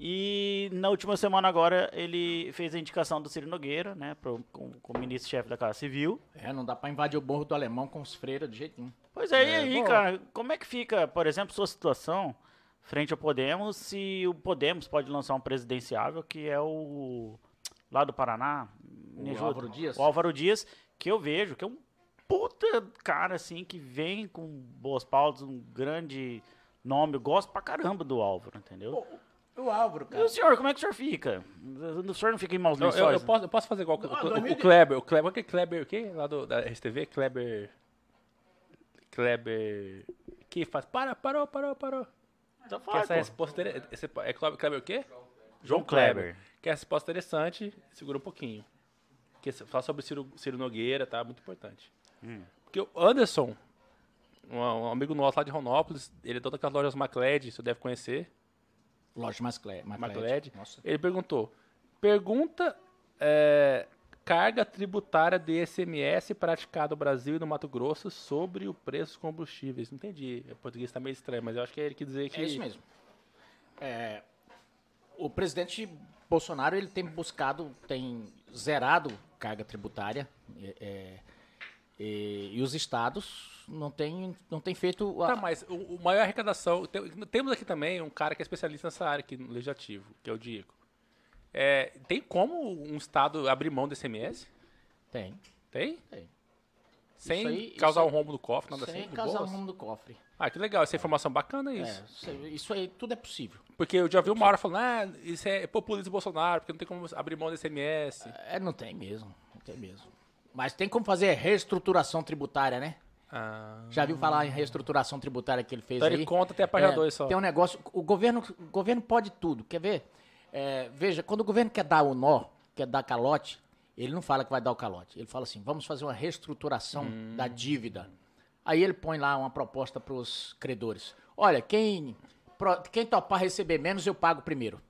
e na última semana agora ele fez a indicação do Ciro Nogueira, né, pro, com, como ministro-chefe da Casa Civil. É, não dá pra invadir o morro do alemão com os freiras de jeito nenhum. Pois é, e É, aí, bom. cara, como é que fica, por exemplo, sua situação frente ao Podemos, se o Podemos pode lançar um presidenciável, que é o lá do Paraná, O? Álvaro Dias? O Álvaro Dias, que eu vejo que é um puta cara, assim, que vem com boas pautas, um grande nome, eu gosto pra caramba do Álvaro, entendeu? O Álvaro, E o senhor, como é que o senhor fica? O senhor não fica em maus Eu, eu- eu lençóis? posso, eu posso fazer igual o, Não, o- o 2000 Kleber. O Kleber, o que é Kleber o quê? Lá do, da RSTV? Kleber. Kleber. Que faz. Para, parou, parou, parou. Então Que fala, essa pô. resposta. esse- É Kleber, Kleber o quê? João Kleber. Que é a resposta interessante, segura um pouquinho. Que fala sobre Ciro, Ciro Nogueira, tá? Muito importante. Hum. Porque o Anderson, um, um amigo nosso lá de Ronópolis, ele é dono daquelas lojas Macled, você deve conhecer. Loja Macled. Nossa. Ele perguntou: pergunta é, carga tributária de ICMS praticada no Brasil e no Mato Grosso sobre o preço dos combustíveis. Não entendi. O português está meio estranho, mas eu acho que ele quer dizer que. É isso mesmo. É, o presidente Bolsonaro ele tem buscado, tem zerado carga tributária é, é, e, e os estados não têm não tem feito a- Tá, mas o, o maior arrecadação. tem- temos aqui também um cara que é especialista nessa área aqui no legislativo, que é o Diego. É, tem como um estado abrir mão do ICMS? tem Tem? Tem. Sem aí- causar um rombo no cofre, nada sem assim? de casar o boas? mundo do cofre. Ah, que legal, essa informação bacana É, isso. isso, isso aí tudo é possível. Porque eu já vi uma hora falando, ah, isso é populismo Bolsonaro, porque não tem como abrir mão do ICMS. É, não tem mesmo, não tem mesmo. Mas tem como fazer reestruturação tributária, né? Ah, Já viu falar em reestruturação tributária que ele fez Então aí? ele conta até a página É, 2 só. Tem um negócio, o governo, o governo pode tudo, quer ver? É, veja, quando o governo quer dar o nó, quer dar calote, ele não fala que vai dar o calote. Ele fala assim, vamos fazer uma reestruturação Hum. da dívida. Aí ele põe lá uma proposta para os credores. Olha, quem, quem topar receber menos, eu pago primeiro.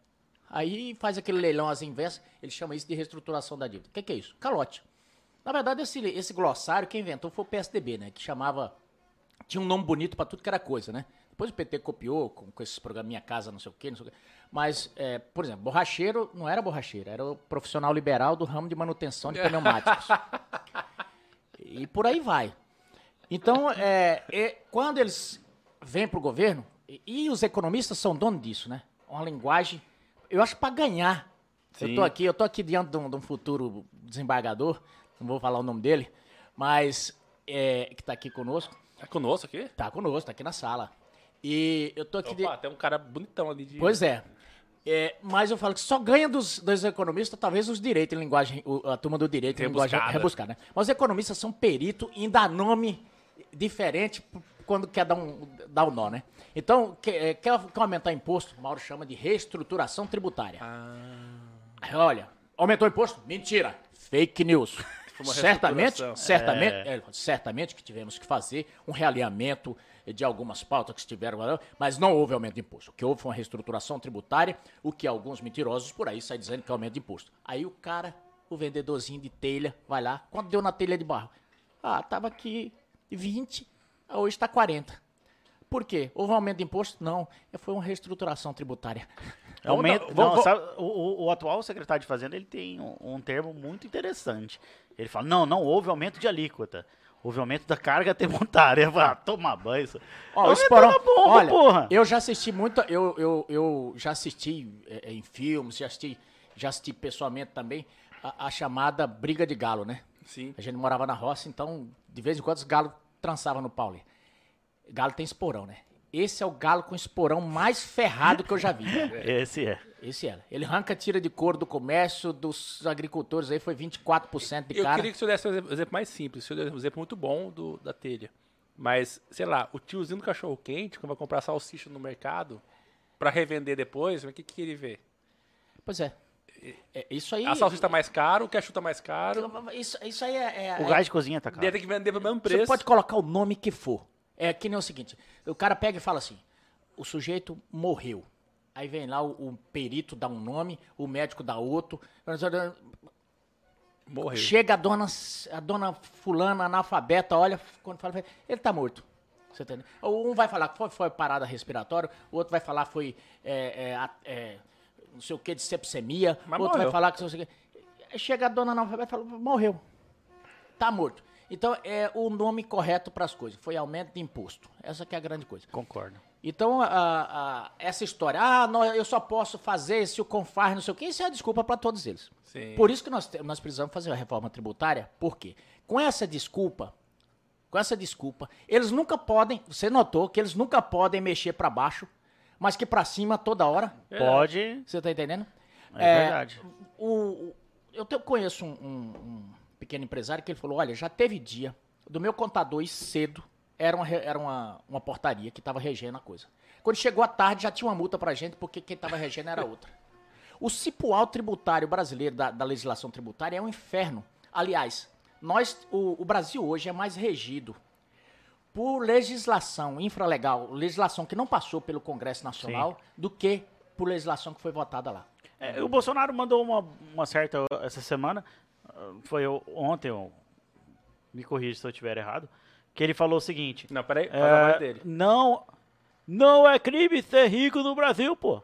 Aí faz aquele leilão às inversas, ele chama isso de reestruturação da dívida. O que, que é isso? Calote. Na verdade, esse, esse glossário quem inventou foi o PSDB, né? Que chamava tinha um nome bonito pra tudo que era coisa, né? Depois o PT copiou com, com esses programas Minha Casa, não sei o quê, não sei o quê. Mas, é, por exemplo, borracheiro não era borracheiro, era o profissional liberal do ramo de manutenção de pneumáticos. e por aí vai. Então, é, é, quando eles vêm pro governo, e, e os economistas são donos disso, né? Uma linguagem, eu acho para ganhar. Eu Sim. tô aqui, eu tô aqui diante de um, de um futuro desembargador, não vou falar o nome dele, mas é, que tá aqui conosco. é conosco aqui? Tá conosco, tá aqui na sala. E eu tô aqui. de- Opa, tem um cara bonitão ali de... Pois é. É, Mas eu falo que só ganha dos, dos economistas, talvez os direitos em linguagem, a turma do direito em linguagem Rebuscada. Né? Mas os economistas são perito em dar nome diferente quando quer dar um, dar um nó, né? Então, é, quer, quer aumentar imposto? O Mauro chama de reestruturação tributária. Ah. Olha, aumentou o imposto? Mentira. Fake news. (laughs) Certamente, certamente, é, certamente que tivemos que fazer um realinhamento de algumas pautas que estiveram, mas não houve aumento de imposto. O que houve foi uma reestruturação tributária, o que alguns mentirosos por aí saem dizendo que é aumento de imposto. Aí o cara, o vendedorzinho de telha, vai lá, quanto deu na telha de barro? Ah, tava aqui 20, ah, hoje está 40. Por quê? Houve um aumento de imposto? Não, foi uma reestruturação tributária. (laughs) Aumento, Vamos- não, sabe, o, o- o atual secretário de Fazenda ele tem um, um termo muito interessante. Ele fala: não, não houve aumento de alíquota. Houve aumento da carga (laughs) tributária. Ah, toma banho. Isso. Ó, o Esporão, bomba, olha, porra. eu já assisti muita, eu, eu, eu já assisti é, em filmes, já assisti, já assisti pessoalmente também a, a chamada briga de galo, né? Sim. A gente morava na roça, então de vez em quando os galos trançavam no Pauli. Galo tem esporão, né? Esse é o galo com esporão mais ferrado que eu já vi. (laughs) Esse é. Esse era. Ele arranca tira de couro do comércio, dos agricultores aí foi 24% de Eu cara. queria que o senhor desse um exemplo, mais simples. O senhor deu um exemplo muito bom do, da telha. Mas, sei lá, o tiozinho do cachorro quente, quando vai comprar salsicha no mercado, pra revender depois, o que, que ele vê? Pois é. É, Isso aí. A salsicha tá mais caro, o ketchup tá mais caro. Isso, isso aí é. é- O é- gás de cozinha tá caro. tem que vender pelo mesmo Você preço. pode colocar o nome que for. É que nem o seguinte: o cara pega e fala assim, o sujeito morreu. Aí vem lá o, o perito dá um nome, o médico dá outro. Morreu. Chega a dona, a dona fulana analfabeta, olha, quando fala, ele tá morto. Você entendeu? Um vai falar que foi, foi parada respiratória, o outro vai falar foi é, é, é, não sei o que de sepsemia, o outro vai morreu. falar que não sei o que. Chega a dona analfabeta e fala, morreu. Tá morto. Então é o nome correto para as coisas. Foi aumento de imposto. Essa que é a grande coisa. Concordo. Então, a- a- essa história, ah, não, eu só posso fazer se o CONFAR, não sei o quê, isso é a desculpa para todos eles. Sim. Por isso que nós, nós precisamos fazer a reforma tributária, por quê? Com essa desculpa, com essa desculpa, eles nunca podem, você notou que eles nunca podem mexer para baixo, mas que para cima toda hora. Pode. Você tá entendendo? É, verdade. O, o- eu te- conheço um, um- um pequeno empresário que ele falou: olha, já teve dia do meu contador ir cedo, era uma, era uma, uma portaria que estava regendo a coisa. Quando chegou à tarde, já tinha uma multa pra gente, porque quem estava regendo era outra. O cipual tributário brasileiro, da, da legislação tributária, é um inferno. Aliás, nós, o, o Brasil hoje é mais regido por legislação infralegal, legislação que não passou pelo Congresso Nacional, do que por legislação que foi votada lá. É, o Bolsonaro mandou uma, uma certa essa semana, foi ontem, me corrija se eu estiver errado, que ele falou o seguinte: Não, peraí, é, a voz dele. não, não é crime ser rico no Brasil, pô.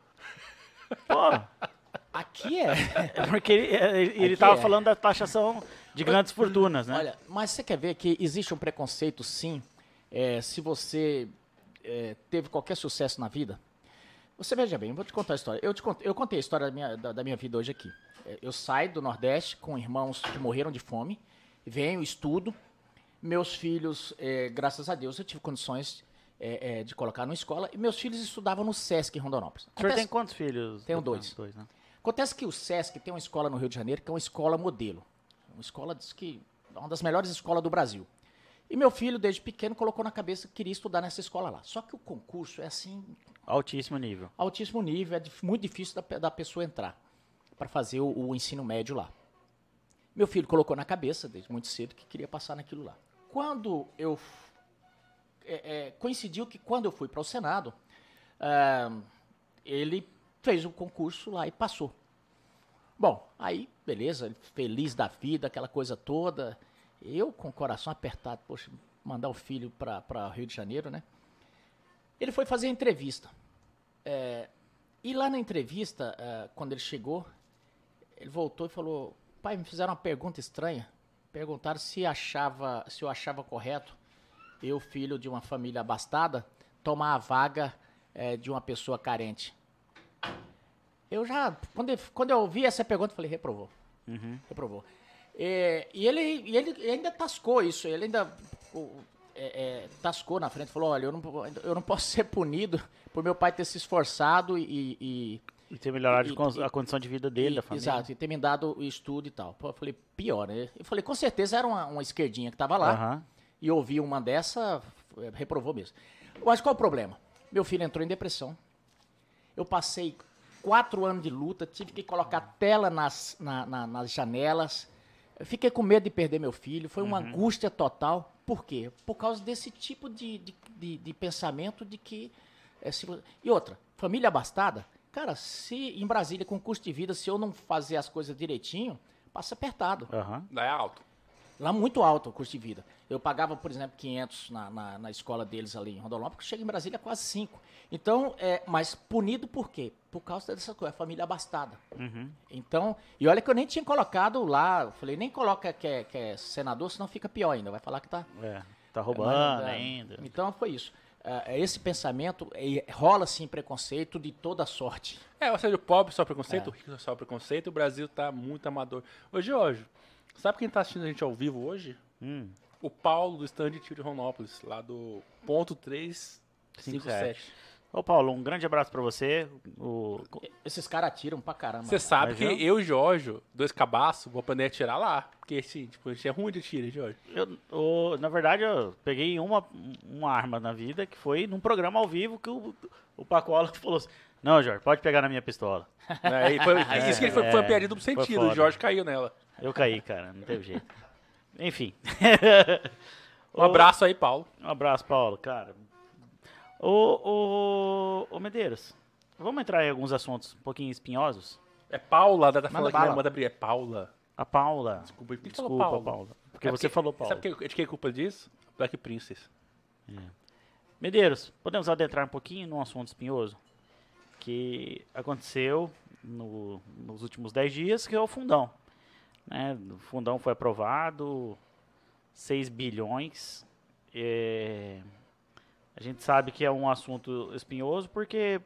Pô, (laughs) Aqui é. é porque ele, é, ele, ele Aqui tava é. falando da taxação de grandes fortunas, né? Olha, mas você quer ver que existe um preconceito, sim, é, se você é, teve qualquer sucesso na vida. Você veja bem, eu vou te contar a história. Eu, te cont- eu contei a história da minha, da, da minha vida hoje aqui. É, Eu saio do Nordeste com irmãos que morreram de fome, venho, estudo. Meus filhos, é, graças a Deus, eu tive condições é, é, de colocar numa escola. E meus filhos estudavam no Sesc em Rondonópolis. o senhor Acontece- tem quantos filhos? Tenho dois. Dois, né? Acontece que o SESC tem uma escola no Rio de Janeiro que é uma escola modelo. Uma escola diz que é uma das melhores escolas do Brasil. E meu filho, desde pequeno, colocou na cabeça que queria estudar nessa escola lá. Só que o concurso é assim, Altíssimo nível. altíssimo nível, é muito difícil da, da pessoa entrar para fazer o, o ensino médio lá. Meu filho colocou na cabeça, desde muito cedo, que queria passar naquilo lá. Quando eu. é, é, coincidiu que quando eu fui para o Senado, ah, ele fez o concurso lá e passou. Bom, aí, beleza, ele feliz da vida, aquela coisa toda. Eu, com o coração apertado, poxa, mandar o filho para Rio de Janeiro, né? Ele foi fazer a entrevista. É, e lá na entrevista, é, quando ele chegou, ele voltou e falou: Pai, me fizeram uma pergunta estranha. Perguntaram se achava, se eu achava correto eu, filho de uma família abastada, tomar a vaga é, de uma pessoa carente. Eu já, quando, ele- quando eu ouvi essa pergunta, eu falei: reprovou. Reprovou. É, e, ele, e ele ainda tascou isso, ele ainda é, é, tascou na frente, falou, olha, eu não, eu não posso (laughs) ser punido por meu pai ter se esforçado e... e- E ter melhorado E- a condição de vida dele, e- da família. Exato, e ter me dado o estudo e tal. Pô, eu falei, pior, né? Eu falei, com certeza era uma, uma esquerdinha que tava lá Aham. e ouvi uma dessa, eh, reprovou mesmo. Mas qual o problema? Meu filho entrou em depressão. Eu passei quatro anos de luta, tive que colocar tela nas, na- na- nas janelas, Eu fiquei com medo de perder meu filho, foi Uhum. uma angústia total. Por quê? Por causa desse tipo de, de, de- de pensamento de que. é, se e outra, família abastada, cara, se em Brasília, com custo de vida, se eu não fazer as coisas direitinho, passa apertado. Lá é alto. Lá muito alto o custo de vida. Eu pagava, por exemplo, 500 na, na, na escola deles ali em Rondonópolis, chega em Brasília quase 5. Então, é, mas punido por quê? Por causa dessa coisa, família abastada. Então, e olha que eu nem tinha colocado lá, eu falei, nem coloca que é, que é senador, senão fica pior ainda, vai falar que tá... É, tá roubando é, ainda. Então foi isso. É, esse pensamento, é, rola sim preconceito de toda sorte. É, ou seja, o pobre só preconceito, o rico só preconceito, o Brasil tá muito amador. Ô, Jorge, sabe quem tá assistindo a gente ao vivo hoje? Hum, O Paulo, do stand de tiro de Ronópolis, lá do ponto 357. Ô, Paulo, um grande abraço pra você. O... Esses caras atiram pra caramba. Você sabe Mas que eu- eu e o Jorge, dois cabaços, vou aprender a atirar lá. Porque, assim, tipo, a gente é ruim de tiro, hein, Jorge? Eu, o- na verdade, eu peguei uma, uma arma na vida que foi num programa ao vivo que o, o Pacola (laughs) falou assim: Não, Jorge, pode pegar na minha pistola. É, e foi, (laughs) isso que ele foi, foi uma é, piadinha duplo foi sentido, o Jorge caiu nela. Eu caí, cara, não teve jeito. Enfim. (laughs) Um abraço aí, Paulo. Um abraço, Paulo, cara. Ô, ô, ô Medeiros, vamos entrar em alguns assuntos um pouquinho espinhosos? É Paula, tá falando que manda abrir, é Paula. A Paula. Desculpa, por que Desculpa, falou Paula? Paula. Porque É você falou Paula. Sabe que, de quem é culpa disso? Black Princess. Medeiros, podemos adentrar um pouquinho num assunto espinhoso que aconteceu no- nos últimos 10 dias, que é o fundão. Né? O fundão foi aprovado, 6 bilhões. é, a gente sabe que é um assunto espinhoso porque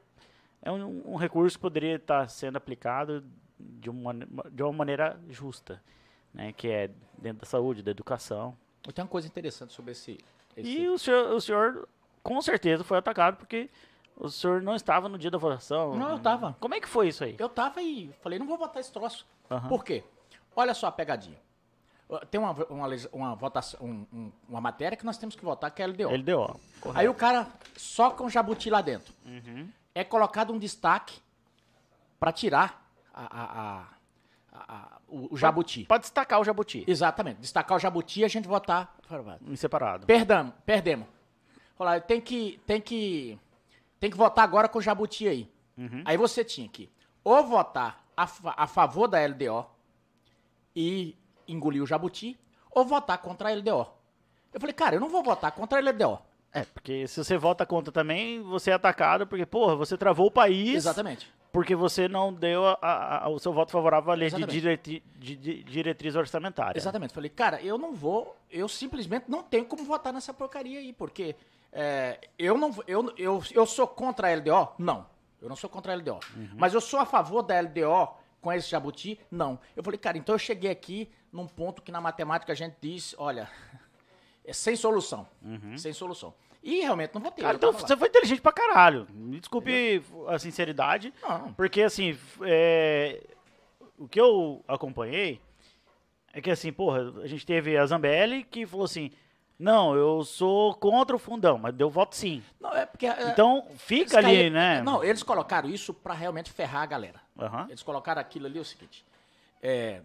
é um, um recurso que poderia estar sendo aplicado de uma, de uma maneira justa, né? que é dentro da saúde, da educação. Tenho uma coisa interessante sobre esse. esse- E o senhor, o senhor com certeza foi atacado porque o senhor não estava no dia da votação. Não, eu tava. Como é que foi isso aí? Eu tava e falei, não vou votar esse troço. Aham. Por quê? Olha só a pegadinha. Tem uma, uma, uma votação, um- um- uma matéria que nós temos que votar, que é a LDO. Ele deu, ó. Aí o cara soca um jabuti lá dentro. É colocado um destaque para tirar a- a- a- o, o jabuti. Pode destacar o jabuti. Exatamente. Destacar o jabuti e a gente votar. Em separado. Perdamos, perdemos. Falar, tem que, tem que, tem que votar agora com o Jabuti aí. Aí você tinha que ou votar a, a favor da LDO e engolir o Jabuti, ou votar contra a LDO. Eu falei, cara, eu não vou votar contra a LDO. É, porque se você vota contra também, você é atacado porque, porra, você travou o país Exatamente. porque você não deu a- a- a- o seu voto favorável à lei de, direti- de- de diretriz orçamentária. Exatamente. Falei, cara, eu não vou, eu simplesmente não tenho como votar nessa porcaria aí, porque é, eu não eu, eu, eu sou contra a LDO? Não. Eu não sou contra a LDO. Mas eu sou a favor da LDO com esse jabuti? Não. Eu falei, cara, então eu cheguei aqui num ponto que na matemática a gente diz, olha, é sem solução. Sem solução. E realmente não votei. Cara, eu então você foi inteligente pra caralho. Me desculpe a sinceridade. Não. Porque, assim, é, o que eu acompanhei é que, assim, porra, a gente teve a Zambelli que falou assim: não, eu sou contra o fundão, mas deu voto sim. Não, é porque... é, Então, fica ali, caíram- né? Não, eles colocaram isso pra realmente ferrar a galera. Aham. Eles colocaram aquilo ali, é o seguinte. é,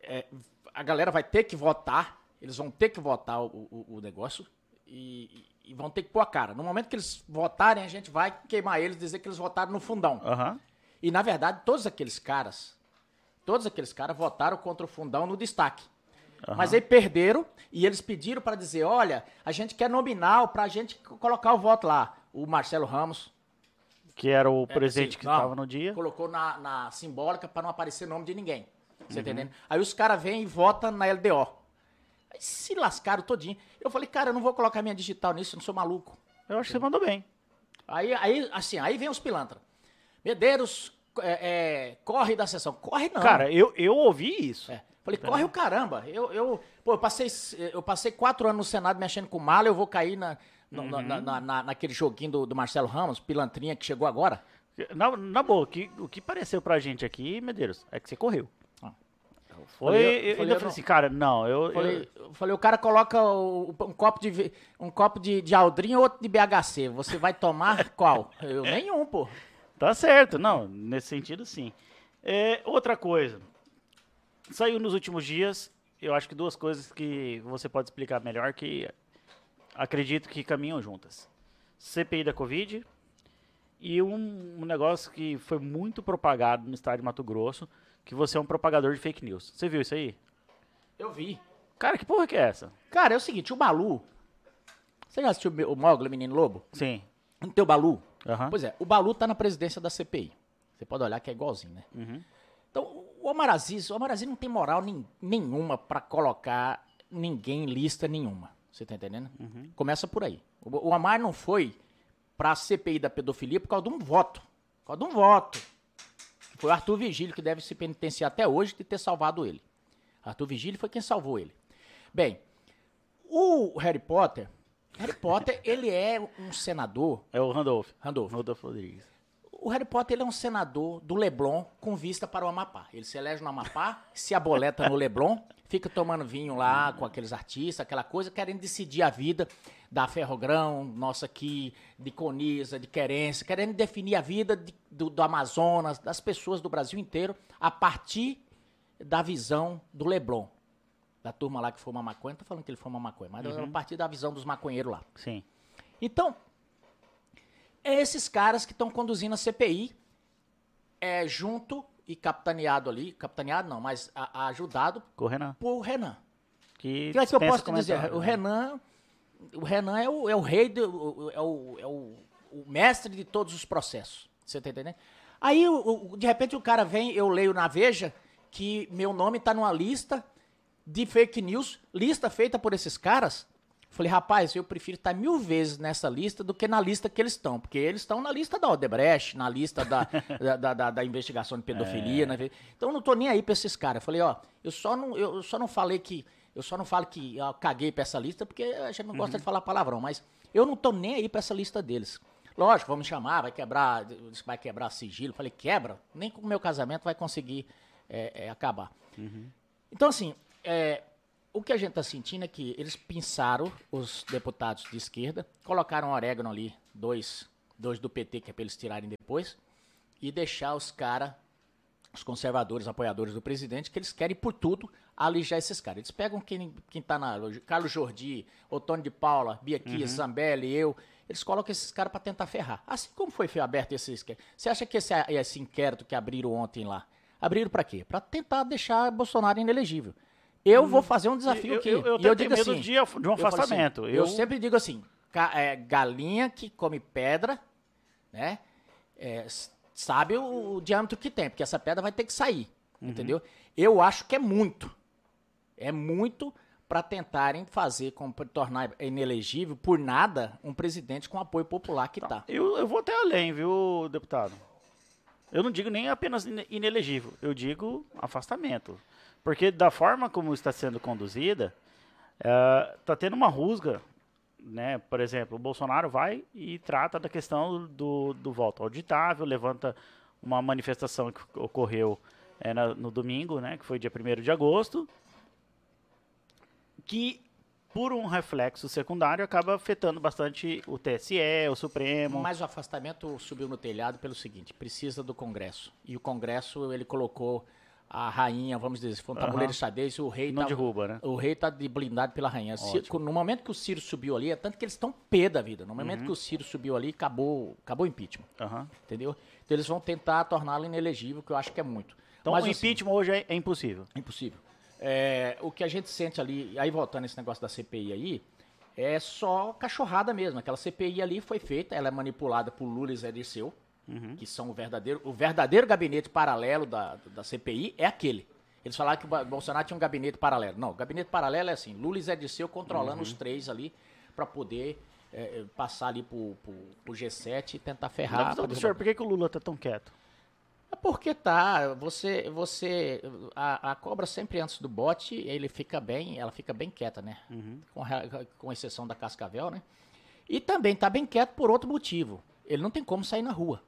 é, a galera vai ter que votar, eles vão ter que votar o, o- o negócio e, e vão ter que pôr a cara. No momento que eles votarem, a gente vai queimar eles, dizer que eles votaram no fundão. Aham. E, na verdade, todos aqueles caras, todos aqueles caras votaram contra o fundão no destaque. Mas aí perderam e eles pediram para dizer, olha, a gente quer nominal pra gente c- colocar o voto lá. O Marcelo Ramos, Que era o é, presidente assim, que estava no dia. Colocou na, na simbólica para não aparecer nome de ninguém. Você Uhum. entendendo? Aí os caras vêm e votam na LDO. Aí se lascaram todinho. Eu falei, cara, eu não vou colocar minha digital nisso, eu não sou maluco. Eu acho que você mandou bem. Aí, aí assim, aí vem os pilantra. Medeiros, é, é, corre da sessão. Corre não. Cara, eu, eu ouvi isso. É. Falei, corre o caramba. Eu, eu, pô, eu, passei, eu passei quatro anos no Senado mexendo com mala, eu vou cair na, no- na- na, na- na- naquele joguinho do, do Marcelo Ramos, pilantrinha que chegou agora. Na, na boa, o que, o que pareceu pra gente aqui, Medeiros, é que você correu. Ah. Foi, Falei, eu- eu, falei, eu falei assim, cara, não, eu, eu- Falei, eu falei, o cara coloca um copo de um copo de, de Aldrinha ou outro de BHC. Você vai tomar (laughs) qual? Eu nenhum, pô. Tá certo, não, nesse sentido sim. É, outra coisa. saiu nos últimos dias, eu acho que duas coisas que você pode explicar melhor que acredito que caminham juntas. CPI da Covid e um, um negócio que foi muito propagado no estado de Mato Grosso, que você é um propagador de fake news. Você viu isso aí? Eu vi. Cara, que porra que é essa? Cara, é o seguinte, o Balu. Você já assistiu o Mogli, Menino Lobo? Sim. Não tem o Balu? Aham. Pois é, o Balu tá na presidência da CPI. Você pode olhar que é igualzinho, né? Uhum. Então, o Omar Aziz, o Omar Aziz não tem moral nem- nenhuma pra colocar ninguém em lista nenhuma. Você tá entendendo? Começa por aí. O, o Omar não foi pra CPI da pedofilia por causa de um voto. Por causa de um voto. Foi o Arthur Vigílio que deve se penitenciar até hoje de ter salvado ele. Arthur Vigílio foi quem salvou ele. Bem, o Harry Potter, Harry Potter, (laughs) ele é um senador, É o Randolph. Randolph, Randolph Rodrigues. o Harry Potter ele é um senador do Leblon com vista para o Amapá. Ele se elege no Amapá, se aboleta no Leblon, fica tomando vinho lá com aqueles artistas, aquela coisa, querendo decidir a vida da Ferrogrão, nossa aqui, de Conisa, de Querência, querendo definir a vida de- do, do Amazonas, das pessoas do Brasil inteiro, a partir da visão do Leblon. Da turma lá que fuma maconha, não tô falando que ele fuma maconha, mas a partir da visão dos maconheiros lá. Sim. Então, é esses caras que estão conduzindo a CPI, é, junto e capitaneado ali, capitaneado não, mas a- ajudado Com o Renan. por Renan. Que O que é que eu posso te dizer? O né? Renan, o Renan é o, é o rei, do, é, o, é o, o mestre de todos os processos. Você tá entendendo? Aí, o- de repente, o cara vem, eu leio na Veja que meu nome tá numa lista de fake news, lista feita por esses caras. Falei, rapaz, eu prefiro estar mil vezes nessa lista do que na lista que eles estão. Porque eles estão na lista da Odebrecht, na lista da, (laughs) da, da- da- investigação de pedofilia. né? Então eu não tô nem aí pra esses caras. Falei, ó, eu só não, eu só não falei que. Eu só não falo que eu caguei pra essa lista, porque a gente não gosta de falar palavrão, mas eu não tô nem aí pra essa lista deles. Lógico, vamos chamar, vai quebrar, vai quebrar sigilo. Falei, quebra, nem com o meu casamento vai conseguir é, é, acabar. Então, assim, é, o que a gente está sentindo é que eles pinçaram os deputados de esquerda, colocaram orégano ali, dois, dois do PT, que é para eles tirarem depois, e deixar os caras, os conservadores, apoiadores do presidente, que eles querem por tudo alijar esses caras. Eles pegam quem, quem tá na. Carlos Jordi, Otônio de Paula, Bia Kias, Zambelli, eu. Eles colocam esses caras para tentar ferrar. Assim como foi aberto esse inquérito. Você acha que esse, esse inquérito que abriram ontem lá, abriram para quê? Para tentar deixar Bolsonaro inelegível. Eu vou fazer um desafio eu- aqui. eu- eu eu digo medo assim, de de um assim, afastamento. eu, Eu- sempre digo assim, é, galinha que come pedra, né? é, sabe o, o diâmetro que tem, porque essa pedra vai ter que sair, Uhum. entendeu? Eu acho que é muito. É muito para tentarem fazer, tornar inelegível por nada um presidente com apoio popular que tá. Eu, eu vou até além, viu, deputado? Eu não digo nem apenas ine- inelegível, eu digo afastamento. Porque da forma como está sendo conduzida, está tendo uma rusga, né? Por exemplo, o Bolsonaro vai e trata da questão do, do voto auditável, levanta uma manifestação que ocorreu é, na- no domingo, né? Que foi dia 1 de agosto, que por um reflexo secundário acaba afetando bastante o TSE, o Supremo. Mas o afastamento subiu no telhado pelo seguinte, precisa do Congresso. E o Congresso, ele colocou a rainha, vamos dizer, se for um tabuleiro de xadrez, o rei Não tá, derruba, né? O rei tá de blindado pela rainha. Ótimo. no momento que o Ciro subiu ali, é tanto que eles estão pé da vida. No Uhum. momento que o Ciro subiu ali, acabou, acabou o impeachment, Aham. entendeu? Então eles vão tentar torná-lo inelegível, que eu acho que é muito. Então Mas, o assim, impeachment hoje é, é impossível. Impossível. É, o que a gente sente ali, aí voltando esse negócio da CPI aí, é só cachorrada mesmo. Aquela CPI ali foi feita, ela é manipulada por Lula e Zé Dirceu, que são o verdadeiro, o verdadeiro gabinete paralelo da, da CPI é aquele. Eles falaram que o Bolsonaro tinha um gabinete paralelo. Não, o gabinete paralelo é assim, Lula e Zé Dirceu controlando os três ali para poder é, é, passar ali pro, pro, pro G7 e tentar ferrar. Do senhor, por que, que o Lula tá tão quieto? É porque tá, você, você, a, a cobra sempre antes do bote, ele fica bem, ela fica bem quieta, né? Com, re- com exceção da cascavel, né? E também tá bem quieto por outro motivo. Ele não tem como sair na rua.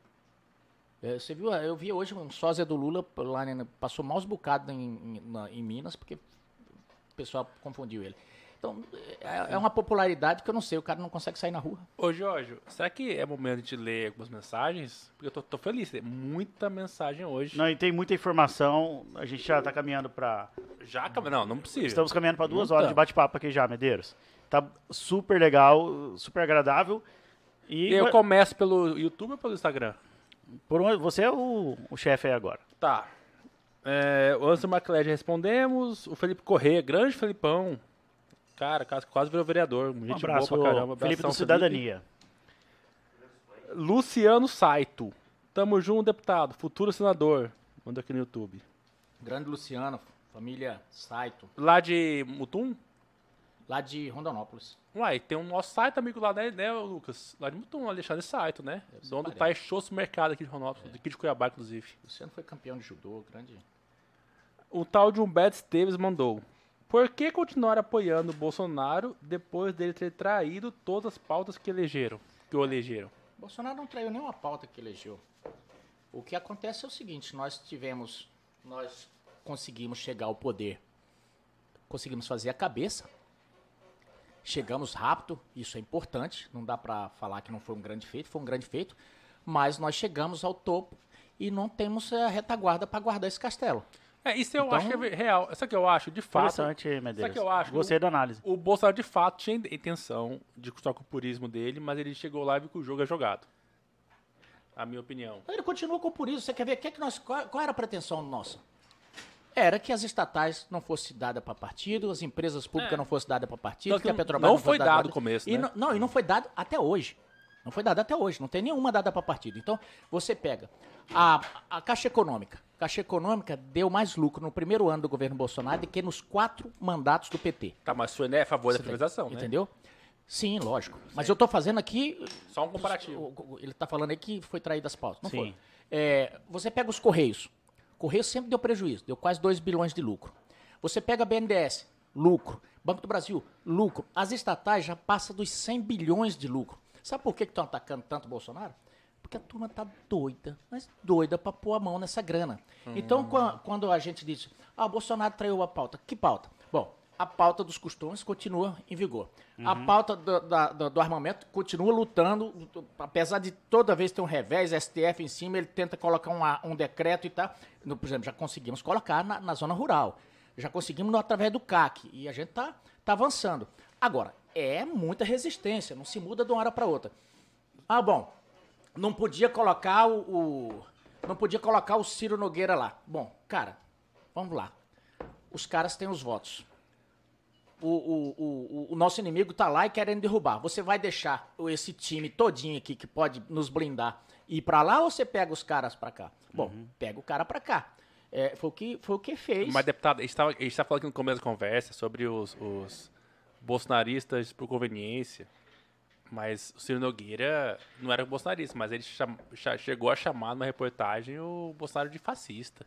É, Você viu, eu vi hoje um sósia do Lula lá, né, passou maus bocados em, em, na- em Minas, porque o pessoal confundiu ele. Então, é, é uma popularidade que eu não sei, o cara não consegue sair na rua. Ô, Jorge, será que é momento de ler algumas mensagens? Porque eu tô, tô feliz, tem muita mensagem hoje. Não, e tem muita informação. A gente já tá caminhando pra. Já, não, não precisa. Estamos caminhando pra duas Não horas tá. de bate-papo aqui já, Medeiros. Tá super legal, super agradável. E Eu começo pelo YouTube ou pelo Instagram? Por um- você é o, o chefe aí agora. Tá. É, o Anderson McLeod respondemos. O Felipe Corrêa, grande Felipão. Cara, quase, quase virou vereador. Um Gente abraço, boa pra caramba. Felipe do Abração, Cidadania. Luciano Saito. Tamo junto, deputado. Futuro senador. Manda aqui no YouTube. Grande Luciano, família Saito, Lá de Mutum? Lá de Rondonópolis. Uai, tem um nosso site amigo lá, né, né Lucas? Lá de Mutum, Alexandre Saito, né? Dono do. Taixosso Mercado aqui de Ronópolis, aqui de Cuiabá, inclusive. Luciano foi campeão de judô, grande. O tal de Humberto Esteves mandou. Por que continuar apoiando o Bolsonaro depois dele ter traído todas as pautas que elegeram? Que o elegeram? Bolsonaro não traiu nenhuma pauta que elegeu. O que acontece é o seguinte, nós tivemos, nós conseguimos chegar ao poder, conseguimos fazer a cabeça, chegamos rápido, isso é importante, não dá pra falar que não foi um grande feito, foi um grande feito, mas nós chegamos ao topo e não temos a retaguarda para guardar esse castelo. É, isso eu Então- acho que é real. Sabe o que eu acho? De fato, Interessante, Medeiros. Sabe o que eu acho? Gostei da análise. o Bolsonaro de fato tinha intenção de continuar com o purismo dele, mas ele chegou lá e viu que o jogo é jogado. A minha opinião. Ele continua com por isso. Você quer ver que é que nós, qual, qual era a pretensão nossa? Era que as estatais não fossem dadas para partido, as empresas públicas É. não fossem dadas para partido, Tanto que a que Petrobras não fosse foi dado no começo, e né? não, não, e não foi dado até hoje. Não foi dado até hoje. Não tem nenhuma dada para partido. Então, você pega a, a Caixa Econômica. A Caixa Econômica deu mais lucro no primeiro ano do governo Bolsonaro do que nos quatro mandatos do PT. Tá, mas sua né, é a favor da Você privatização, né? Entendeu? Sim, lógico. Mas eu tô fazendo aqui Só um comparativo. o- o- Ele está falando aí que foi traído as pautas. Não Sim. foi. É, você pega os Correios. Correios sempre deu prejuízo, deu quase 2 bilhões de lucro. Você pega a BNDES, lucro. Banco do Brasil, lucro. As estatais já passam dos 100 bilhões de lucro. Sabe por que estão atacando tanto o Bolsonaro? Porque a turma tá doida, mas doida para pôr a mão nessa grana. Então, qua- quando a gente diz, ah, o Bolsonaro traiu a pauta. Que pauta? A pauta dos costumes continua em vigor. A pauta do, da- do- armamento continua lutando, apesar de toda vez ter um revés, STF em cima, ele tenta colocar um, um decreto e tal. No- Por exemplo, já conseguimos colocar na, na zona rural. Já conseguimos no- através do CAC. E a gente tá, tá avançando. Agora, é muita resistência, não se muda de uma hora para outra. Ah, bom, não podia colocar o, o- não podia colocar o Ciro Nogueira lá. Bom, cara, vamos lá. Os caras têm os votos. O, o, o, o nosso inimigo tá lá e querendo derrubar. Você vai deixar esse time todinho aqui que pode nos blindar ir pra lá ou você pega os caras pra cá? Bom, pega o cara pra cá. É, foi, o que, foi o que fez. Mas, deputado, a gente estava tá falando aqui no começo da conversa sobre os, os bolsonaristas por conveniência. Mas o Ciro Nogueira não era bolsonarista, mas ele cham- cha- chegou a chamar numa reportagem o Bolsonaro de fascista.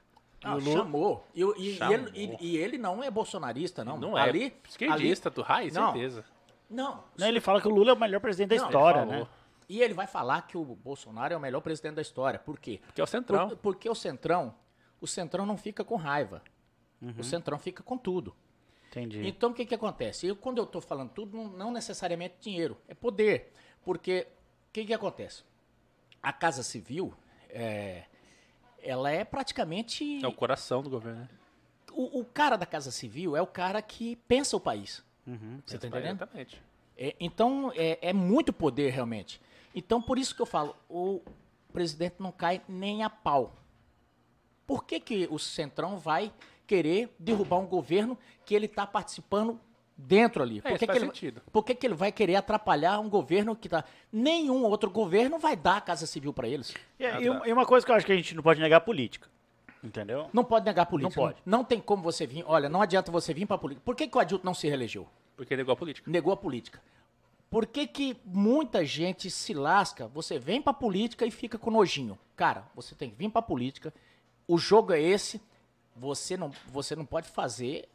Ah, o Lula- chamou. E, e- e Chamou. ele, e- e ele não é bolsonarista, não. Não ali, é esquerdista, raiz, Não. certeza. Não, Não, ele fala que o Lula é o melhor presidente da Não, ele história, né? E ele vai falar que o Bolsonaro é o melhor presidente da história. Por quê? Porque é o Centrão. Por- porque o Centrão, o Centrão não fica com raiva. Uhum. O Centrão fica com tudo. Entendi. Então o que que acontece? Eu, quando eu estou falando tudo, não, não necessariamente dinheiro, é poder. Porque o que que acontece? A Casa Civil, é, ela é praticamente É o coração do governo, né? o, o cara da Casa Civil é o cara que pensa o país. Uhum. Você tá entendendo? Exatamente. É, então, é, é muito poder, realmente. Então, por isso que eu falo, o presidente não cai nem a pau. Por que, que o Centrão vai querer derrubar um governo que ele está participando dentro ali? É, Por que, faz que ele, sentido. por que, que ele vai querer atrapalhar um governo que está... Nenhum outro governo vai dar a Casa Civil para eles. E, e uma- e uma coisa que eu acho que a gente não pode negar é a política. Entendeu? Não pode negar a política. Não pode. Não, tem como você vir... Olha, não adianta você vir para política. Por que, que o Adilto não se reelegeu? Porque é igual a política. negou a política. Por que, que muita gente se lasca? Você vem pra política e fica com nojinho. Cara, você tem que vir pra política. O jogo é esse. Você não, você não pode fazer.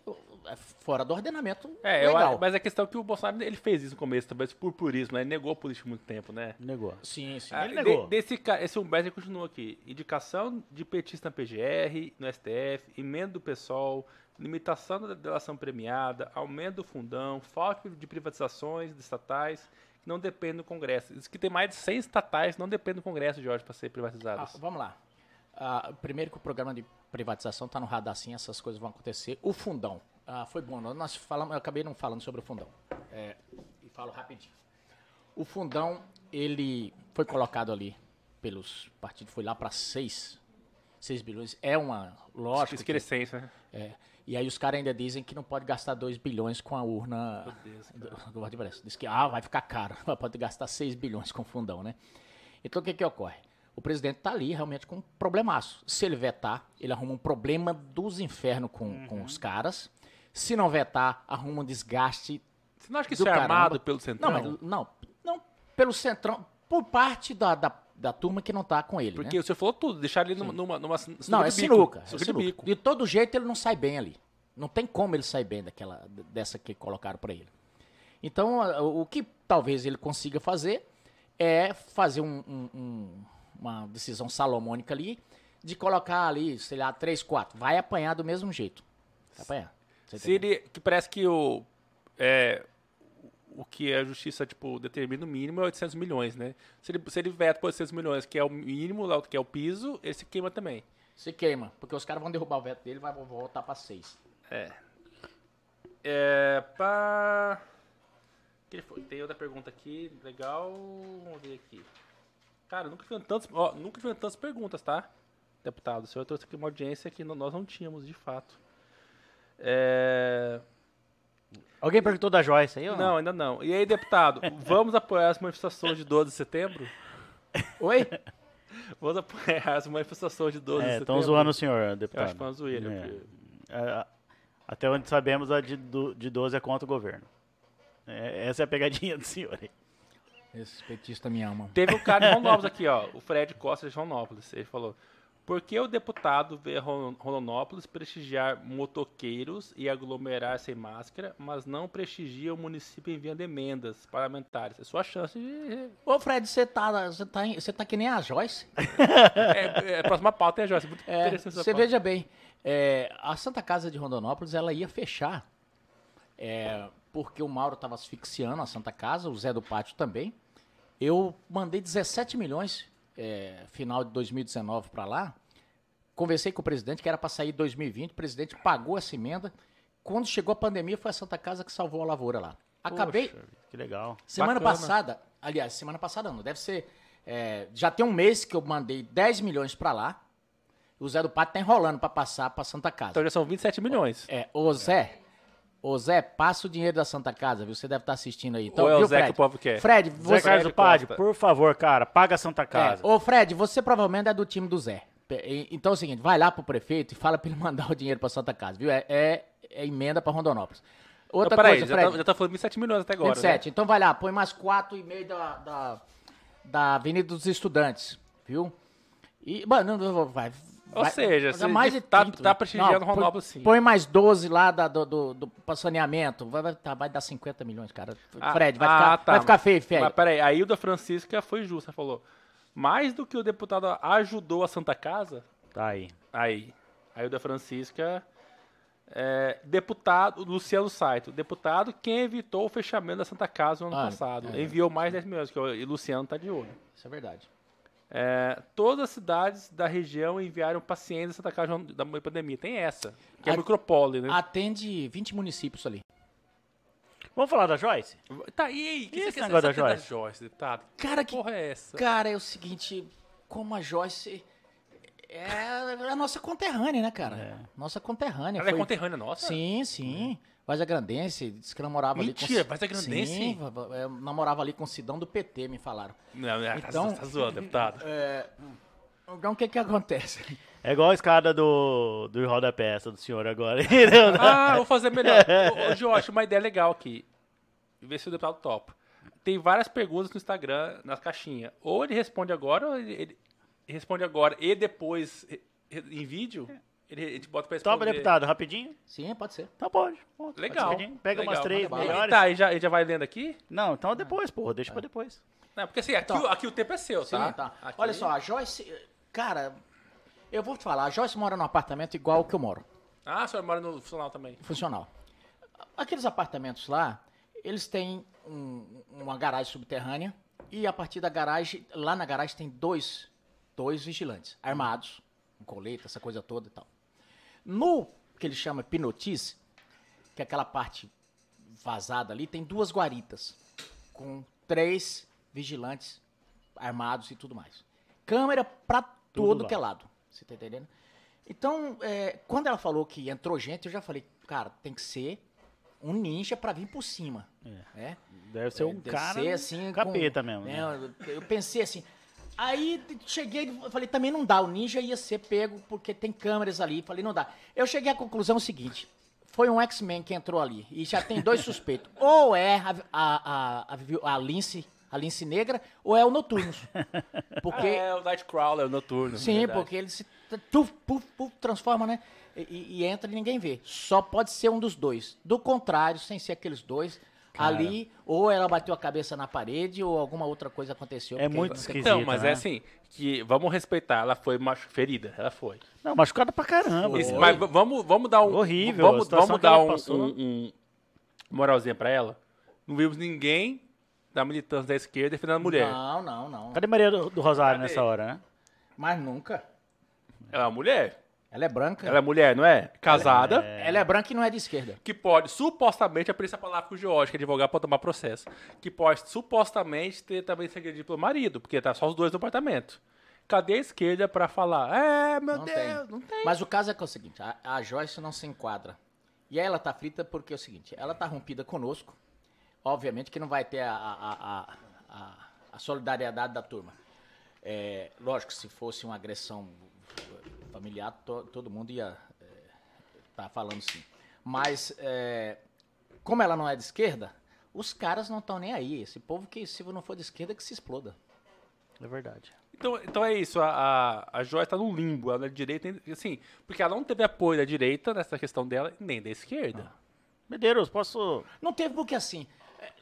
É fora do ordenamento É, eu, legal. mas a questão é que o Bolsonaro ele fez isso no começo, talvez por purismo, né? Ele negou a política muito tempo, né? Negou. Sim, sim. Ah, Ele de- negou. desse, ca- esse Humberto continua aqui. Indicação de petista na PGR, no STF, emenda do PSOL, limitação da delação premiada, aumento do fundão, falta de privatizações de estatais que não dependem do Congresso. Diz que tem mais de 100 estatais que não dependem do Congresso, Jorge, para ser Ah, privatizadas. vamos lá. Ah, primeiro que o programa de privatização está no radar sim, essas coisas vão acontecer. O fundão. Ah, foi bom, nós falamos, eu acabei não falando sobre o fundão. É, e falo rapidinho. O fundão, ele foi colocado ali pelos partidos, foi lá para 6, 6 bilhões. É uma, lógico, que- né? é, e aí os caras ainda dizem que não pode gastar 2 bilhões com a urna Deus, do, Voto Impresso. Diz que ah, vai ficar caro, (laughs) pode gastar 6 bilhões com fundão, né? Então o que que ocorre? O presidente está ali realmente com um problemaço. Se ele vetar, ele arruma um problema dos infernos com, com os caras. Se não vetar, arruma um desgaste. Você não acha que isso é caramba. armado pelo Centrão? Não, mas, não, não pelo centrão, por parte da, da, da turma que não tá com ele. Porque né? o senhor falou tudo, deixar ele numa, numa, numa sinuca Não, é de bico. sinuca. é Sinuca de bico. De todo jeito ele não sai bem ali. Não tem como ele sair bem daquela, dessa que colocaram para ele. Então, o que talvez ele consiga fazer é fazer um- um- um- uma decisão salomônica ali de colocar ali, sei lá, 3, 4. Vai apanhar do mesmo jeito. Vai apanhar. Se ele, que parece que o, é, o que a justiça tipo, determina o mínimo é 800 milhões, né? Se ele, se ele veta por 800 milhões, que é o mínimo, lá, que é o piso, ele se queima também. Se queima, porque os caras vão derrubar o veto dele e vai voltar para 6. É. É. Pá. Tem outra pergunta aqui, legal. Vamos ver aqui. Cara, nunca tivemos tantas, ó, nunca tivemos tantas perguntas, tá? Deputado, o senhor trouxe aqui uma audiência que nós não tínhamos, de fato. É. Alguém perguntou da Joyce aí ou não? Não, ainda não. E aí, deputado, vamos apoiar as manifestações de 12 de setembro? Oi? Vamos apoiar as manifestações de 12 de É, setembro? estão zoando o senhor, Eu deputado. acho que foi uma zoeira. É. porque- É, até onde sabemos, a de, do- de 12 é contra o governo. É, essa é a pegadinha do senhor aí. Esses petistas me amam. Teve um cara de (laughs) Rondonópolis aqui, ó. O Fred Costa de Rondonópolis. Ele falou: Por que o deputado vê Ron- Rondonópolis prestigiar motoqueiros e aglomerar sem máscara, mas não prestigia o município enviando emendas parlamentares? É sua chance de. Ô, Fred, você tá, você tá, você tá que nem a Joyce? (laughs) É, é, a próxima pauta é a Joyce. Muito É, interessante essa você pauta. veja bem, é, a Santa Casa de Rondonópolis ela ia fechar é, porque o Mauro estava asfixiando a Santa Casa, o Zé do Pátio também. Eu mandei 17 milhões é, final de 2019 para lá. Conversei com o presidente que era para sair em 2020. O presidente pagou essa emenda. Quando chegou a pandemia, foi a Santa Casa que salvou a lavoura lá. Acabei, Poxa, que legal. Semana Bacana. passada, aliás, semana passada não, deve ser. é, já tem um mês que eu mandei 10 milhões pra lá. O Zé do Pato tá enrolando pra passar pra Santa Casa. Então já são 27 milhões. É, ô Zé, ô Zé, passa o dinheiro da Santa Casa, viu? Você deve estar assistindo aí. Então, Ou é o viu, Zé Fred? que o povo quer? Fred, Zé você. Carlos do Padre, por favor, cara, paga a Santa É, Casa. ô Fred, você provavelmente é do time do Zé. Então é o seguinte, vai lá pro prefeito e fala pra ele (laughs) mandar o dinheiro pra Santa Casa, viu? É, é- é emenda pra Rondonópolis. Outra Não, peraí, coisa, já, Fred. tá, já tá falando 27 milhões até agora. 27. Então vai lá, põe mais 4,5 da, da, da Avenida dos Estudantes, viu? E, mano, não, não, vai. Ou vai- seja, você mais de tá- 30. tá prestigiando Não, põe- sim. Põe mais 12 lá da, do, do, do, pra saneamento. Vai, vai, tá, vai dar 50 milhões, cara. Ah, Fred, vai, ah, ficar, tá. vai ficar feio, feio. Mas peraí, a Hilda Francisca foi justa, falou. Mais do que o deputado ajudou a Santa Casa, Tá aí. aí, a Hilda Francisca, é, deputado, Luciano Saito, deputado quem evitou o fechamento da Santa Casa no ano Ah, passado. é. Enviou mais 10 milhões, que o Luciano tá de olho. Isso é verdade. É, todas as cidades da região enviaram pacientes da Santa Casa da pandemia. Tem essa, que é A- micropole, né? Atende 20 municípios ali. Vamos falar da Joyce? Tá, e aí? E esse quer negócio da Joyce? Joyce, deputado? Cara, que porra é essa? Cara, é o seguinte, como a Joyce é a nossa conterrânea, né, cara? Nossa conterrânea. Ela é foi- conterrânea nossa? Sim, sim. Vaza Grandense, disse que namorava Mentira, ali com... Vaza Grandense? Sim, é, namorava ali com o Sidão do PT, me falaram. Não, não, Então- tá, tá zoando, deputado. (laughs) Então, o que que acontece? É igual a escada do, do rodapé, essa do senhor agora. (laughs) Ah, vou fazer melhor. (laughs) Ô, Jorge, uma ideia legal aqui. Ver se o deputado topa. Tem várias perguntas no Instagram, nas caixinhas. Ou ele responde agora, ou ele, ele responde agora e depois em vídeo. Ele, a gente bota pra responder. Topa, deputado, rapidinho? Sim, pode ser. Então pode. pode Legal. rapidinho. Pega legal. umas três melhores. Tá, e já, e já vai lendo aqui? Não, então depois, porra. Deixa pra depois. Não, porque assim, aqui, Então. o- aqui o tempo é seu, Sim, tá? tá. Aqui- Olha só, a Joyce. Cara, eu vou te falar, a Joyce mora num apartamento igual o que eu moro, Ah, a senhora mora no funcional também. funcional. Aqueles apartamentos lá, eles têm um- uma garagem subterrânea e a partir da garagem, lá na garagem tem dois, dois vigilantes armados, com colete, essa coisa toda e tal. No que ele chama pinotice, que é aquela parte vazada ali, tem duas guaritas com três vigilantes armados e tudo mais. Câmera pra todo que é lado. Você tá entendendo? Então, é, quando ela falou que entrou gente, eu já falei, cara, tem que ser um ninja pra vir por cima. né? Deve ser um É, deve cara. ser, assim, um capeta com- mesmo. né, né? eu pensei assim. Aí cheguei, falei, também não dá. O ninja ia ser pego porque tem câmeras ali. Falei, não dá. Eu cheguei à conclusão seguinte: foi um X-Men que entrou ali e já tem dois (laughs) suspeitos. Ou é a, a, a, a, a Lince, a Lince Negra, ou é o Noturnos. (laughs) Porque É, o Nightcrawler, o noturno. Sim, verdade. porque ele se tuf, puf, puf, transforma, né? E, e- e entra e ninguém vê. Só pode ser um dos dois. Do contrário, sem ser aqueles dois, ali, ou ela bateu a cabeça na parede, ou alguma outra coisa aconteceu. É muito esquisito. Então, mas né? é assim, que vamos respeitar, ela foi machu- ferida, ela foi. Não, machucada pra caramba. Esse- mas vamos, vamos dar um. Horrível, Vamos, vamos dar um, um, um moralzinha pra ela. Não vimos ninguém da militância da esquerda defendendo a mulher. Não, não, não. Cadê Maria do, do Rosário Cadê? nessa hora, né? Mas nunca. Ela é uma mulher. Ela é branca. Ela é mulher, não é? Casada. Ela é branca e não é de esquerda. Que pode, supostamente, a polícia palavra com o George, que é advogado pode tomar processo. Que pode, supostamente, ter também sido agredido pelo marido, porque tá só os dois no apartamento. Cadê a esquerda pra falar? É, meu Não Deus, tem. não tem. Mas o caso é que é o seguinte, a, a Joyce não se enquadra. E aí ela tá frita porque é o seguinte, ela tá rompida conosco. Obviamente que não vai ter a, a, a, a, a solidariedade da turma. É, lógico, se fosse uma agressão familiar, to- todo mundo ia estar falando sim. Mas, é, como ela não é de esquerda, os caras não estão nem aí. Esse povo que, se não for de esquerda, que se exploda. É verdade. Então, então é isso, a, a, a Joyce tá no limbo, ela é de direita, assim, porque ela não teve apoio da direita nessa questão dela, nem da esquerda. Medeiros, posso. Não teve porque assim, é,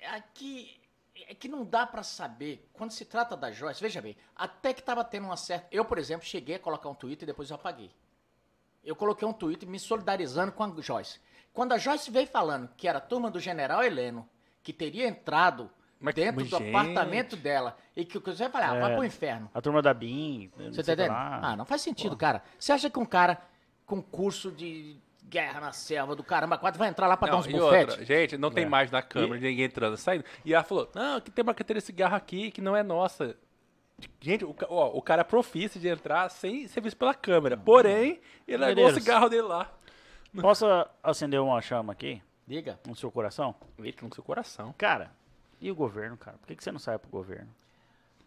é aqui é que não dá pra saber quando se trata da Joyce. Veja bem, até que tava tendo uma certa. Eu, por exemplo, cheguei a colocar um tweet e depois eu apaguei. Eu coloquei um tweet me solidarizando com a Joyce. Quando a Joyce veio falando que era a turma do General Heleno que teria entrado Mas- dentro mas, do gente. apartamento dela e que você vai falar, ah, vai É. pro inferno. A turma da BIM. Você tá o que entendendo? Ah, não faz sentido, cara. Você acha que um cara com curso de guerra na selva do caramba, quatro vai entrar lá pra dar uns e bufetes? gente, não tem É. mais na câmera, ninguém entrando, saindo. E ela falou, não, que tem uma carteira de cigarro aqui que não é nossa. Gente, o, ó, o cara é profício de entrar sem ser visto pela câmera. Porém, ele largou o cigarro dele lá. Posso acender uma chama aqui Diga. no seu coração? Eita, no seu coração. Cara, e o governo, cara? Por que, que você não sai pro governo?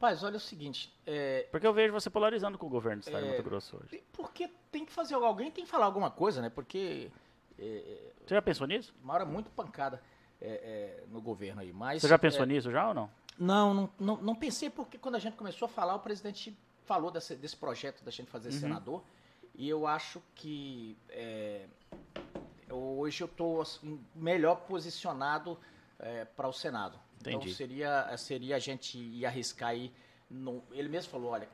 Rapaz, olha o seguinte, é, Porque eu vejo você polarizando com o governo do estado de É. Mato Grosso hoje. porque tem que fazer alguém tem que falar alguma coisa, né? Porque Você já pensou nisso? uma hora muito pancada é, é, no governo aí. Mas Você já pensou é, nisso já ou não? Não, não, não, não pensei porque quando a gente começou a falar, o presidente falou desse, desse projeto da gente fazer Uhum. senador. E eu acho que é, hoje eu estou melhor posicionado para o Senado. Então Entendi. seria, seria a gente ir arriscar aí. no- ele mesmo falou, olha,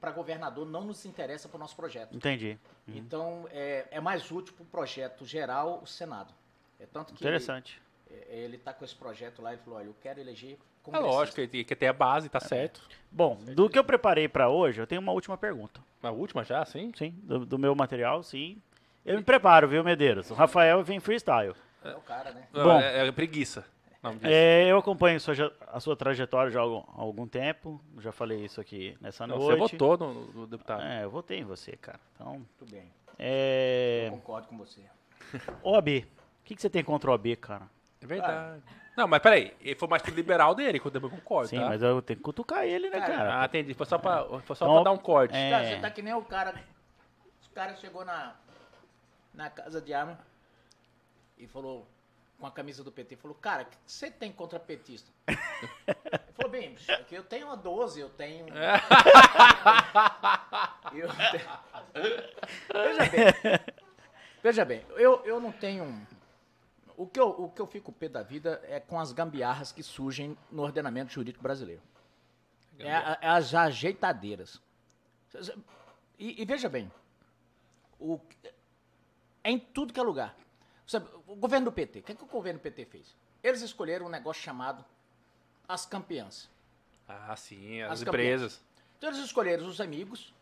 para governador não nos interessa para o nosso projeto. Entendi. Então é, é mais útil para o projeto geral o Senado. É tanto que Interessante. ele, ele tá com esse projeto lá e falou, olha, eu quero eleger É lógico, que que tem a base, tá certo. Bom, do que eu preparei pra hoje, eu tenho uma última pergunta. A última já, sim? Sim, do, do meu material, sim. Eu me preparo, viu, Medeiros? O Rafael vem freestyle. É o cara, né? Bom. é, é preguiça. É, eu acompanho sua a sua trajetória já há algum, há algum tempo. Já falei isso aqui nessa Não, noite. Você votou no, no deputado. É, eu votei em você, cara. Então, Muito bem. é... Eu concordo com você. (laughs) OAB. O que, que você tem contra o OAB, cara? É verdade. Não, mas peraí, ele foi mais pro liberal dele, que eu concordo, Sim, tá? mas eu tenho que cutucar ele, né, Cara, cara? Ah, entendi. Foi só pra, foi só Então, pra dar um corte. é. Cara, você tá que nem o cara. O cara chegou na, na casa de arma e falou, com a camisa do PT, falou, cara, o que você tem contra petista? (laughs) Ele falou, bem, que eu tenho uma 12, eu tenho. (laughs) eu, te- Veja bem. Veja bem, eu, eu não tenho. O que eu, o que eu fico pé da vida é com as gambiarras que surgem no ordenamento jurídico brasileiro. É, é as ajeitadeiras. E, e veja bem, o, é em tudo que é lugar. Você- o governo do PT, o que, é que o governo do PT fez? Eles escolheram um negócio chamado as campeãs. Ah, sim, as, As empresas. Então eles escolheram os amigos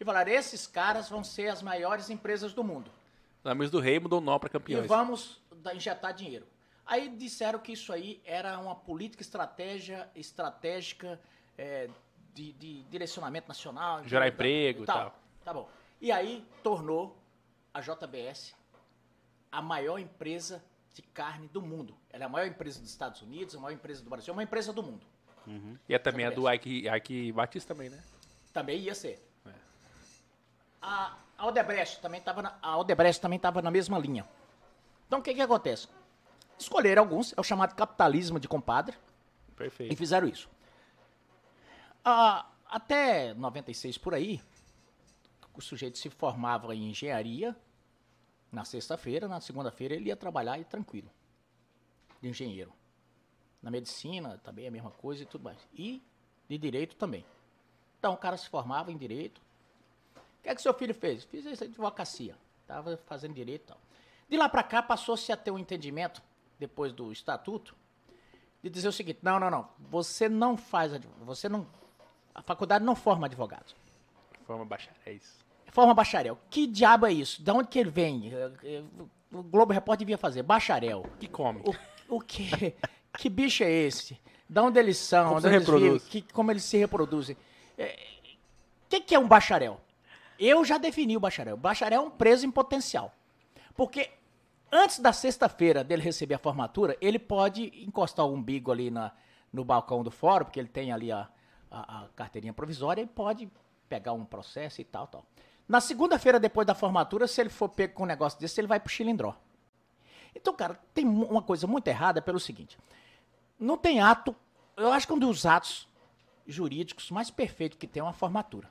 e falaram: esses caras vão ser as maiores empresas do mundo. Os amigos do rei mudou o nó pra E campeões. vamos da- injetar dinheiro. Aí disseram que isso aí era uma política estratégia, estratégica é, de, de direcionamento nacional. Gerar e emprego e tal. Tá bom. E aí tornou a JBS a maior empresa de carne do mundo. Ela é a maior empresa dos Estados Unidos, a maior empresa do Brasil, é uma empresa do mundo. E é também a do Ike, Ike Batista também, né? Também ia ser. É. A a Odebrecht também estava na, a Odebrecht também estava na mesma linha. Então o que que acontece? Escolheram alguns, é o chamado capitalismo de compadre, e Perfeito. fizeram isso. Ah, até 96 por aí, o sujeito se formava em engenharia na sexta-feira, na segunda-feira ele ia trabalhar e tranquilo, de engenheiro. Na medicina também é a mesma coisa e tudo mais. E de direito também. Então o cara se formava em direito. O que é que seu filho fez? Fiz isso advocacia. Estava fazendo direito e tal. De lá para cá passou-se a ter um entendimento, depois do estatuto, de dizer o seguinte: não, não, não. Você não faz. Você não. A faculdade não forma advogado. Forma bacharéis. Forma bacharel. Que diabo é isso? De onde que ele vem? Eh, eh, O Globo Repórter devia fazer. Bacharel. Que come. O, o que? Que bicho é esse? De onde eles são? Como eles vivem? Que, como eles se reproduzem? O que, que é um bacharel? Eu já defini o bacharel. Bacharel é um preso em potencial. Porque antes da sexta-feira dele receber a formatura, ele pode encostar o umbigo ali na, no balcão do fórum, porque ele tem ali a, a, a carteirinha provisória, e pode pegar um processo e tal, tal. Na segunda-feira, depois da formatura, se ele for pego com um negócio desse, ele vai pro chilindró. Então, cara, tem uma coisa muito errada pelo seguinte. Não tem ato, eu acho que um dos atos jurídicos mais perfeitos que tem é uma formatura.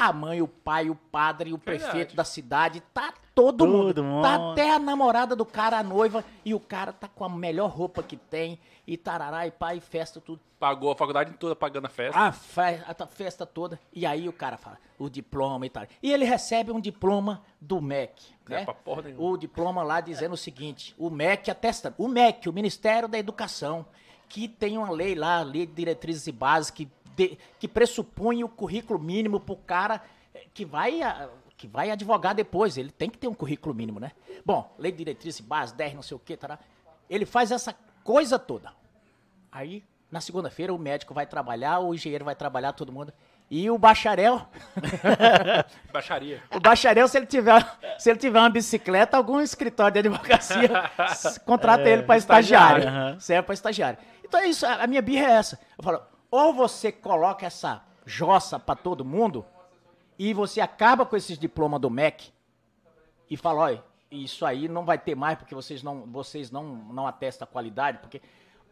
Tamanho, o pai, o padre, o Verdade. prefeito da cidade, tá todo, mundo. Todo mundo. Tá até a namorada do cara, a noiva, e o cara tá com a melhor roupa que tem, e tarará, e pai, festa, tudo. Pagou a faculdade toda pagando a festa. A, fe- a ta- festa toda. E aí o cara fala, o diploma e tal. E ele recebe um diploma do MEC. É Né? pra porra nenhuma. O diploma lá dizendo o seguinte: o MEC atesta. O MEC, o Ministério da Educação, que tem uma lei lá, a lei de diretrizes e bases, que, de- que pressupõe o currículo mínimo pro cara eh, que vai. a- que vai advogar depois, ele tem que ter um currículo mínimo, né? Bom, lei de diretrizes e bases, 10, não sei o que, tará. Ele faz essa coisa toda. Aí, na segunda-feira, o médico vai trabalhar, o engenheiro vai trabalhar, todo mundo. E o bacharel, (laughs) Baixaria. o bacharel, se ele tiver, se ele tiver uma bicicleta, algum escritório de advocacia (laughs) contrata ele para estagiário. estagiário, aham. Serve para estagiário. Então é isso, a a minha birra é essa. Eu falo, ou você coloca essa jossa para todo mundo e você acaba com esses diplomas do MEC e fala, olha, isso aí não vai ter mais porque vocês não, vocês não, não atestam a qualidade, porque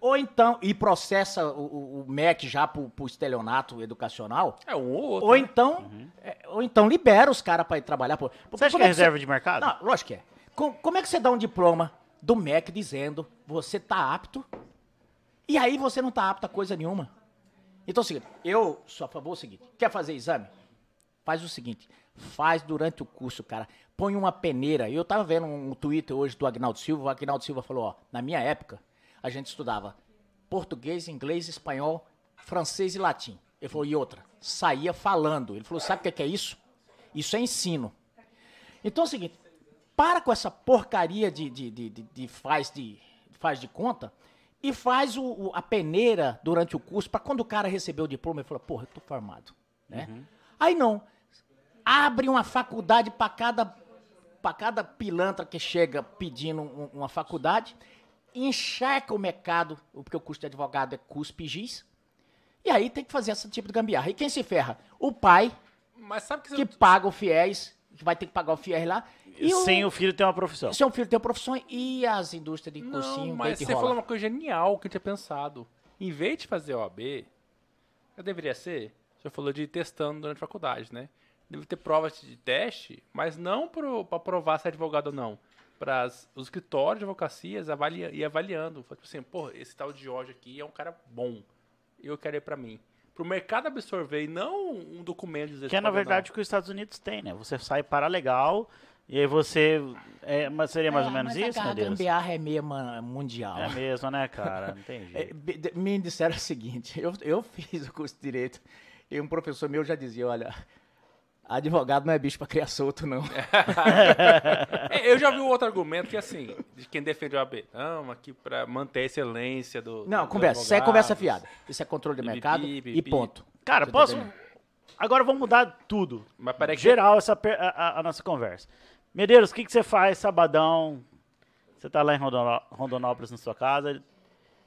ou então e processa o, o- MEC já pro, pro estelionato educacional, É um ou outro. ou né? então, é, ou então libera os caras para ir trabalhar. Pô. Porque Você acha que é você- reserva de mercado? Não, lógico que é. Com- como é que você dá um diploma do MEC dizendo você tá apto e aí você não tá apto a coisa nenhuma? Então é seguinte, eu sou a favor do seguinte, quer fazer exame? Faz o seguinte, faz durante o curso, cara. Põe uma peneira. Eu tava vendo um Twitter hoje do Agnaldo Silva, o Agnaldo Silva falou, ó, na minha época, a gente estudava português, inglês, espanhol, francês e latim. Ele falou, e outra, saía falando. Ele falou, sabe o que é é isso? Isso é ensino. Então é o seguinte, para com essa porcaria de, de, de, de- de faz, de faz de conta e faz o, o- a peneira durante o curso para quando o cara receber o diploma, ele fala, porra, eu tô formado. Né? Aí não, abre uma faculdade para cada, pra cada pilantra que chega pedindo um- uma faculdade, encharca o mercado, porque o custo de advogado é cuspe e giz, e aí tem que fazer esse tipo de gambiarra. E quem se ferra? O pai, Mas sabe que, que paga o fiéis, que vai ter que pagar o fiéis lá, e o, Sem o filho ter uma profissão. seu filho tem uma profissão e as indústrias de cursinho, Não, mas e você rola. falou uma coisa genial que eu tinha pensado. Em vez de fazer OAB, eu deveria ser, você falou de ir testando durante a faculdade, né? deve ter provas de teste, mas não pro, pra provar se é advogado ou não. Para os escritórios de advocacias avalia, ir avaliando. Tipo assim, pô, esse tal de Jorge aqui é um cara bom. Eu quero ir pra mim. Pro mercado absorver e não um documento dizer Que é, na verdade, o que os Estados Unidos têm, né? Você sai para legal e aí você... É, mas seria mais ou menos mas isso, a gambiarra é meio ma- mundial. É mesmo, né, cara? Não tem (laughs) É, jeito. me disseram o seguinte, (laughs) eu, eu fiz o curso de Direito e um professor meu já dizia, olha, advogado não é bicho pra criar solto, não. (laughs) É, Eu já vi um outro argumento que assim, de quem defende o AB. Não, aqui pra manter a excelência do. Não, dos conversa, isso é conversa fiada. Isso é controle de Bibi, mercado bibi. e ponto. Cara, Você posso... Agora vamos mudar tudo. Mas peraí que Geral, essa, a, a- nossa conversa. Medeiros, o que, que você faz sabadão? Você tá lá em Rondonó- Rondonópolis, na sua casa,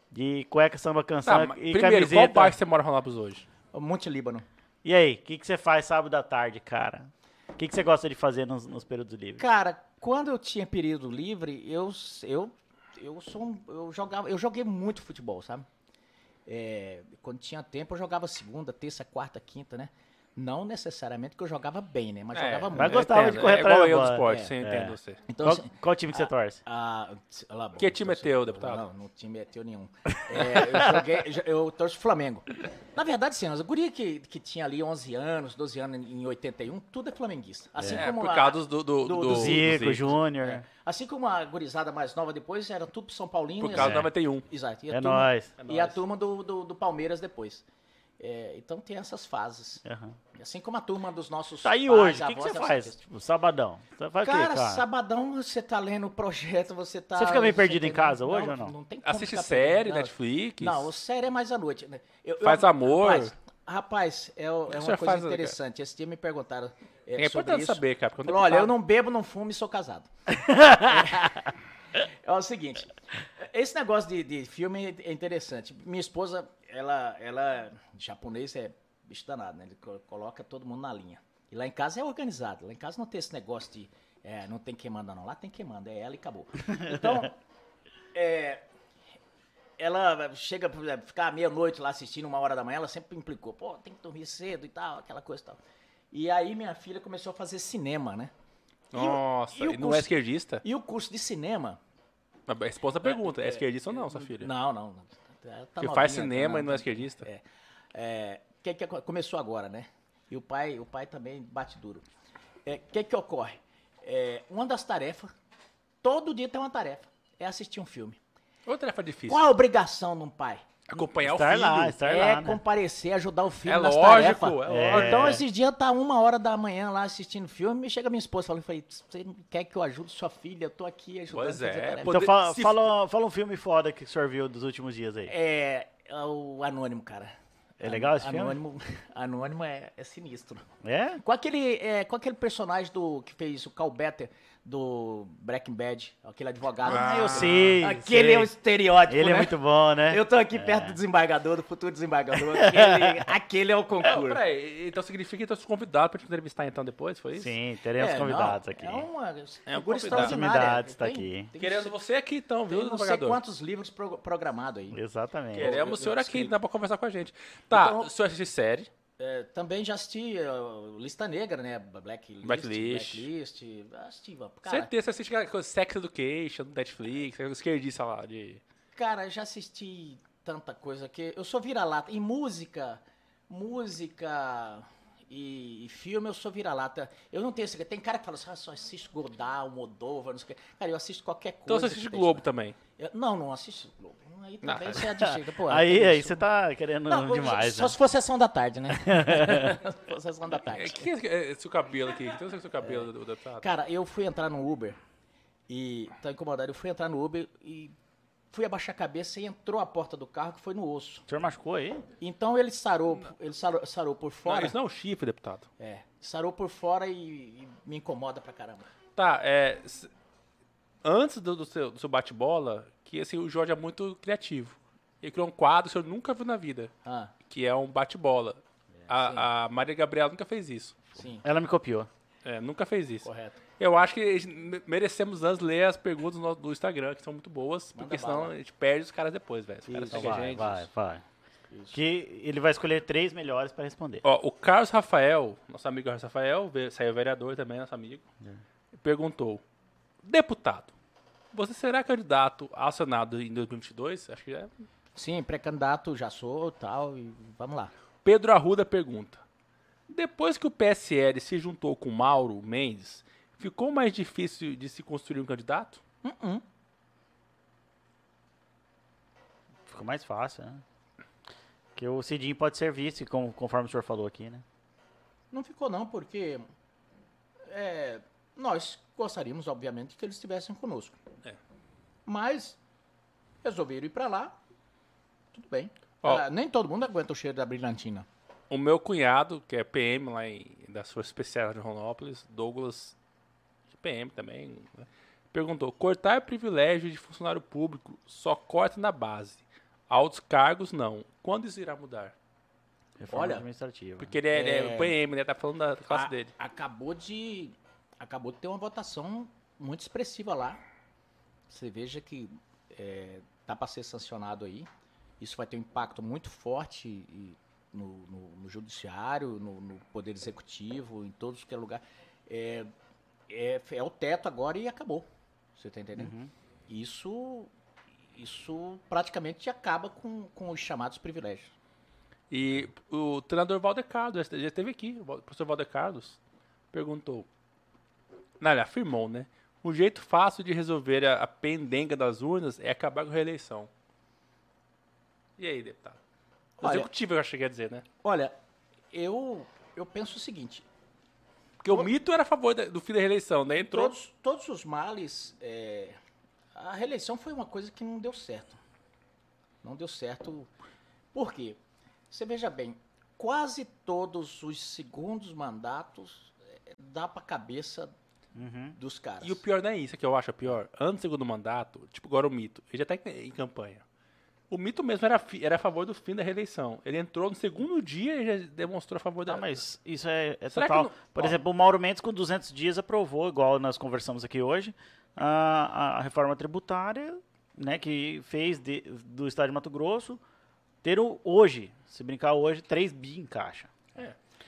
de cueca, samba, canção Tá, e primeiro, camiseta. qual bairro você mora em Ronaldos hoje? Monte Líbano. E aí, o que, que você faz sábado à tarde, cara? O que, que você gosta de fazer nos, nos períodos livres? Cara, quando eu tinha período livre, eu eu eu sou um- eu jogava, eu joguei muito futebol, sabe? É, quando tinha tempo eu jogava segunda, terça, quarta, quinta, né? Não necessariamente que eu jogava bem, né? Mas jogava mas muito. gostava entendo, de correr é atrás igual da eu do esporte, É, você é. entende você. Então, Qual, assim, qual time que você torce? Ah, tch- lá, bom, Que time é torço- teu, deputado? Não, não time é teu nenhum. É, eu, joguei, eu- torço Flamengo. Na verdade, sim, as guria que, que tinha ali 11 anos, 12 anos em 81, tudo é flamenguista. Assim É, como por a- causa do, do, do- do, do Zico, Zico. Júnior. é, assim como a gurizada mais nova depois, era tudo São Paulino. Por e causa do 91. Exato. E a É turma, nóis. E a turma do, do, do Palmeiras depois. É, então tem essas fases. Aham. Assim como a turma dos nossos Tá aí pais, hoje, o que, que você faz? Tipo, sabadão. Você faz o Cara, quê, cara? sabadão você tá lendo o projeto, você tá... Você fica meio perdido em casa hoje ou não? Não tem Assiste série, perdido, não. Netflix. Não, o série é mais à noite. né? Eu- eu- Faz amor. Rapaz, rapaz, é, o- é o uma coisa faz, interessante. Esse dia me perguntaram é, É sobre importante isso. saber, cara. Falou, olha, eu não bebo, não fumo e sou casado. é, (laughs) (laughs) o seguinte, esse negócio de, de filme é interessante. Minha esposa, ela, ela japonês é bicho danado, né? Ele co- coloca todo mundo na linha. E lá em casa é organizado. Lá em casa não tem esse negócio de é, não tem quem manda não. Lá tem quem manda, é ela e acabou. Então, (laughs) é, ela chega exemplo, ficar meia-noite lá assistindo, uma hora da manhã, ela sempre implicou, pô, tem que dormir cedo e tal, aquela coisa e tal. E aí minha filha começou a fazer cinema, né? E o- Nossa, e o e não é curso- esquerdista? E o curso de cinema. A esposa pergunta, é esquerdista ou não, sua filha? Não, não. Tá que faz novinha, cinema tá, e não é esquerdista? É. É, que, que começou agora, né? E o pai, o pai também bate duro. O é, que, que ocorre? É, uma das tarefas, todo dia tem uma tarefa, é assistir um filme. Outra tarefa difícil. Qual a obrigação de um pai? Acompanhar Estar o filho. lá, estar é lá, né? comparecer, ajudar o filho É nas lógico, tarefas. é É. lógico. Então, esses dias tá uma hora da manhã lá assistindo filme, e chega minha esposa falando, falei, você não quer que eu ajude sua filha? Eu tô aqui ajudando Pois é, tarefa." pô. Então Poder- fala, se- fala, fala um filme foda que o senhor viu dos últimos dias aí. É, é o Anônimo, cara. É legal esse filme? Anônimo, (laughs) Anônimo é, é sinistro. É? Com aquele, é, com aquele personagem do que fez o Cal Better do Breaking Bad, aquele advogado. Ah, eu sei. Aquele sei. é o estereótipo, Ele né? é muito bom, né? Eu tô aqui perto do desembargador, do futuro desembargador. (laughs) Aquele, aquele é o É, concurso. peraí, então significa que estão convidados pra te entrevistar então depois, foi isso? Sim, teremos É, convidados não, aqui. É uma É um figura convidado. extraordinária. Tá aqui. tem- Querendo você aqui então, tem viu, não sei desembargador? quantos livros pro, programados aí. Exatamente. Queremos o senhor eu aqui, dá pra conversar com a gente. Tá, Então- o senhor assiste série, É, também já assisti uh, Lista Negra, né? Blacklist. Blacklist. Blacklist. Assisti, cara, certeza, você assiste coisa, Sex Education, Netflix, esquerdista lá de... Cara, já assisti tanta coisa que eu sou vira-lata. Em música, música e, e filme eu sou vira-lata. Eu não tenho esse. Tem cara que fala assim, ah, só assisto Godard, Moldova, não sei o quê. Cara, eu assisto qualquer coisa. Então você assiste tem- Globo também. Eu- não, não assisto Globo. Aí Não, também você é de chega, pô. Aí, tem aí isso. você tá querendo Não, demais, Só né? se fosse sessão da tarde, né? (laughs) se fosse sessão da O tarde. que é esse seu cabelo aqui? Então esse seu cabelo do do deputado? Cara, eu fui entrar no Uber e tá incomodado. Eu fui entrar no Uber e fui abaixar a cabeça e entrou a porta do carro que foi no osso. O senhor machucou aí? Então ele sarou, ele sarou, sarou por Não, fora. isso não é um chifre, deputado. É, sarou por fora e, e me incomoda pra caramba. Tá, é... Antes do, do seu, do seu bate-bola, que assim, o Jorge é muito criativo. Ele criou um quadro que o senhor nunca viu na vida, Ah, que é um bate-bola. a, a Maria Gabriela nunca fez isso. sim, Ela me copiou. É, nunca fez isso. correto. Eu acho que merecemos antes ler as perguntas do, do Instagram, que são muito boas, porque Manda senão bala. a gente perde os caras depois, velho. Os caras Isso. Vai, gente. vai, vai. Que ele vai escolher três melhores para responder. Ó, o Carlos Rafael, nosso amigo Carlos Rafael, saiu vereador também, nosso amigo, perguntou: Deputado, você será candidato ao Senado em 2022? Acho que é. Sim, pré-candidato já sou tal, e vamos lá. Pedro Arruda pergunta: Depois que o PSL se juntou com Mauro Mendes, ficou mais difícil de se construir um candidato? Uh-uh. Ficou mais fácil, né? Que o Cidinho pode ser vice, conforme o senhor falou aqui, né? Não ficou não, porque é, nós gostaríamos, obviamente, que eles estivessem conosco. É. Mas resolveram ir para lá, tudo bem. Ó. Ah, nem todo mundo aguenta o cheiro da brilhantina. O meu cunhado, que é PM lá em, das Forças Especiais de Ronópolis, Douglas, PM também, né, perguntou: cortar privilégio de funcionário público só corta na base. Altos cargos, não. Quando isso irá mudar? Reforma Olha, administrativa. Porque ele é, é É. PM, né? Tá falando da classe A- dele. Acabou de acabou de ter uma votação muito expressiva lá. Você veja que é, tá para ser sancionado aí. Isso vai ter um impacto muito forte e- no, no- no judiciário, no, no poder executivo, em todos que é lugar. É, é, é o teto agora e acabou. Você tá entendendo? Uhum. Isso isso praticamente acaba com, com os chamados privilégios. E o treinador Valder Carlos, já esteve aqui, o professor Valder Carlos, perguntou. Não, ele afirmou, né? Um jeito fácil de resolver a, a pendenga das urnas é acabar com a reeleição. E aí, deputado? O Olha- Executivo, eu acho que quer dizer, né? Olha, eu, eu penso o seguinte: Porque o mito era a favor da- do fim da reeleição, né? Entrou. todos, todos os males. é, a reeleição foi uma coisa que não deu certo. Não deu certo. Por quê? Você veja bem, quase todos os segundos mandatos é, dá pra cabeça Uhum. dos caras. E o pior não é isso que eu acho pior. Antes do segundo mandato, tipo agora o mito, ele já tá em, campanha. O mito mesmo era, era a favor do fim da reeleição. Ele entrou no segundo dia e já demonstrou a favor da. Tá, mas isso é, é total. não- Por ó. exemplo, o Mauro Mendes, com 200 dias, aprovou, igual nós conversamos aqui hoje, a, a reforma tributária, né, que fez de- do Estado de Mato Grosso ter o, hoje, se brincar hoje, 3 bi em caixa.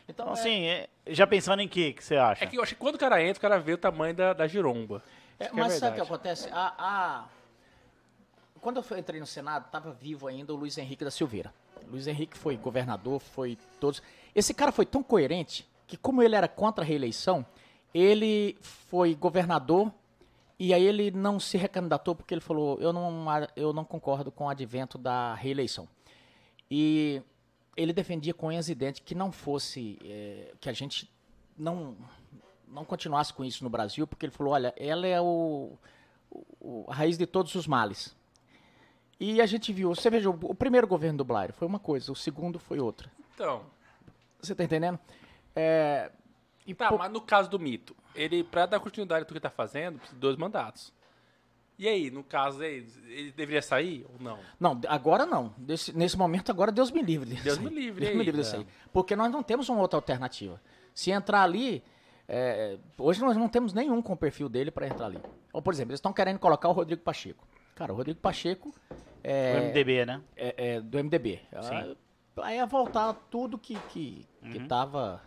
Então, Então, é- assim, é- já pensando em que que você acha? É que eu acho que quando o cara entra, o cara vê o tamanho da, da giromba. É, é mas sabe o que acontece? A, a- Quando eu entrei no Senado, estava vivo ainda o Luiz Henrique da Silveira. Luiz Henrique foi governador, foi todos. Esse cara foi tão coerente que, como ele era contra a reeleição, ele foi governador e aí ele não se recandidatou porque ele falou: eu não, eu não concordo com o advento da reeleição. E ele defendia com unhas e dentes que não fosse, eh, que a gente não, não continuasse com isso no Brasil, porque ele falou: olha, ela é o, o- a raiz de todos os males. E a gente viu, você veja, o, primeiro governo do Blair foi uma coisa, o segundo foi outra. Então, Você tá entendendo? É, e tá, pô- mas no caso do mito, ele, pra dar continuidade ao que tá fazendo, precisa de dois mandatos. E aí, no caso aí, ele deveria sair ou não? Não, agora não. Desse- nesse momento, agora Deus me livre. disso Deus aí. me livre, Deus e me aí? livre disso É. aí. Porque nós não temos uma outra alternativa. Se entrar ali. é, hoje nós não temos nenhum com o perfil dele para entrar ali. Ou, por exemplo, eles estão querendo colocar o Rodrigo Pacheco. Cara, o Rodrigo Pacheco é, MDB, né? é- é do MDB. Sim. Aí é voltar tudo que, que, que Uhum. tava.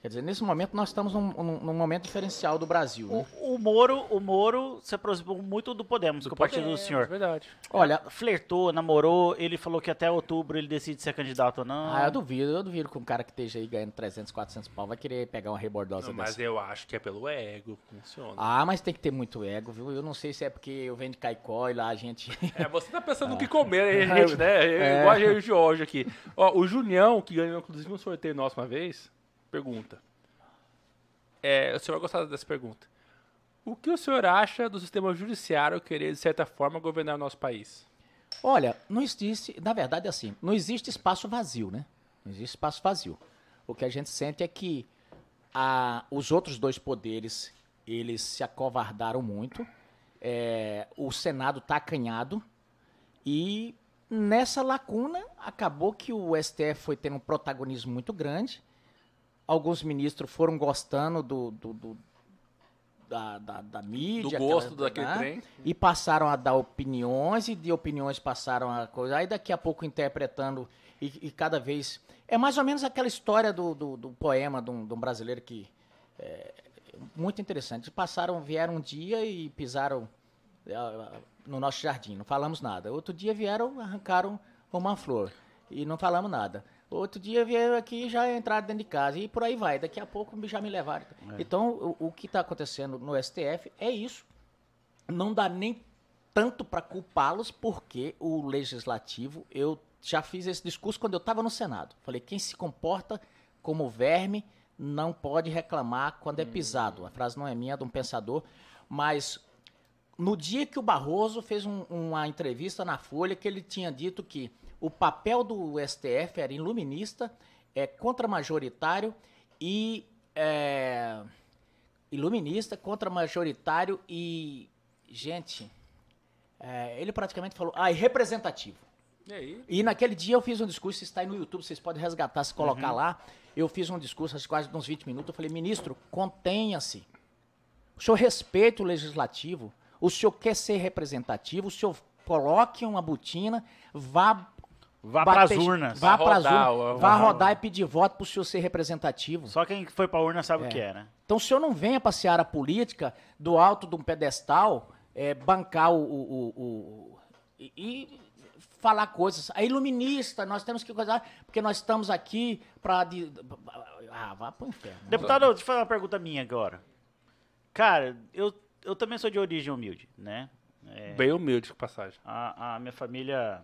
Quer dizer, nesse momento nós estamos num, num- num momento diferencial do Brasil. né? O, o Moro, o Moro se aproximou muito do Podemos, com o partido do senhor. Verdade. Olha, Flertou, namorou, ele falou que até outubro ele decide ser candidato ou não. ah, eu duvido, eu duvido que um cara que esteja aí ganhando 300, 400 pau vai querer pegar uma rebordosa Não, dessa. mas eu acho que é pelo ego, funciona. Ah, mas tem que ter muito ego, viu? Eu não sei se é porque eu venho de Caicó e lá a gente. É, você tá pensando (laughs) no que comer, né, (laughs) gente, né? É. Igual a gente de hoje aqui. Ó, o Junião, que ganhou inclusive um sorteio nosso uma vez, pergunta. É, o senhor vai gostar dessa pergunta. O que o senhor acha do sistema judiciário querer, de certa forma, governar o nosso país? Olha, não existe, na verdade é assim, não existe espaço vazio, né? Não existe espaço vazio. O que a gente sente é que a- os outros dois poderes, eles se acovardaram muito, é, o Senado está acanhado e nessa lacuna acabou que o STF foi tendo um protagonismo muito grande, alguns ministros foram gostando do, do- do- da, da, da mídia. Do gosto aquela- daquele né? trem. E passaram a dar opiniões, e de opiniões passaram a coisa. Aí daqui a pouco interpretando e, e cada vez. É mais ou menos aquela história do, do, do poema de um, de um brasileiro que. É, muito interessante. Passaram, vieram um dia e pisaram ah, no nosso jardim, não falamos nada. Outro dia vieram, arrancaram uma flor e não falamos nada. Outro dia vieram aqui e já entraram dentro de casa e por aí vai. Daqui a pouco já me levaram. Então, o, o que está acontecendo no STF é isso. Não dá nem tanto para culpá-los, porque o legislativo, eu já fiz esse discurso quando eu estava no Senado. Falei, quem se comporta como verme não pode reclamar quando é pisado. A frase não é minha, é de um pensador, mas no dia que o Barroso fez um- uma entrevista na Folha que ele tinha dito que o papel do STF era iluminista, é contra-majoritário e é, iluminista, contra-majoritário e gente, é, ele praticamente falou, ah, e representativo. E aí? E naquele dia eu fiz um discurso, está aí no YouTube, vocês podem resgatar, se colocar lá. Eu fiz um discurso, acho quase uns 20 minutos. Eu falei, ministro, contenha-se. O senhor respeita o legislativo, o senhor quer ser representativo, o senhor coloque uma botina, vá. Vá bater- pras urnas. Vá pras rodar, urnas, o- vá o- rodar e pedir voto para o senhor ser representativo. Só quem foi pra urna sabe o que é, né? Então o senhor não venha passear a política do alto de um pedestal, é, bancar o. o- o- o- e, e falar coisas. É iluminista, nós temos que coisar, porque nós estamos aqui para. Ah, vá pro inferno. Deputado, deixa eu fazer uma pergunta minha agora. Cara, eu, eu também sou de origem humilde, né? É, Bem humilde, de passagem. a, a minha família,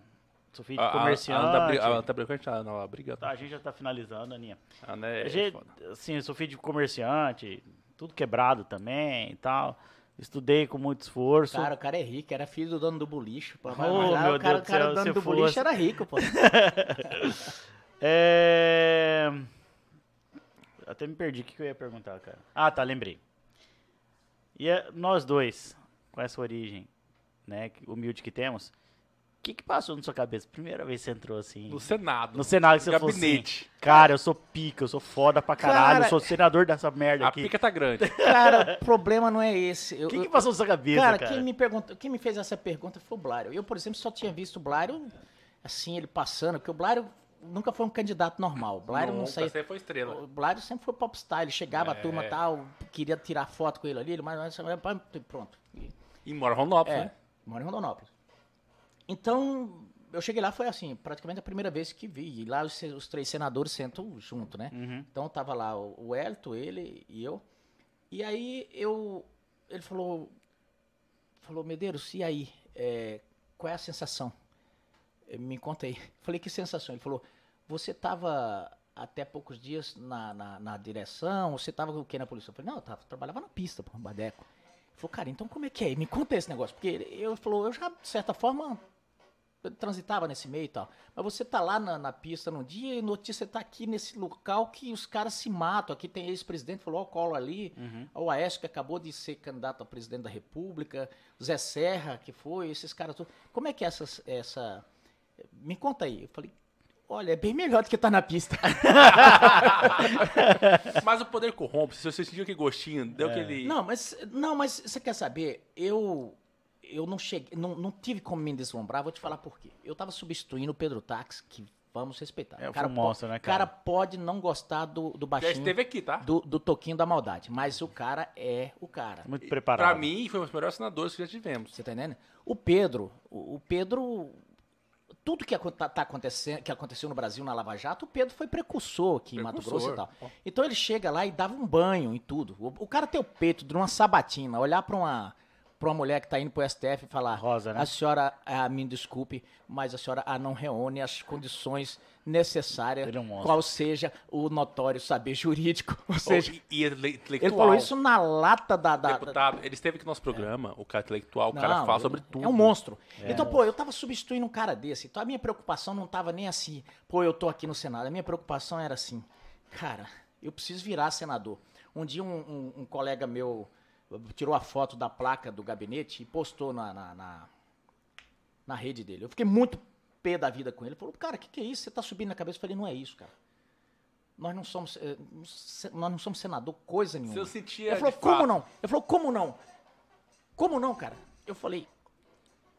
sou filho de A- a- comerciante. A Ana tá bri- a Ana tá brincando, a Ana brigando. Tá, a gente já tá finalizando, Aninha. A Ana é A gente- foda. assim, eu sou filho de comerciante, tudo quebrado também e tal. Estudei com muito esforço. Cara, o cara é rico, era filho do dono do boliche. Pô, Oh, Mas lá meu o cara, Deus do o cara céu, dono do fosse. boliche era rico, pô. (laughs) É... Até me perdi o que eu ia perguntar, cara. Ah, tá, lembrei. E é, nós dois, com essa origem, né, humilde que temos, que que passou na sua cabeça? Primeira vez que você entrou assim... No Senado. No Senado que você no falou assim, gabinete. cara, eu sou pica, eu sou foda pra caralho, Cara, eu sou senador dessa merda A aqui. pica tá grande. (laughs) Cara, o problema não é esse. O que, que passou na sua cabeça, Cara, cara? quem me perguntou, quem me fez essa pergunta foi o Blário. Eu, por exemplo, só tinha visto o Blário assim, ele passando, porque o Blário nunca foi um candidato normal. O Blário não Nunca, saía. sempre foi estrela. O Blário sempre foi popstar, ele chegava, a É. turma tal, queria tirar foto com ele ali, ele, mas mas- pronto. E- E mora em Rondonópolis, É, né? mora em Rondonópolis. Então, eu cheguei lá, foi assim, praticamente a primeira vez que vi. E lá os, os três senadores sentam junto, né? Uhum. Então tava lá o o Elton, ele e eu. E aí eu. Ele falou. Falou, Medeiros, e aí? É, qual é a sensação? Eh, Me conta aí. (laughs) Falei, que sensação? Ele falou, você estava até poucos dias na, na, na direção, você estava o quê na polícia? Eu falei, não, eu tava, trabalhava na pista, pô, Badeco. Ele falou, cara, então como é que é? Me conta esse negócio. Porque ele, eu falou, eu já, de certa forma, eu transitava nesse meio e tal. Mas você tá lá na, na pista num dia e no outro dia você tá aqui nesse local que os caras se matam. Aqui tem ex-presidente, falou, ó, o Collor ali, o Aécio que acabou de ser candidato a presidente da República, Zé Serra que foi, esses caras todos. Como é que é essa, essa... Me conta aí. Eu falei, olha, é bem melhor do que tá na pista. (laughs) Mas o poder corrompe. Se você sentiu aquele gostinho, deu aquele... Não, mas não, mas você quer saber? Eu eu não cheguei, não, não tive como me deslumbrar. Vou te falar por quê. Eu tava substituindo o Pedro Tax, que vamos respeitar. É, o po- monstro, né, O cara cara? pode não gostar do, do Já baixinho, esteve aqui, tá? do, do toquinho da maldade, mas o cara é o cara. Muito preparado. Pra mim, foi um dos melhores senadores que já tivemos. Você tá entendendo? O Pedro, o, o Pedro, tudo que, tá, tá acontecendo, que aconteceu no Brasil na Lava Jato, o Pedro foi precursor aqui em Mato Grosso e Precursor. tal. Então ele chega lá e dava um banho em tudo. O, o cara tem o peito de uma sabatina, olhar pra uma, pra uma mulher que tá indo pro STF e falar: Rosa, né? A senhora, ah, me desculpe, mas a senhora ah, não reúne as condições necessárias, Ele é um monstro. qual seja o notório saber jurídico. (laughs) Ou seja, e, e ele, ele intelectual. falou isso na lata da. da- Deputado, ele esteve aqui no nosso programa, o cara intelectual, o cara não, fala ele sobre tudo. É um monstro. Então, pô, eu tava substituindo um cara desse. Então a minha preocupação não tava nem assim, pô, eu tô aqui no Senado. A minha preocupação era assim, cara, eu preciso virar senador. Um dia um, um- um colega meu tirou a foto da placa do gabinete e postou na, na, na, na rede dele. Eu fiquei muito pé da vida com ele. Ele falou, cara, o que, que é isso? Você tá subindo na cabeça? Eu falei, não é isso, cara. Nós não somos, eh, nós não somos senador coisa nenhuma. Eu sentia Ele falou, como fato. não? Ele falou, como não? Como não, cara? Eu falei,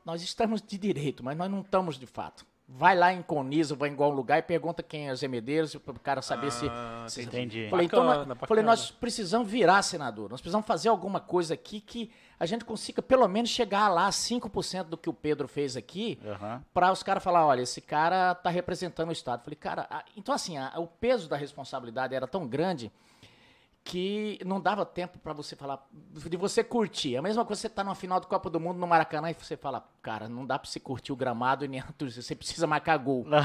nós estamos de direito, mas nós não estamos de fato. Vai lá em Conizo, vai em algum lugar e pergunta quem é os Medeiros, para o cara saber se, Ah, se- entendi. Falei, então, Bacana, nós, bacana. falei, nós precisamos virar senador. Nós precisamos fazer alguma coisa aqui que a gente consiga pelo menos chegar lá a 5% do que o Pedro fez aqui, Aham. para os caras falar, olha, esse cara tá representando o Estado. Falei, cara, a- então assim, a- o peso da responsabilidade era tão grande que não dava tempo para você falar, de você curtir. A mesma coisa você tá numa final do Copa do Mundo no Maracanã e você fala, cara, não dá para você curtir o gramado e nem a torcida, você precisa marcar gol. (laughs)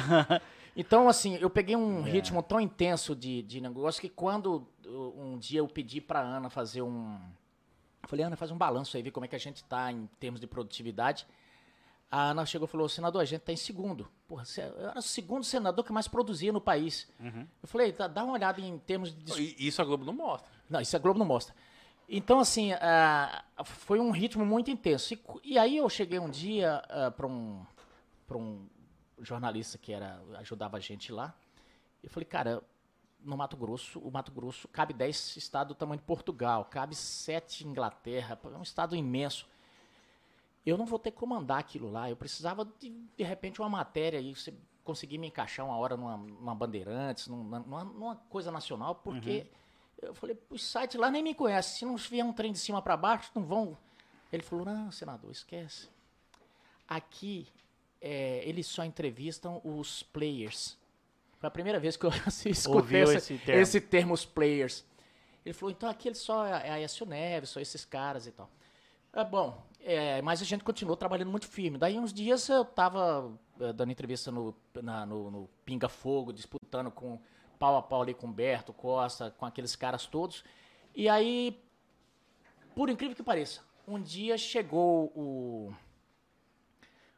Então, assim, eu peguei um ritmo tão intenso de, de negócio que quando uh, um dia eu pedi pra Ana fazer um. Eu falei, Ana, faz um balanço aí, ver como é que a gente tá em termos de produtividade. A Ana chegou e falou, senador, a gente tá em segundo. Porra, você- eu era o segundo senador que mais produzia no país. Eu falei, tá, dá uma olhada em termos de. Isso a Globo não mostra. Não, isso a Globo não mostra. Então, assim, ah, foi um ritmo muito intenso. E, e aí eu cheguei um dia para um, pra um jornalista que era ajudava a gente lá. Eu falei, cara, no Mato Grosso, o Mato Grosso cabe 10 estados do tamanho de Portugal, cabe 7 Inglaterra, é um estado imenso. Eu não vou ter que comandar aquilo lá. Eu precisava, de, de repente, uma matéria aí, você conseguir me encaixar uma hora numa, numa Bandeirantes, numa, numa, coisa nacional, porque eu falei, os sites lá nem me conhecem. Se não vier um trem de cima para baixo, não vão. Ele falou, não, senador, esquece. Aqui, é, eles só entrevistam os players. Foi a primeira vez que eu (laughs) escutei essa- esse termo. esse termo, os players. Ele falou, então aqui eles só é a Aécio Neves, só esses caras e tal. É bom, é, mas a gente continuou trabalhando muito firme. Daí uns dias eu tava eh, dando entrevista no, na- no, no Pinga Fogo, disputando com pau a pau ali com Humberto Costa, com aqueles caras todos. E aí, por incrível que pareça, um dia chegou o,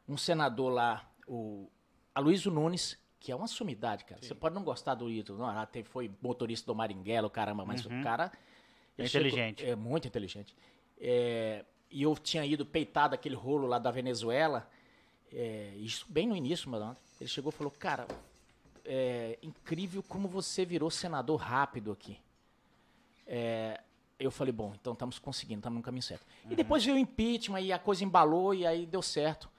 um senador lá, o Aloysio Nunes, que é uma sumidade, cara. Você pode não gostar do Ito, não, ah, teve- foi motorista do Maringuelo, caramba, mas o cara... É ele chegou- inteligente. é muito inteligente. É, e eu tinha ido peitar daquele rolo lá da Venezuela, é, isso bem no início, mano. Ele chegou e falou, cara, é incrível como você virou senador rápido aqui. É, eu falei, bom, então estamos conseguindo, estamos no caminho certo. E depois veio o impeachment e a coisa embalou e aí deu certo.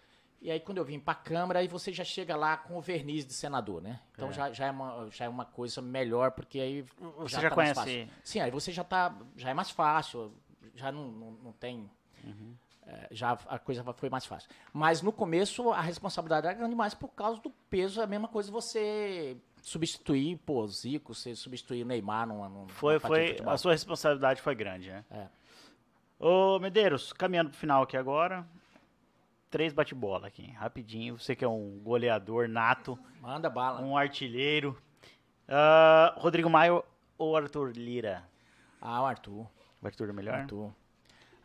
E aí quando eu vim para a Câmara, aí você já chega lá com o verniz de senador, né? Então Já, já, é uma, já é uma coisa melhor, porque aí Você já tá mais conhece- fácil. Sim, aí você já tá, já é mais fácil, já não, não, não tem... é, já a coisa foi mais fácil. Mas no começo a responsabilidade era grande demais por causa do peso. É a mesma coisa você substituir, pô, Zico, você substituir o Neymar numa, numa Foi, foi, a sua responsabilidade foi grande, né? É. Ô, Medeiros, caminhando pro final aqui agora. Três bate-bola aqui, rapidinho. Você que é um goleador nato, Manda bala. um artilheiro. Ah, Rodrigo Maio ou Arthur Lira? Ah, o Arthur. O Arthur é melhor? Arthur.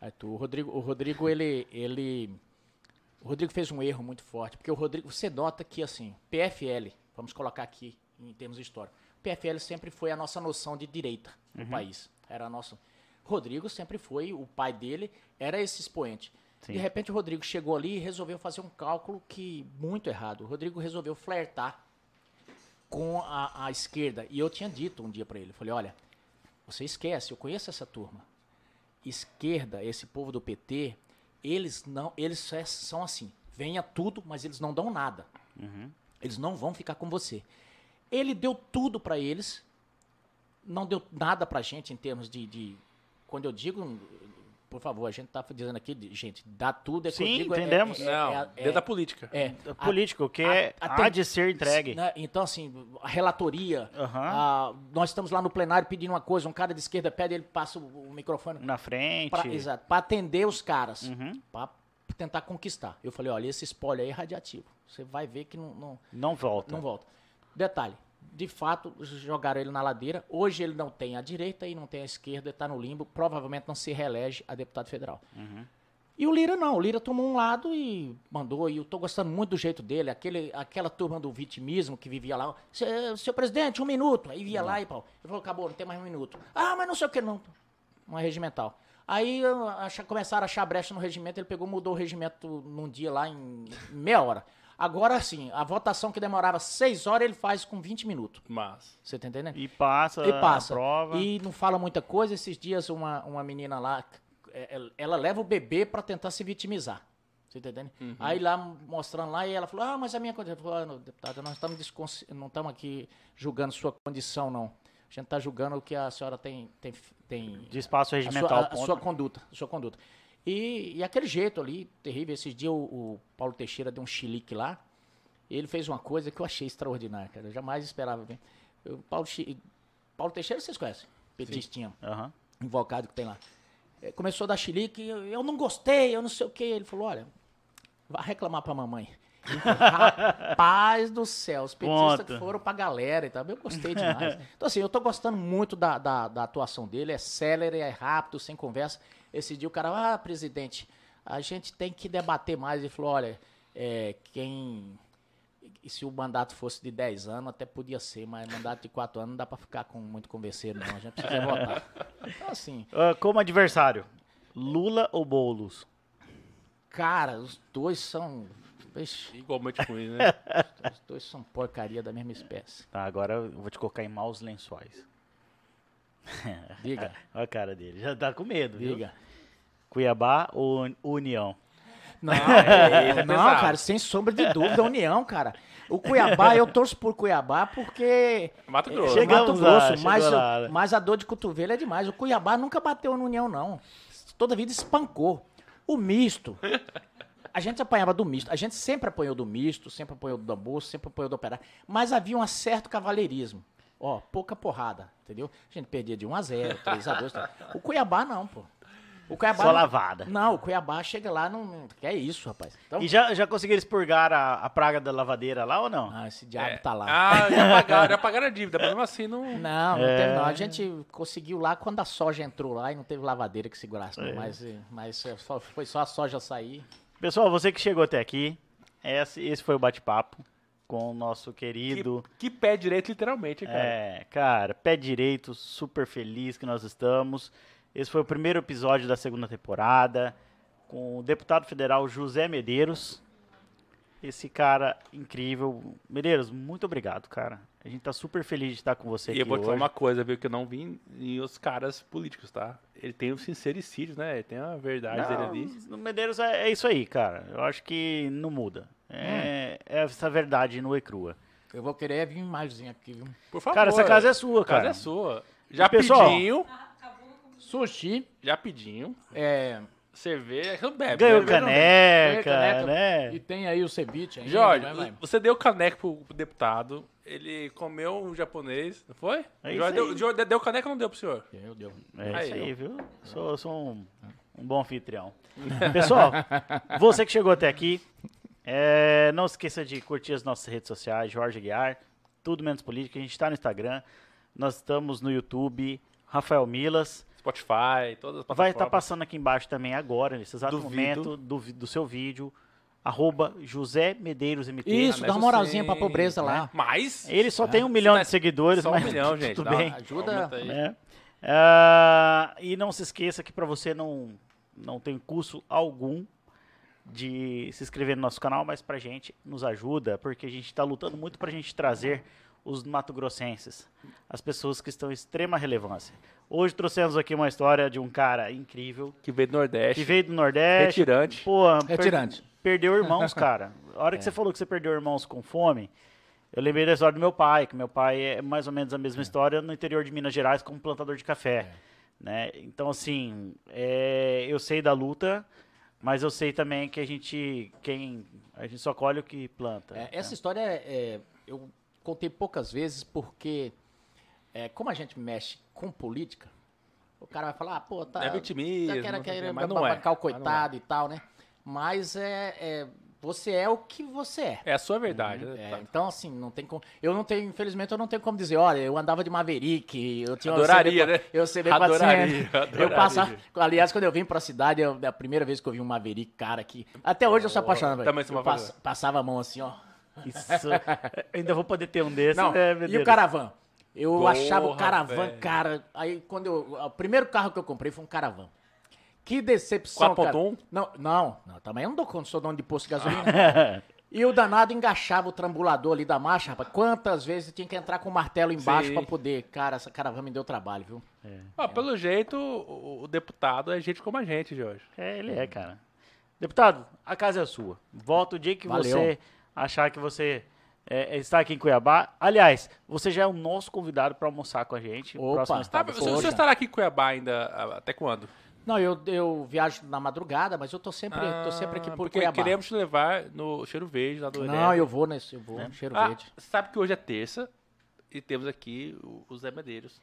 Arthur. O Rodrigo, o Rodrigo ele, ele. O Rodrigo fez um erro muito forte, porque o Rodrigo, você nota que assim, PFL, vamos colocar aqui em termos de história. PFL sempre foi a nossa noção de direita no país. Era a nossa. Rodrigo sempre foi, o pai dele era esse expoente. Sim. De repente o Rodrigo chegou ali e resolveu fazer um cálculo que muito errado. O Rodrigo resolveu flertar com a, a esquerda. E eu tinha dito um dia pra ele, eu falei, olha, você esquece, eu conheço essa turma. Esquerda, esse povo do PT, eles não, eles é- são assim, venha tudo, mas eles não dão nada. Eles não vão ficar com você. Ele deu tudo pra eles, não deu nada pra gente em termos de, de- quando eu digo, por favor, a gente tá dizendo aqui, gente, dá tudo é Sim, digo, é- entendemos. é- Não, é- dentro é- da política. é, a- Político, que é, a- há até- de ser entregue. né, Então, assim, a relatoria. Aham. ah, nós estamos lá no plenário pedindo uma coisa, um cara de esquerda pede, ele passa o, o microfone. Na frente. Pra, exato, para atender os caras. Uhum. Pra tentar conquistar. Eu falei, olha, esse spoiler aí é radiativo. Você vai ver que não, não, Não volta. não volta. Detalhe, de fato, jogaram ele na ladeira. Hoje ele não tem a direita e não tem a esquerda, está no limbo. Provavelmente não se reelege a deputado federal. E o Lira não, o Lira tomou um lado e mandou, e eu tô gostando muito do jeito dele, aquele, aquela turma do vitimismo que vivia lá, "Seu- seu presidente, um minuto, aí via lá e pau. Ele falou, acabou, não tem mais um minuto. Ah, mas não sei o que não, uma regimental. Aí eu acha- começaram a achar brecha no regimento, ele pegou, mudou o regimento num dia lá em meia hora. Agora sim, a votação que demorava seis horas, ele faz com 20 minutos. Mas. Você tá entendendo? E passa, E passa. a prova. E não fala muita coisa. Esses dias uma, uma menina lá, é, ela, ela leva o bebê pra tentar se vitimizar. Você tá entendendo? Aí lá, mostrando lá, e ela falou, ah, mas a minha condição. Eu falei, ah, não, deputada, nós estamos descons... não estamos aqui julgando sua condição, não. A gente está julgando o que a senhora tem, tem, tem De espaço a regimental. sua, a- a sua conduta, a sua conduta. E, e aquele jeito ali, terrível. Esses dias o, o Paulo Teixeira deu um chilique lá. Ele fez uma coisa que eu achei extraordinária, cara. Eu jamais esperava ver. O Paulo, Paulo Teixeira, vocês conhecem? Petistinha, Aham. invocado que tem lá. Eh, Começou a dar chilique, eu, eu não gostei, eu não sei o quê. Ele falou, olha, vai reclamar pra mamãe. (laughs) Rapaz do céu, os petistas que foram pra galera e tal. Eu gostei (laughs) demais. Então, assim, eu tô gostando muito da, da, da atuação dele. É célere, é rápido, sem conversa. Esse dia o cara, ah, presidente, a gente tem que debater mais. Ele falou, olha, é, quem... E se o mandato fosse de 10 anos, até podia ser, mas mandato de 4 anos não dá pra ficar com muito converseiro, não. A gente precisa (laughs) votar. Então, assim, Ah, como adversário, Lula ou Boulos? cara, os dois são. Vixe, Igualmente ruim, né? (laughs) os dois são porcaria da mesma espécie. Tá, agora eu vou te colocar em maus lençóis. (laughs) Diga, Olha a cara dele, já tá com medo, viu? diga. Cuiabá ou União? Não, (laughs) é, é não, pesado. cara, sem sombra de dúvida, União, cara. O Cuiabá, eu torço por Cuiabá porque. Mato é Grosso. Chega- Mato Chegamos lá, Grosso, mas, lá, né? mas a dor de cotovelo é demais. O Cuiabá nunca bateu no União, não. Toda vida espancou. O misto. A gente apanhava do misto. A gente sempre apanhou do misto, sempre apanhou do bolso, sempre apanhou do operário. Mas havia um certo cavalheirismo. Ó, pouca porrada, entendeu? A gente perdia de 1 a 0 3 a 2 tá? O Cuiabá não, pô. O Cuiabá. Só lavada. Não, o Cuiabá chega lá, não. é isso, rapaz. Então, E já, já conseguiram expurgar a, a praga da lavadeira lá ou não? Ah, esse diabo É. tá lá. Ah, já pagaram, já pagaram a dívida, mas mesmo assim não. (laughs) Não, não É. teve não. A gente conseguiu lá quando a soja entrou lá e não teve lavadeira que segurasse. não. Mas, mas só- foi só a soja sair. Pessoal, você que chegou até aqui, esse, esse foi o bate-papo com o nosso Que, querido. que pé direito, literalmente, cara. É, cara, pé direito, super feliz que nós estamos. Esse foi o primeiro episódio da segunda temporada com o deputado federal José Medeiros. Esse cara incrível. Medeiros, muito obrigado, cara. A gente tá super feliz de estar com você E aqui eu vou te falar uma coisa, viu, que eu não vi em os caras políticos, tá? Ele tem o sincericídio, né? Ele tem a verdade dele ali. Não, o Medeiros é, é isso aí, cara. Eu acho que não muda. É, é essa verdade nua e crua. Eu vou querer vir maisinho aqui, viu? Por favor. Cara, essa casa é sua, A casa cara. é sua. Já pedinho, Sushi, já pedinho. é, Cerveja, não bebe. Ganhou né? caneca, caneca, né? e tem aí o ceviche ainda. Jorge, vai, vai. você deu caneca pro, pro deputado, ele comeu um japonês, não foi? É Jorge, deu. Jorge, deu caneca ou não deu pro senhor? Deu, deu. É Aí, isso aí, viu? Sou, sou um, um bom anfitrião. Pessoal, (laughs) você que chegou até aqui, é, não esqueça de curtir as nossas redes sociais, Jorge Guiar, tudo menos política. A gente está no Instagram, nós estamos no YouTube, Rafael Milas. Spotify, todas as plataformas. Vai estar passando aqui embaixo também agora, nesse exato Duvido. momento do, do seu vídeo, arroba José Medeiros MT. Isso, Ah, dá uma mas moralzinha pra pobreza né? lá. Mas... Ele só tem um milhão de seguidores, Só um mas milhão, (laughs) gente. tudo bem. Ajuda- né? Ah, e não se esqueça que para você não, não tem custo algum de se inscrever no nosso canal, mas pra gente nos ajuda, porque a gente está lutando muito pra gente trazer os mato-grossenses, as pessoas que estão em extrema relevância. Hoje trouxemos aqui uma história de um cara incrível Que veio do Nordeste. que veio do Nordeste. Retirante. Pô, per- Retirante. perdeu irmãos, (laughs) cara. A hora que você falou que você perdeu irmãos com fome, eu lembrei da história do meu pai, que meu pai é mais ou menos a mesma história no interior de Minas Gerais como plantador de café. Né? Então, assim, é, eu sei da luta, mas eu sei também que a gente, quem, a gente só colhe o que planta. É, essa história é, é, eu contei poucas vezes porque, é, como a gente mexe com política, o cara vai falar, ah, pô, tá. É vitimismo, tá querendo, querendo mas não é, o mas não é. coitado e tal, né? Mas é, é, você é o que você é. É a sua verdade. né? É, Tá. então, assim, não tem como. Eu não tenho, infelizmente, eu não tenho como dizer, olha, eu andava de Maverick, eu tinha Adoraria, um né? Eu Adoraria, 400. Eu adoraria. passava. Aliás, quando eu vim pra cidade, eu- a primeira vez que eu vi um Maverick, cara, que. Até hoje eu sou apaixonado, velho. também sou pass- passava a mão assim, ó. Isso. (laughs) Ainda vou poder ter um desses. Não, né, e o caravan? Eu Porra, achava o caravan, velho. cara. Aí quando eu. O primeiro carro que eu comprei foi um caravan. Que decepção, cara. 4.1? Não, não, não, também eu não dou conta, sou dono de posto de gasolina. (laughs) e o danado engaixava o trambulador ali da marcha, rapaz. Quantas vezes tinha que entrar com o martelo embaixo pra poder. Cara, essa caravan me deu trabalho, viu? Ó, pelo jeito, o, o deputado é gente como a gente, Jorge. É, ele é, cara. Deputado, a casa é sua. Volta o dia que Valeu. você achar que você é, está aqui em Cuiabá. Aliás, você já é o nosso convidado para almoçar com a gente. no Opa. próximo Tá, estado. você, você estará aqui em Cuiabá ainda ah, até quando? Não, eu, eu viajo na madrugada, mas eu tô sempre, tô sempre aqui Ah, por porque Cuiabá. queremos te levar no Cheiro Verde lá do Não, eu vou nesse, eu vou no cheiro Ah, verde. sabe que hoje é terça e temos aqui o, o Zé Medeiros.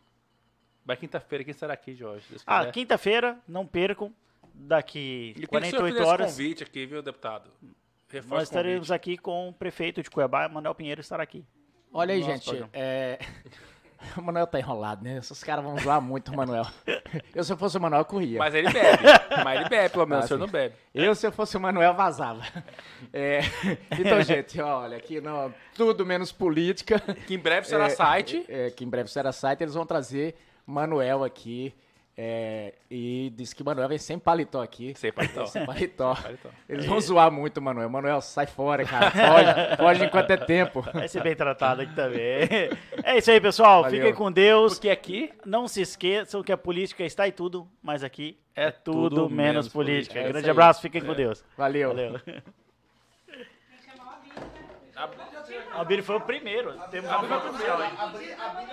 Mas quinta-feira quem estará aqui, Jorge? Ah, quinta-feira, não percam. Daqui E queria que o senhor 48 fizesse horas, convite aqui, viu, deputado? Reforça nós estaremos convite. aqui com o prefeito de Cuiabá, Manuel Pinheiro, estará aqui. Olha aí, gente. é, (laughs) O Manuel tá enrolado, né? Esses caras vão zoar muito o Manuel. Eu, se eu fosse o Manuel, eu corria. Mas ele bebe. Mas ele bebe, pelo menos. Ah, o senhor não bebe. Eu, se eu fosse o Manuel, vazava. É, Então, gente, olha, aqui não, tudo menos política. Que em breve será É, site. é, que em breve será site, eles vão trazer Manuel aqui. É, e diz que Manuel vem sem paletó aqui. Sem paletó. Sem paletó. Paletó. Eles vão zoar muito, Manuel. Manuel, sai fora, cara. Foge, (laughs) foge enquanto é tempo. Vai ser bem tratado aqui também. É isso aí, pessoal. Valeu. Fiquem com Deus. Porque aqui Não se esqueçam que a política está em tudo, mas aqui É é tudo, tudo menos menos política. política. É Grande abraço, fiquem com Deus. Valeu. Valeu. (laughs) O né? Albírio foi o primeiro. Temos foto oficial aí. Abri, abri,